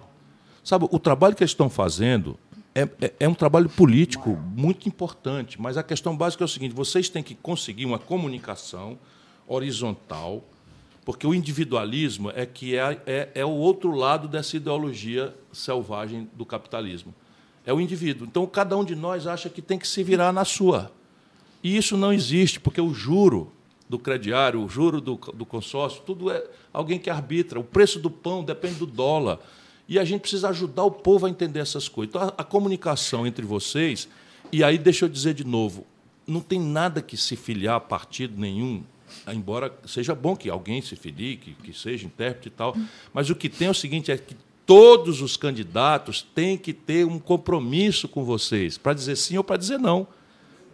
Sabe, o trabalho que eles estão fazendo é, é, é, um trabalho político muito importante, mas a questão básica é o seguinte: vocês têm que conseguir uma comunicação horizontal porque o individualismo é que é, é, é, o outro lado dessa ideologia selvagem do capitalismo. É o indivíduo. Então, cada um de nós acha que tem que se virar na sua. E isso não existe, porque o juro do crediário, o juro do, do consórcio, tudo é alguém que arbitra. O preço do pão depende do dólar. E a gente precisa ajudar o povo a entender essas coisas. Então, a, a comunicação entre vocês E aí, deixa eu dizer de novo: não tem nada que se filiar a partido nenhum, embora seja bom que alguém se filie, que, que seja intérprete e tal, mas o que tem é o seguinte: é que todos os candidatos têm que ter um compromisso com vocês, para dizer sim ou para dizer não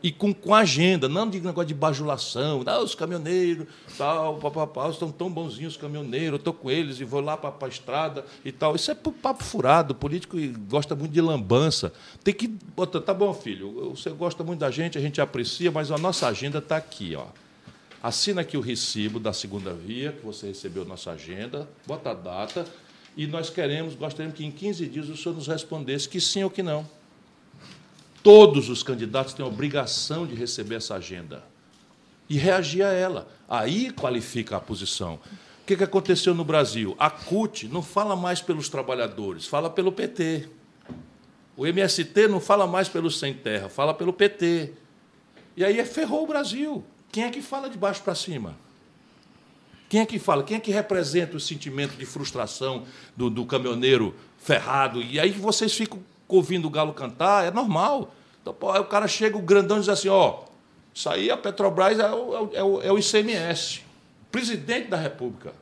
e com, com agenda, não de negócio de bajulação, ah, os caminhoneiros, tal, papapá, estão tão bonzinhos os caminhoneiros, estou com eles e vou lá para a estrada e tal. Isso é papo furado, o político gosta muito de lambança. Tem que botar, tá bom, filho, você gosta muito da gente, a gente aprecia, mas a nossa agenda está aqui, ó. Assina aqui o recibo da segunda via, que você recebeu nossa agenda, bota a data, e nós queremos, gostaríamos que em 15 dias o senhor nos respondesse que sim ou que não. Todos os candidatos têm a obrigação de receber essa agenda e reagir a ela. Aí qualifica a posição. O que aconteceu no Brasil? A CUT não fala mais pelos trabalhadores, fala pelo PT. O MST não fala mais pelo Sem Terra, fala pelo PT. E aí ferrou o Brasil. Quem é que fala de baixo para cima? Quem é que fala? Quem é que representa o sentimento de frustração do, do caminhoneiro ferrado? E aí vocês ficam ouvindo o galo cantar, é normal. Então, pô, o cara chega, o grandão diz assim, ó, isso aí a Petrobras é o, é o, é o ICMS. Presidente da República,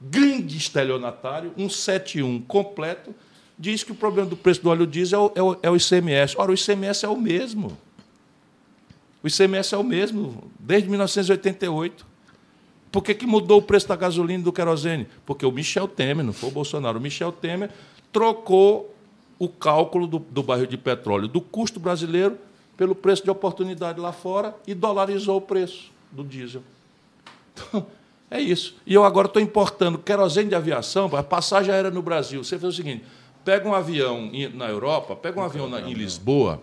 grande estelionatário, 171 completo, diz que o problema do preço do óleo diesel é o, é o ICMS. Ora, o ICMS é o mesmo. O ICMS é o mesmo, desde 1988. Por que, que mudou o preço da gasolina e do querosene? Porque o Michel Temer, não foi o Bolsonaro, o Michel Temer trocou o cálculo do, do barril de petróleo do custo brasileiro pelo preço de oportunidade lá fora e dolarizou o preço do diesel. Então, é isso. E eu agora estou importando querosene de aviação, a passagem aérea no Brasil. Você faz o seguinte: pega um avião na Europa, pega um avião em Lisboa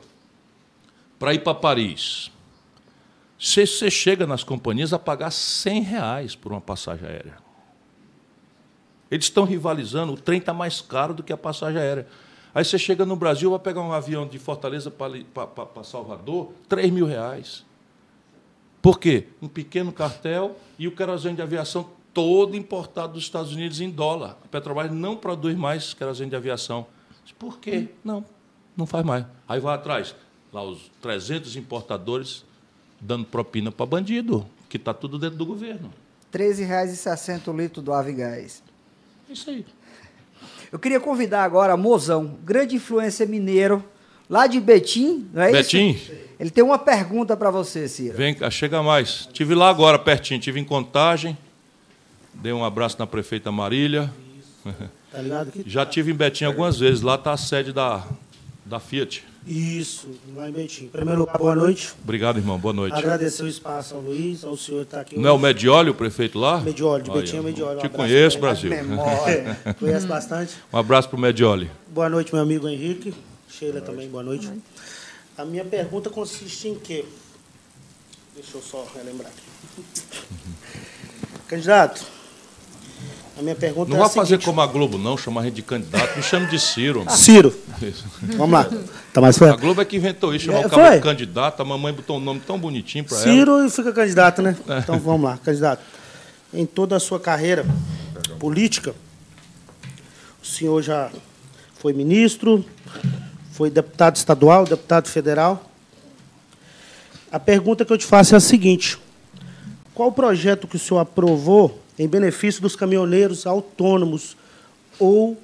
para ir para Paris. Você, você chega nas companhias a pagar 100 reais por uma passagem aérea. Eles estão rivalizando, o trem está mais caro do que a passagem aérea. Aí você chega no Brasil, vai pegar um avião de Fortaleza para Salvador, 3 mil reais. Por quê? Um pequeno cartel e o querosene de aviação todo importado dos Estados Unidos em dólar. A Petrobras não produz mais querosene de aviação. Por quê? Não, não faz mais. Aí vai atrás, lá os 300 importadores dando propina para bandido, que está tudo dentro do governo. R$ 13,60 o litro do Avigás. Isso aí. Eu queria convidar agora Mozão, grande influência mineiro, lá de Betim, não é Betim. isso? Betim. Ele tem uma pergunta para você, Ciro. Vem cá, chega mais. Tive lá agora, pertinho, tive em Contagem. Dei um abraço na prefeita Marília. Tá Já tive em Betim algumas vezes. Lá está a sede da, da Fiat. Isso, em Betim. Em primeiro lugar, boa noite. Obrigado, irmão. Boa noite. Agradecer o espaço ao Luiz, ao senhor que está aqui. Não hoje. é o Medioli, o prefeito lá? Medioli, de Betim é o Medioli. Um Te conheço, Brasil. É, conheço bastante. Um abraço para o Medioli. Boa noite, meu amigo Henrique. Sheila boa também, boa noite. boa noite. A minha pergunta consiste em quê? Deixa eu só relembrar aqui. Candidato, a minha pergunta não é vai fazer como a Globo, não, chamar a gente de candidato, me chame de Ciro. Ciro. Isso. Vamos lá. Tá mais perto? A Globo é que inventou isso, chamar é, o cara de candidato. A mamãe botou um nome tão bonitinho para ela. Ciro e fica candidato, né? É. Então vamos lá, candidato. Em toda a sua carreira política, o senhor já foi ministro, foi deputado estadual, deputado federal. A pergunta que eu te faço é a seguinte: qual o projeto que o senhor aprovou em benefício dos caminhoneiros autônomos ou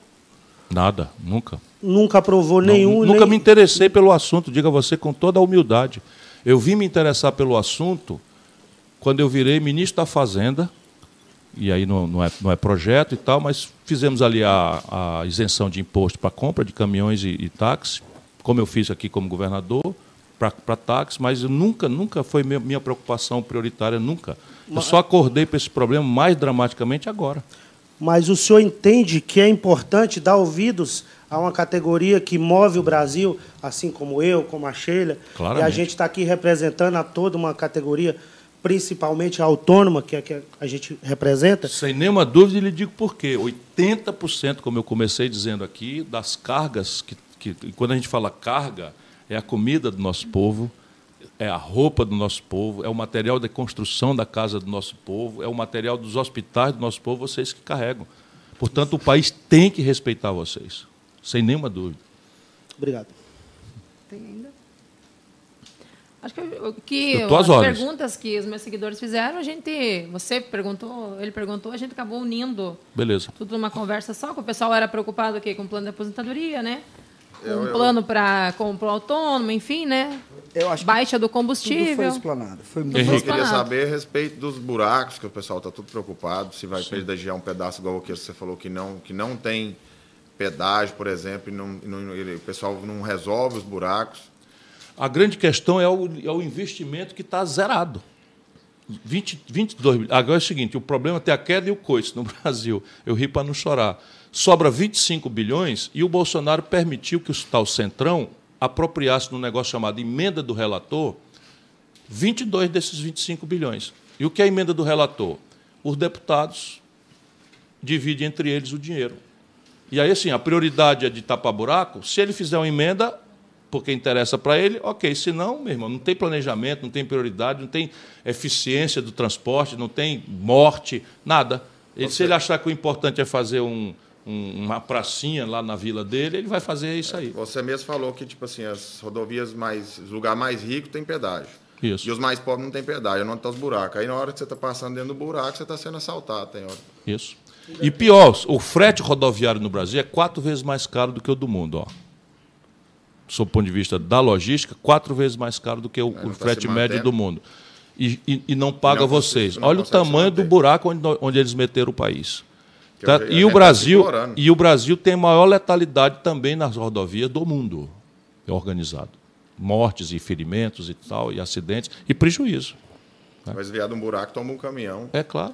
nada, nunca. Nunca aprovou nenhum. Nunca nem... me interessei pelo assunto, diga você com toda a humildade. Eu vim me interessar pelo assunto quando eu virei ministro da Fazenda, e aí não, não, é, não é projeto e tal, mas fizemos ali a, a isenção de imposto para compra de caminhões e, e táxis, como eu fiz aqui como governador, para táxis, mas nunca, nunca foi minha preocupação prioritária, nunca. Eu só acordei para esse problema mais dramaticamente agora. Mas o senhor entende que é importante dar ouvidos a uma categoria que move o Brasil, assim como eu, como a Sheila, Claramente. e a gente está aqui representando a toda uma categoria, principalmente a autônoma, que é que a gente representa? Sem nenhuma dúvida, e lhe digo por quê. 80%, como eu comecei dizendo aqui, das cargas, que, que quando a gente fala carga, é a comida do nosso povo, é a roupa do nosso povo, é o material de construção da casa do nosso povo, é o material dos hospitais do nosso povo, vocês que carregam. Portanto, o país tem que respeitar vocês, sem nenhuma dúvida. Obrigado. Tem ainda? Acho que, que as ordens. perguntas que os meus seguidores fizeram, a gente. Você perguntou, ele perguntou, a gente acabou unindo. Beleza. Tudo numa conversa só, que o pessoal era preocupado aqui com o plano de aposentadoria, né? Um eu, plano para comprar autônomo, enfim, né? Eu acho Baixa do combustível. Tudo foi explanado. Foi muito Eu queria saber a respeito dos buracos, que o pessoal está tudo preocupado, se vai pedagiar um pedaço igual o que você falou, que não, que não tem pedágio, por exemplo, e, não, e não, o pessoal não resolve os buracos. A grande questão é o, é o investimento que está zerado. 20, 22 Agora é o seguinte: o problema tem a queda e o coice no Brasil. Eu ri para não chorar. Sobra 25 bilhões e o Bolsonaro permitiu que o tal Centrão apropriasse num negócio chamado emenda do relator 22 desses 25 bilhões. E o que é a emenda do relator? Os deputados dividem entre eles o dinheiro. E aí, assim, a prioridade é de tapar buraco. Se ele fizer uma emenda, porque interessa para ele, ok. Se não, meu irmão, não tem planejamento, não tem prioridade, não tem eficiência do transporte, não tem morte, nada. Ele, se ele achar que o importante é fazer um, um, uma pracinha lá na vila dele, ele vai fazer isso aí. Você mesmo falou que, tipo assim, as rodovias mais. Os lugares mais ricos têm pedágio. Isso. E os mais pobres não têm pedágio, não estão os buracos. Aí na hora que você está passando dentro do buraco, você está sendo assaltado, tem hora. Isso. E pior, o frete rodoviário no Brasil é quatro vezes mais caro do que o do mundo, ó sob o ponto de vista da logística, quatro vezes mais caro do que o, o tá frete médio do mundo. E, e, e não paga não, vocês. Não Olha o tamanho do buraco onde, onde eles meteram o país. Tá? E, o Brasil, e o Brasil tem a maior letalidade também nas rodovias do mundo. É organizado. Mortes e ferimentos e tal, e acidentes, e prejuízo. Tá? Mas viado um buraco, toma um caminhão. É claro.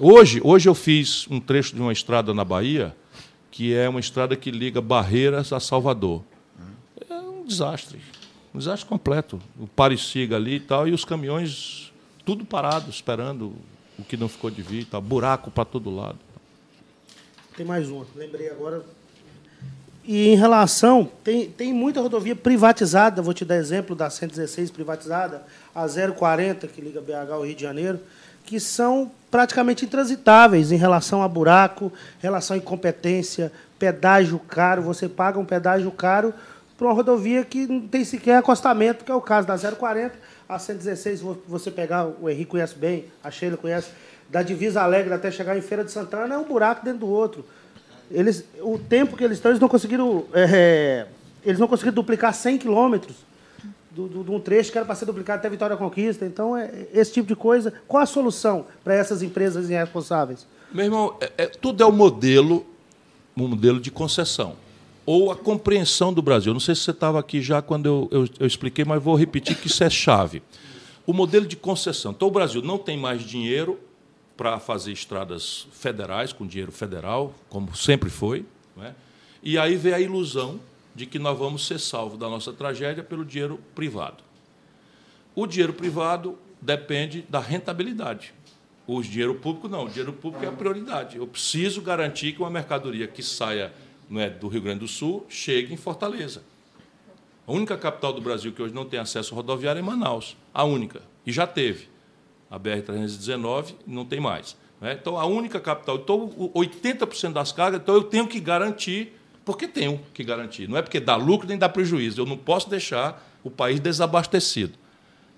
Hoje, hoje eu fiz um trecho de uma estrada na Bahia, que é uma estrada que liga Barreiras a Salvador um desastre. Um desastre completo. O pare-siga ali e tal, e os caminhões tudo parado, esperando o que não ficou de vir, tá? buraco para todo lado. Tem mais uma, lembrei agora. E em relação, tem, tem muita rodovia privatizada, vou te dar exemplo da 116 privatizada, a 040, que liga BH ao Rio de Janeiro, que são praticamente intransitáveis em relação a buraco, relação à incompetência, pedágio caro, você paga um pedágio caro para uma rodovia que não tem sequer acostamento, que é o caso da 040, a 116, você pegar, o Henrique conhece bem, a Sheila conhece, da Divisa Alegre até chegar em Feira de Santana, é um buraco dentro do outro. Eles, o tempo que eles estão, eles não conseguiram, é, eles não conseguiram duplicar 100 quilômetros de um trecho que era para ser duplicado até Vitória Conquista. Então, é, esse tipo de coisa. Qual a solução para essas empresas irresponsáveis? Meu irmão, é, é, tudo é o modelo, um modelo de concessão ou a compreensão do Brasil. Não sei se você estava aqui já quando eu, eu, eu, expliquei, mas vou repetir que isso é chave. O modelo de concessão. Então, o Brasil não tem mais dinheiro para fazer estradas federais, com dinheiro federal, como sempre foi. É? E aí vem a ilusão de que nós vamos ser salvos da nossa tragédia pelo dinheiro privado. O dinheiro privado depende da rentabilidade. O dinheiro público não, o dinheiro público é a prioridade. Eu preciso garantir que uma mercadoria que saia não é, do Rio Grande do Sul chegue em Fortaleza. A única capital do Brasil que hoje não tem acesso rodoviário é Manaus. A única. E já teve. A BR-319 não tem mais. Né? Então, a única capital. Então, 80% das cargas, então eu tenho que garantir, porque tenho que garantir. Não é porque dá lucro nem dá prejuízo. Eu não posso deixar o país desabastecido.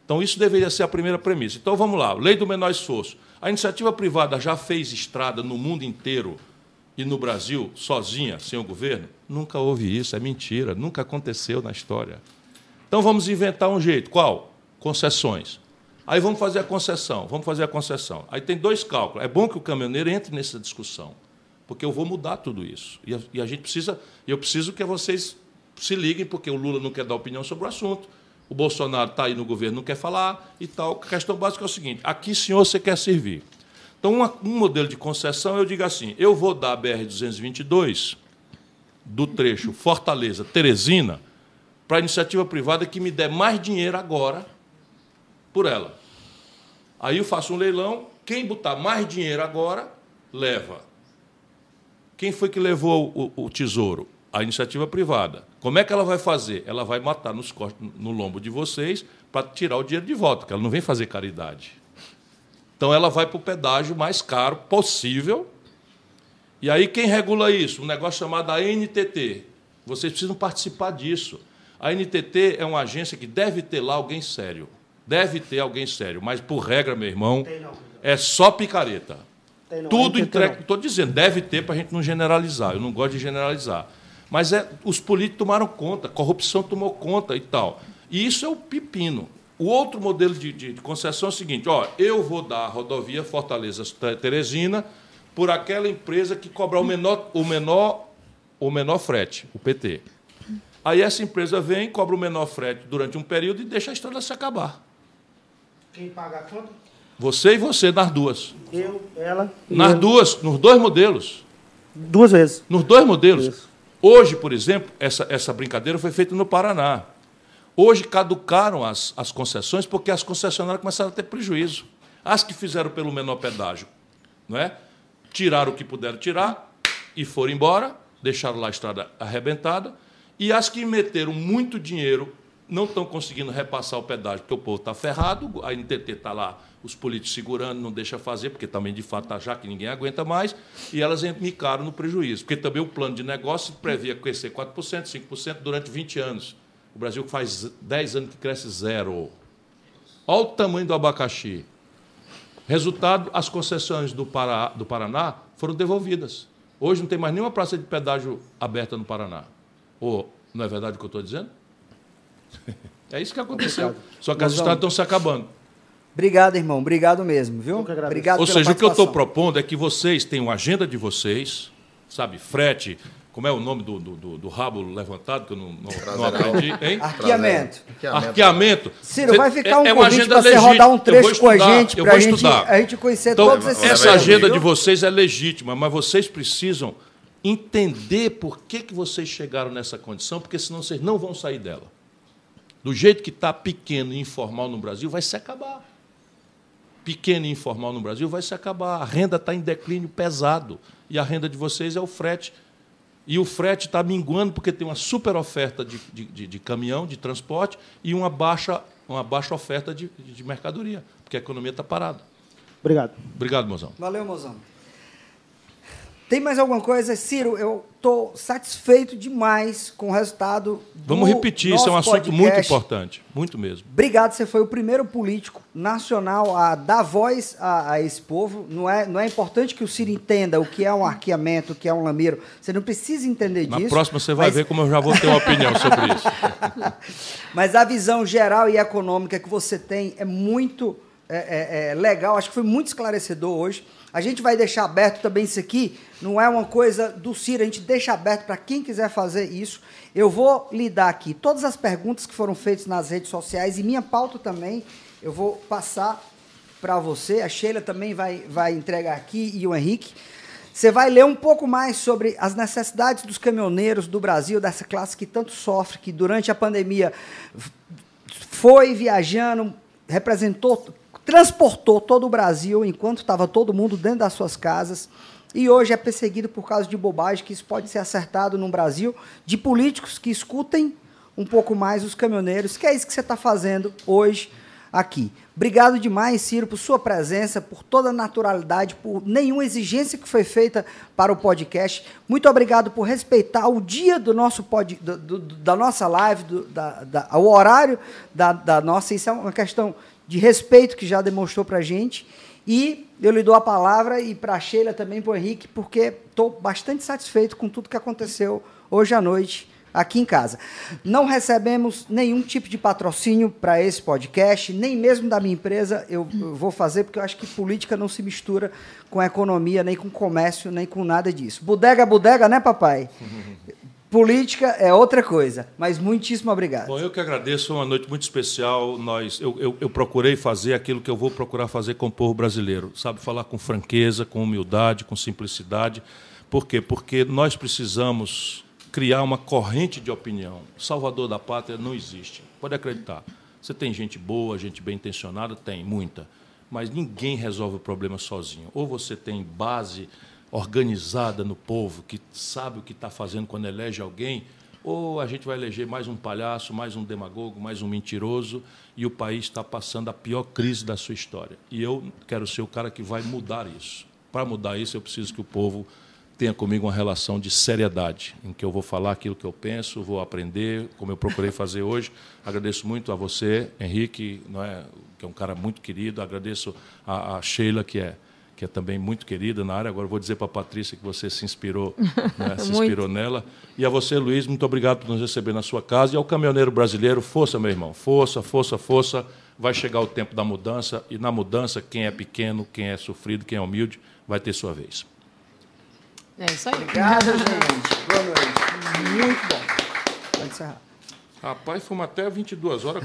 Então, isso deveria ser a primeira premissa. Então, vamos lá. Lei do menor esforço. A iniciativa privada já fez estrada no mundo inteiro e no Brasil, sozinha, sem o governo? Nunca houve isso, é mentira, nunca aconteceu na história. Então vamos inventar um jeito. Qual? Concessões. Aí vamos fazer a concessão, vamos fazer a concessão. Aí tem dois cálculos. É bom que o caminhoneiro entre nessa discussão, porque eu vou mudar tudo isso. E a, e a gente precisa, eu preciso que vocês se liguem, porque o Lula não quer dar opinião sobre o assunto, o Bolsonaro está aí no governo, não quer falar e tal. A questão básica é o seguinte: aqui, senhor, você quer servir. Então, uma, um modelo de concessão, eu digo assim: eu vou dar a BR-222 do trecho Fortaleza-Teresina para a iniciativa privada que me der mais dinheiro agora por ela. Aí eu faço um leilão, quem botar mais dinheiro agora, leva. Quem foi que levou o, o tesouro? A iniciativa privada. Como é que ela vai fazer? Ela vai matar nos, no lombo de vocês para tirar o dinheiro de volta, porque ela não vem fazer caridade. Então ela vai para o pedágio mais caro possível. E aí quem regula isso? Um negócio chamado ANTT. Vocês precisam participar disso. A NTT é uma agência que deve ter lá alguém sério. Deve ter alguém sério, mas por regra, meu irmão, é só picareta. Tudo entregue. Estou dizendo, deve ter para a gente não generalizar. Eu não gosto de generalizar. Mas é, os políticos tomaram conta, corrupção tomou conta e tal. E isso é o pepino. O outro modelo de, de, de concessão é o seguinte: ó, eu vou dar a rodovia Fortaleza-Teresina por aquela empresa que cobrar o menor, o menor, o menor frete, o PT. Aí essa empresa vem, cobra o menor frete durante um período e deixa a estrada se acabar. Quem paga a conta? Você e você, nas duas. Eu, ela. Nas eu. duas, nos dois modelos. Duas vezes. Nos dois modelos. Isso. Hoje, por exemplo, essa, essa brincadeira foi feita no Paraná. Hoje caducaram as, as concessões porque as concessionárias começaram a ter prejuízo. As que fizeram pelo menor pedágio, não é? tiraram o que puderam tirar e foram embora, deixaram lá a estrada arrebentada. E as que meteram muito dinheiro não estão conseguindo repassar o pedágio, porque o povo está ferrado, a NTT está lá, os políticos segurando, não deixa fazer, porque também de fato está já que ninguém aguenta mais, e elas micaram no prejuízo, porque também o plano de negócio previa crescer 4%, 5% durante 20 anos. O Brasil faz 10 anos que cresce zero. Olha o tamanho do abacaxi. Resultado, as concessões do, Pará, do Paraná foram devolvidas. Hoje não tem mais nenhuma praça de pedágio aberta no Paraná. Ou não é verdade o que eu estou dizendo? É isso que aconteceu. Só que as estradas estão se acabando. Obrigado, irmão. Obrigado mesmo, viu? Obrigado Ou seja, o que eu estou propondo é que vocês tenham a agenda de vocês, sabe, frete, como é o nome do, do, do- do rabo levantado, que eu não, não, não aprendi, hein? Arqueamento. Arqueamento. Ciro, Cê- vai ficar um é- é uma convite agenda para você rodar um trecho com a estudar, gente, para gente, estudar. a gente conhecer Então, todos esses essa agenda viu? de vocês é legítima, mas vocês precisam entender por que, que vocês chegaram nessa condição, porque senão vocês não vão sair dela. Do jeito que está pequeno e informal no Brasil, vai se acabar. Pequeno e informal no Brasil vai se acabar. A renda está em declínio pesado. E a renda de vocês é o frete. E o frete está minguando porque tem uma super oferta de, de, de- de caminhão, de transporte, e uma baixa, uma baixa oferta de, de mercadoria, porque a economia está parada. Obrigado. Obrigado, mozão. Valeu, mozão. Tem mais alguma coisa? Ciro, eu estou satisfeito demais com o resultado do Vamos repetir, isso é um assunto muito podcast. importante. Muito mesmo. Obrigado, você foi o primeiro político nacional a dar voz a, a esse povo. Não é, não é importante que o Ciro entenda o que é um arqueamento, o que é um lameiro. Você não precisa entender Na disso. próxima você vai mas- ver como eu já vou ter uma opinião sobre isso. Mas a visão geral e econômica que você tem é muito é, é, é, legal. Acho que foi muito esclarecedor hoje. A gente vai deixar aberto também isso aqui. Não é uma coisa do Ciro. A gente deixa aberto para quem quiser fazer isso. Eu vou lhe dar aqui todas as perguntas que foram feitas nas redes sociais e minha pauta também. Eu vou passar para você. A Sheila também vai, vai entregar aqui e o Henrique. Você vai ler um pouco mais sobre as necessidades dos caminhoneiros do Brasil, dessa classe que tanto sofre, que durante a pandemia foi viajando, representou, transportou todo o Brasil enquanto estava todo mundo dentro das suas casas. E hoje é perseguido por causa de bobagem, que isso pode ser acertado no Brasil, de políticos que escutem um pouco mais os caminhoneiros, que é isso que você está fazendo hoje aqui. Obrigado demais, Ciro, por sua presença, por toda a naturalidade, por nenhuma exigência que foi feita para o podcast. Muito obrigado por respeitar o dia do nosso pod, do- do- da nossa live, do, da, da- o horário da, da nossa. Isso é uma questão de respeito que já demonstrou para a gente. E eu lhe dou a palavra e para a Sheila também, para o Henrique, porque estou bastante satisfeito com tudo que aconteceu hoje à noite aqui em casa. Não recebemos nenhum tipo de patrocínio para esse podcast, nem mesmo da minha empresa eu, vou fazer, porque eu acho que política não se mistura com economia, nem com comércio, nem com nada disso. Bodega, bodega, né, papai? Política é outra coisa, mas muitíssimo obrigado. Bom, eu que agradeço, foi uma noite muito especial. Nós, eu, eu, eu procurei fazer aquilo que eu vou procurar fazer com o povo brasileiro, sabe? Falar com franqueza, com humildade, com simplicidade. Por quê? Porque nós precisamos criar uma corrente de opinião. Salvador da pátria não existe. Pode acreditar. Você tem gente boa, gente bem intencionada? Tem, muita. Mas ninguém resolve o problema sozinho. Ou você tem base organizada no povo, que sabe o que está fazendo quando elege alguém, ou a gente vai eleger mais um palhaço, mais um demagogo, mais um mentiroso, e o país está passando a pior crise da sua história. E eu quero ser o cara que vai mudar isso. Para mudar isso, eu preciso que o povo tenha comigo uma relação de seriedade, em que eu vou falar aquilo que eu penso, vou aprender, como eu procurei fazer hoje. Agradeço muito a você, Henrique, é, que é um cara muito querido. Agradeço a, a Sheila, que é que é também muito querida na área. Agora vou dizer para a Patrícia que você se inspirou, né, se inspirou nela. E a você, Luiz, muito obrigado por nos receber na sua casa. E ao caminhoneiro brasileiro, força, meu irmão, força, força, força. Vai chegar o tempo da mudança e na mudança quem é pequeno, quem é sofrido, quem é humilde, vai ter sua vez. É isso aí. Obrigado, gente. Boa noite. Muito bom. Pode encerrar. Rapaz, fomos até 22 horas.